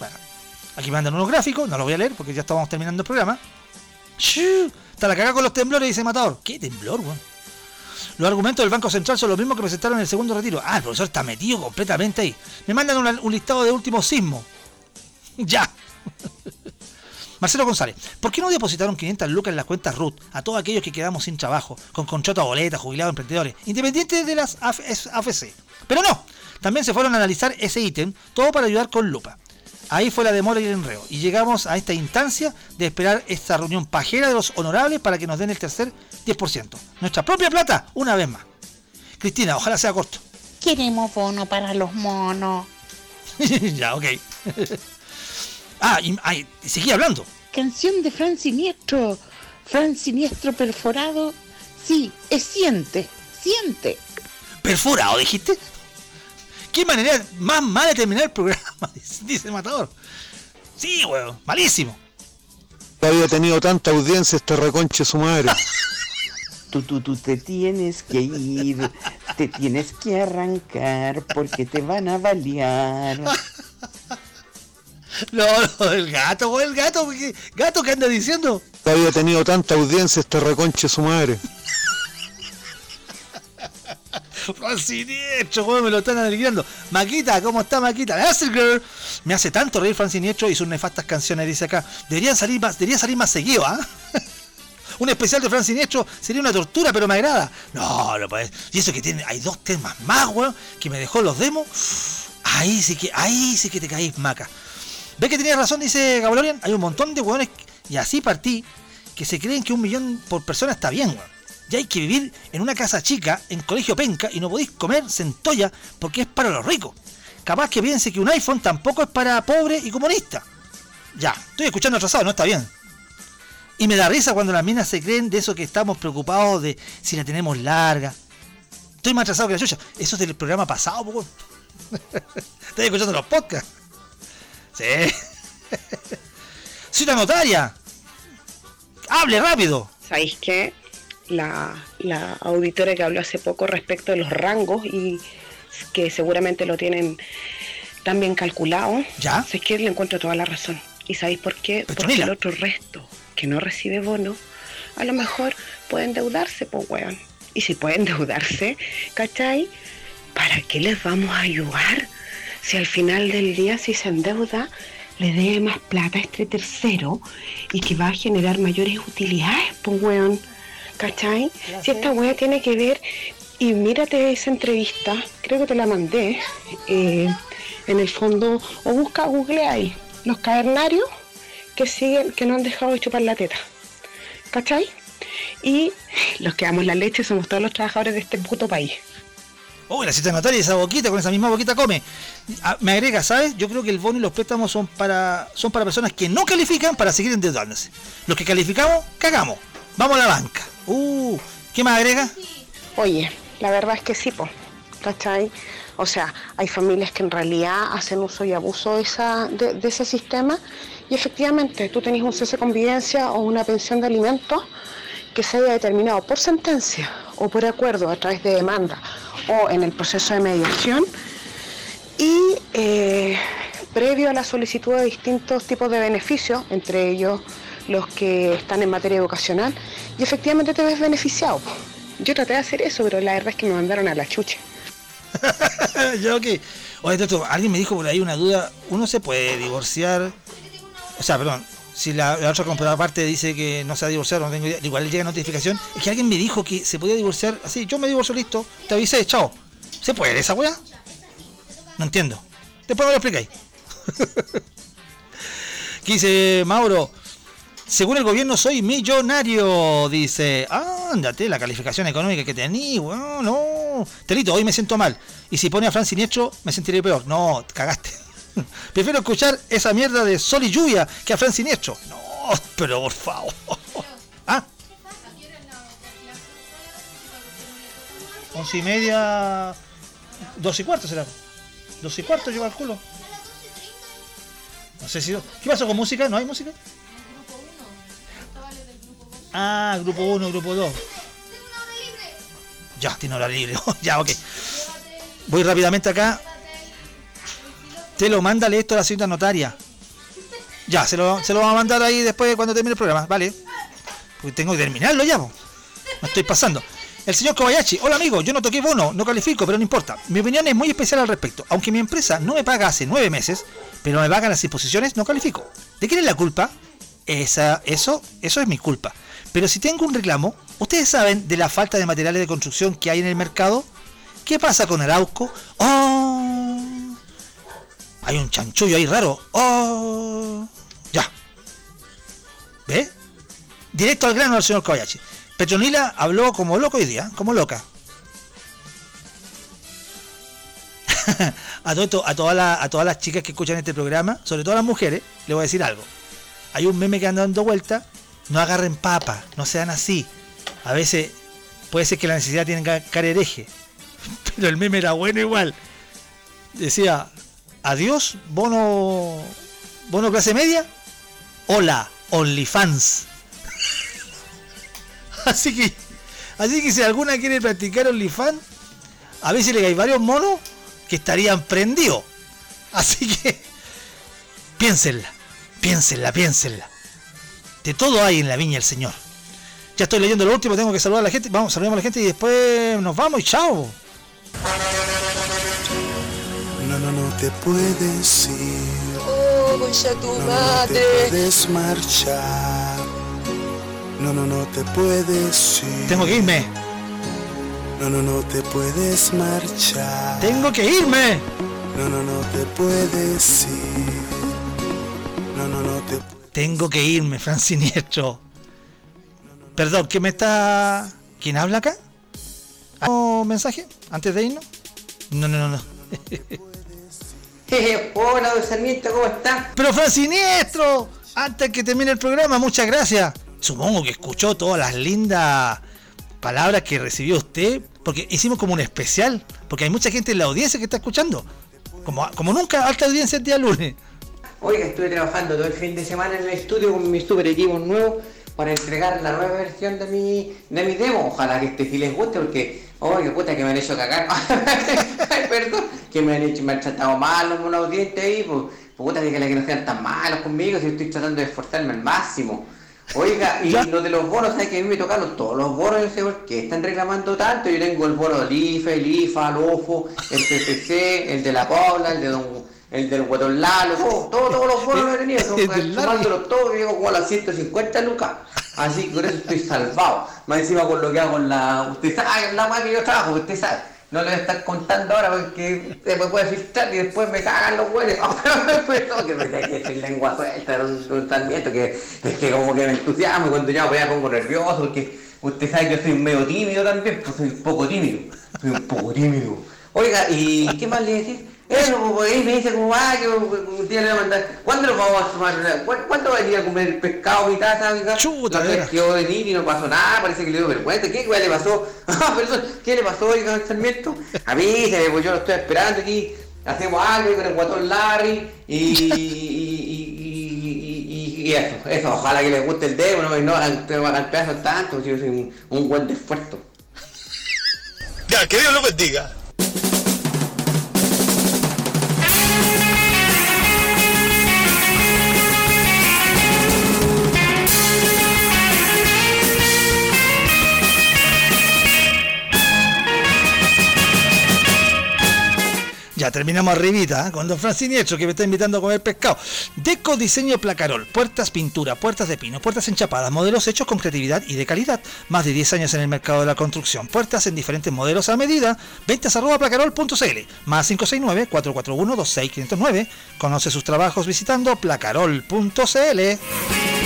Bueno, aquí mandan unos gráficos, no los voy a leer porque ya estamos terminando el programa. Shoo, Está la cagada con los temblores, dice Matador. ¿Qué temblor, weón? Los argumentos del Banco Central son los mismos que presentaron en el segundo retiro. Ah, el profesor está metido completamente ahí. Me mandan una- un listado de últimos sismos. ya. Marcelo González, ¿por qué no depositaron 500 lucas en las cuentas RUT a todos aquellos que quedamos sin trabajo, con contrato a boleta, jubilados, emprendedores, independientes de las AF- AFC? Pero no, también se fueron a analizar ese ítem, todo para ayudar con lupa. Ahí fue la demora y el enreo. Y llegamos a esta instancia de esperar esta reunión pajera de los honorables para que nos den el tercer 10%. Nuestra propia plata, una vez más. Cristina, ojalá sea corto. Queremos bono para los monos. ya, ok. ah, y, ay, y seguí hablando. Canción de Fran Siniestro. Fran Siniestro perforado. Sí, es siente, siente. ¿Perforado, dijiste? ¿Qué manera más mala de terminar el programa? Dice el matador. Sí, weón, malísimo. había tenido tanta audiencia este reconche su madre. Tú, tú, tú te tienes que ir, te tienes que arrancar porque te van a balear. No, no, el gato, güey, el gato, porque- gato, ¿qué anda diciendo? No había tenido tanta audiencia este reconche su madre. Franciniestro, güey, me lo están alegrando. Maquita, ¿cómo está Maquita? That's girl. Me hace tanto reír Franciniestro y sus nefastas canciones, dice acá. Deberían salir más, debería salir más seguido, ¿ah? Un especial de Franciniestro sería una tortura, pero me agrada. No, lo puedes. Y eso que tiene, hay dos temas más, weón, que me dejó los demos. Ahí sí que, ahí sí que te caís, maca. ¿Ves que tenías razón? Dice Gabrielian. Hay un montón de weones, y así partí, que se creen que un millón por persona está bien, weón. Ya hay que vivir en una casa chica, en colegio penca, y no podéis comer centolla porque es para los ricos. Capaz que piense que un iPhone tampoco es para pobre y comunista. Ya, estoy escuchando atrasado, no está bien. Y me da risa cuando las minas se creen de eso que estamos preocupados de si la tenemos larga. Estoy más atrasado que la chucha. Eso es del programa pasado, po. weón. Estoy escuchando los podcasts. Sí. Cita notaria. Hable rápido. ¿Sabéis qué? La, la auditora que habló hace poco respecto de los rangos y que seguramente lo tienen tan bien calculado. ¿Ya? Es que le encuentro toda la razón. ¿Y sabéis por qué? Porque Petronila. el otro resto que no recibe bono, a lo mejor puede endeudarse, pues weón. Y si puede endeudarse, ¿cachai? ¿Para qué les vamos a ayudar? Si al final del día, si se endeuda, le dé más plata a este tercero y que va a generar mayores utilidades, pues weón. ¿Cachai? Si esta weá tiene que ver, y mírate esa entrevista, creo que te la mandé, eh, en el fondo, o busca, google ahí, los cavernarios que siguen, que no han dejado de chupar la teta. ¿Cachai? Y los que damos la leche somos todos los trabajadores de este puto país. Uy, la cita notaria, esa boquita, con esa misma boquita come. Ah, me agrega, ¿sabes? Yo creo que el bono y los préstamos son para son para personas que no califican para seguir endeudándose. Los que calificamos, cagamos. Vamos a la banca. Uh, ¿qué más agrega? Oye, la verdad es que sí, po. ¿Cachai? O sea, hay familias que en realidad hacen uso y abuso de, esa, de, de ese sistema y efectivamente tú tenés un cese de convivencia o una pensión de alimentos que se haya determinado por sentencia o por acuerdo a través de demanda o en el proceso de mediación y eh, previo a la solicitud de distintos tipos de beneficios, entre ellos los que están en materia educacional, y efectivamente te ves beneficiado. Yo traté de hacer eso, pero la verdad es que me mandaron a la chucha. Yo que. Oye, Toto, alguien me dijo por ahí una duda. ¿Uno se puede divorciar? O sea, perdón. Si la, la otra contraparte dice que no se va a divorciar, no tengo idea. Igual le llega notificación. Es que alguien me dijo que se podía divorciar así. Yo me divorcio, listo. Te avisé, chao. ¿Se puede esa weá? No entiendo. Después me lo explicáis. ¿Qué dice Mauro? Según el gobierno soy millonario, dice. Ándate, la calificación económica que tení, weón, no. Telito, hoy me siento mal. Y si pone a Fran Siniestro, me sentiré peor. No, cagaste. Prefiero escuchar esa mierda de sol y lluvia que a Fran Siniestro. No, pero por favor. ¿Ah? Once y media. Dos y cuarto será. Dos y cuarto lleva el culo. No sé si. ¿Qué pasó con música? ¿No hay música? Ah, grupo 1, grupo 2. Ya, tiene hora libre. ya, ok. Voy rápidamente acá. Te lo manda esto a la señorita notaria. Ya, se lo, se lo vamos a mandar ahí después cuando termine el programa, ¿vale? Porque tengo que terminarlo ya, po. Me estoy pasando. El señor Kobayashi, hola amigo, yo no toqué bono, no califico, pero no importa. Mi opinión es muy especial al respecto. Aunque mi empresa no me paga hace nueve meses, pero me pagan las imposiciones, no califico. ¿De quién es la culpa? Esa, eso, eso es mi culpa. Pero si tengo un reclamo, ¿ustedes saben de la falta de materiales de construcción que hay en el mercado? ¿Qué pasa con Arauco? ¡Oh! Hay un chanchullo ahí raro. ¡Oh! Ya. ¿Ve? Directo al grano al señor Kobayashi. Petronila habló como loco hoy día, como loca. a, todo a, todas las- a todas las chicas que escuchan este programa, sobre todo las mujeres, le voy a decir algo. Hay un meme que anda dando vuelta, no agarren papa, no sean así. A veces puede ser que la necesidad tiene ca- cara hereje, pero el meme era bueno igual. Decía, adiós, bono, bono clase media, hola, OnlyFans. así que, así que si alguna quiere practicar OnlyFans, a si le hay varios monos que estarían prendidos. Así que Piénsenla, piénsenla, piénsenla. De todo hay en la viña del Señor. Ya estoy leyendo lo último, tengo que saludar a la gente. Vamos, saludamos a la gente y después nos vamos y chao. Te puedes ir. Oh, tu No, no te puedes marchar. No, no, no te puedes ir. Tengo que irme. No, no, no te puedes marchar. Tengo que irme. No, no, no te puedes ir. No, no, no te Tengo que irme, Fran Siniestro. Perdón, ¿qué me está. ¿Quién habla acá? ¿Un mensaje antes de irnos? No, no, no, no. Hola, don Sarmiento, ¿cómo está? Pero Fran Siniestro, antes que termine el programa, muchas gracias. Supongo que escuchó todas las lindas palabras que recibió usted, porque hicimos como un especial, porque hay mucha gente en la audiencia que está escuchando. Como, como nunca, alta audiencia el día lunes. Oiga, estuve trabajando todo el fin de semana en el estudio con mis super equipos nuevos para entregar la nueva versión de mi, de mi demo. Ojalá que este sí les guste porque, oye, puta que me han hecho cagar. Ay, perdón, que me han hecho, me han tratado mal los monoaudientes ahí, pues, puta que, que no sean tan malos conmigo si estoy tratando de esforzarme al máximo. Oiga, y lo de los bonos, ¿sabes que a mí me tocaron todos los bonos? No sé por qué están reclamando tanto. Yo tengo el bono del IFE, el IFA, el OFO, el PPC, el de la Pobla, el de Don el del Guatón Lalo, todo, todos, todos los bonos que he tenido, sumándolos todos, llego como a las 150 lucas. Así que con eso estoy salvado. Más encima con lo que hago en la. Usted sabe, en la weá que yo trabajo, usted sabe. No le voy a estar contando ahora porque se me puede filtrar y después me cagan los hueles. Perdón, que me que soy lengua suelta, un, un Sarmiento, que es que como que me entusiasmo y cuando ya me pongo nervioso porque usted sabe que yo soy medio tímido también, pues soy un poco tímido. Soy un poco tímido. Oiga, ¿y qué más le decir? Eso, pues ahí me dice como, ah, que un día le voy a mandar. ¿Cuándo nos vamos a tomar? ¿Cuándo, ¿Cuándo va a ir a comer pescado mi taza? mi taza? Chuta, La vez quedó venir y no pasó nada, parece que le dio vergüenza. ¿Qué le pasó? Ah, perdón, ¿qué le pasó, oiga, al Sarmiento? A mí, se me, pues yo lo estoy esperando aquí. Hacemos algo con el guatón Larry y, y, y, y, y- y eso, eso, ojalá que les guste el demo, no, no no hagan pedazos tanto, si yo soy un, un buen de esfuerzo. Ya, que Dios lo bendiga. Ya terminamos arribita ¿eh? con Don Fran Siniestro que me está invitando a comer pescado. Deco Diseño Placarol. Puertas pintura, puertas de pino, puertas enchapadas, modelos hechos con creatividad y de calidad. Más de 10 años en el mercado de la construcción. Puertas en diferentes modelos a medida. Ventas arroba placarol.cl. Más 569-441-26509. Conoce sus trabajos visitando placarol.cl.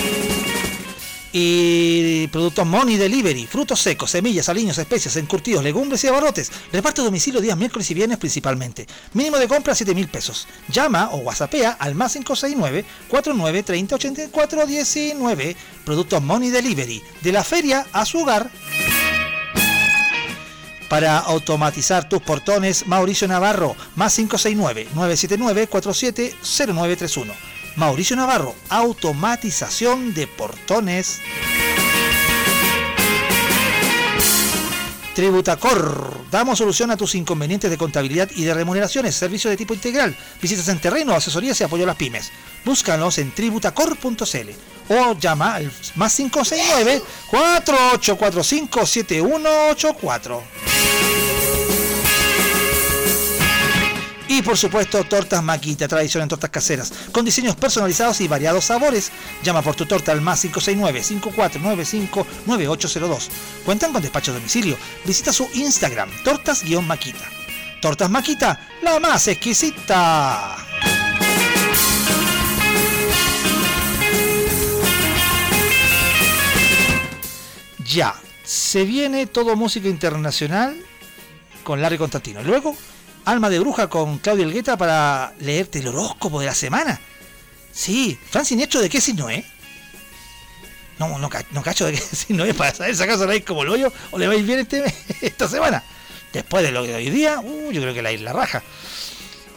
Y productos Money Delivery, frutos secos, semillas, aliños, especias, encurtidos, legumbres y abarrotes. Reparto a domicilio días miércoles y viernes principalmente. Mínimo de compra 7 mil pesos. Llama o whatsappea al más 569 49 30 84 19. Productos Money Delivery. De la feria a su hogar. Para automatizar tus portones, Mauricio Navarro, más 569-979-470931. Mauricio Navarro, automatización de portones. Tributacor, damos solución a tus inconvenientes de contabilidad y de remuneraciones, servicio de tipo integral, visitas en terreno, asesorías y apoyo a las pymes. Búscanos en tributacor.cl o llama al más 569 4845 7184. Y por supuesto, tortas Maquita, tradición en tortas caseras, con diseños personalizados y variados sabores. Llama por tu torta al más 569-5495-9802. Cuentan con despacho a domicilio. Visita su Instagram, tortas-maquita. Tortas Maquita, la más exquisita. Ya, se viene todo música internacional con Larry Constantino. Luego, Alma de Bruja con Claudio Elgueta para leerte el horóscopo de la semana. Sí, Fran Siniestro, ¿de qué signo es? No, no, no cacho de qué signo es para saber si acaso la como el hoyo o le va a ir bien este, esta semana. Después de lo de hoy día, uh, yo creo que la isla raja.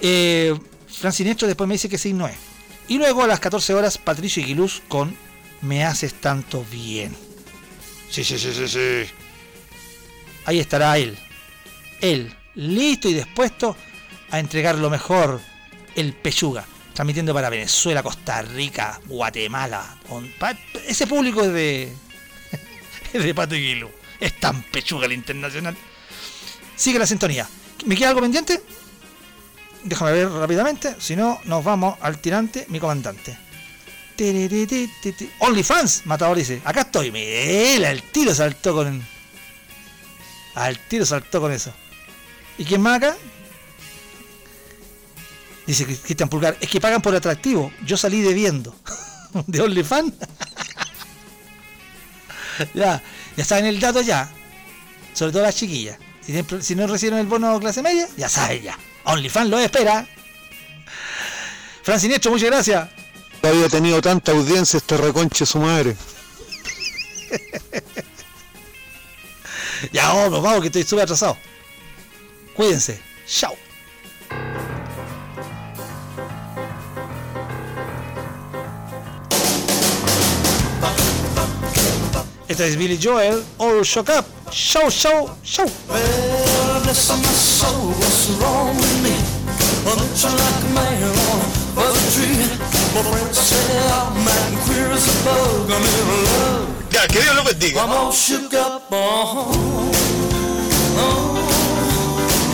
Eh, Fran Siniestro después me dice qué signo es. Y luego a las 14 horas, Patricio Aguiluz con Me haces tanto bien. Sí, sí, sí, sí, sí. Ahí estará él. Él, listo y dispuesto a entregar lo mejor, el pechuga. Transmitiendo para Venezuela, Costa Rica, Guatemala. Ese público es de. de Pato y Guilú. Es tan pechuga el internacional. Sigue la sintonía. ¿Me queda algo pendiente? Déjame ver rápidamente. Si no, nos vamos al tirante, mi comandante. OnlyFans, Matador dice. Acá estoy. Mira, el tiro saltó con. Al tiro saltó con eso. ¿Y quién más acá? Dice Cristian Pulgar. Es que pagan por atractivo. Yo salí debiendo. ¿De OnlyFans? ya, ya saben el dato ya. Sobre todo las chiquillas. Si, no recibieron el bono clase media, ya saben ya. OnlyFans lo espera. Fran Siniestro, muchas gracias. No había tenido tanta audiencia este reconche su madre. Ya vamos, vamos, que estoy súper atrasado. Cuídense. Chao. Esta es Billy Joel, All Shock Up. Show, show, show. Well, bless my soul, what's wrong with me? I'm itching like a man on a fuzzy tree. My friends say I'm acting queer as a bug. I'm in love. Ya, que Dios lo bendiga. I'm all shook up,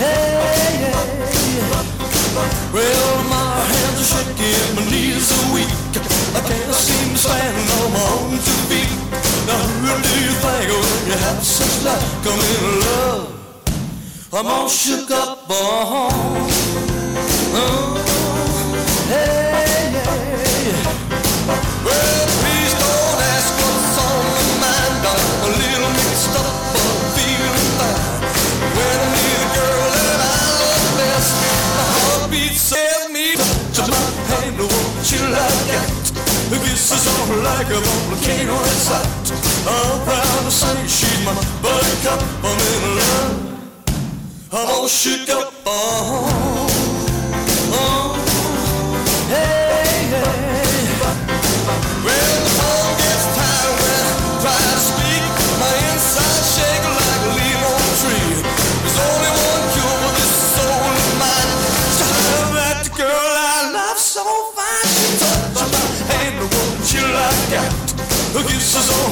hey. Well, my hands are my knees are weak. I can't seem to stand on my own two feet. Now who do you think when you have such luck? I'm in love. I'm all shook up. Oh, like that? The kisses on like a volcano inside. I'm proud to say she's my buttercup. I'm in love. I'm all shook up, uh-huh.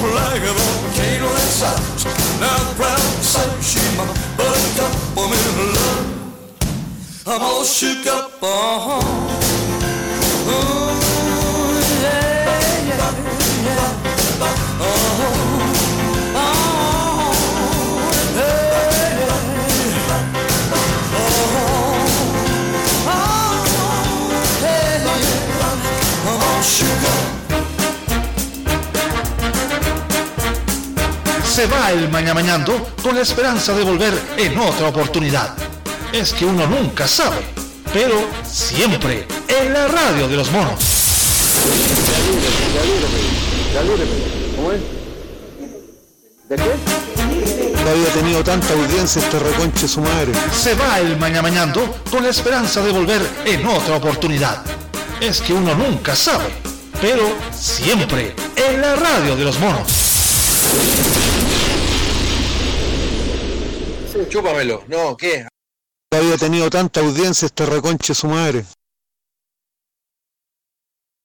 Like a volcano inside. Now proud to say she's my buttercup. I'm in love. I'm all shook up, uh-huh. Ooh, Se va el maña mañando con la esperanza de volver en otra oportunidad. Es que uno nunca sabe, pero siempre en la radio de los monos. ¿De qué? No había tenido tanta audiencia este reconche su madre. Se va el maña mañando con la esperanza de volver en otra oportunidad. Es que uno nunca sabe, pero siempre en la radio de los monos. Chúpamelo. No, ¿qué? No había tenido tanta audiencia este reconche su madre.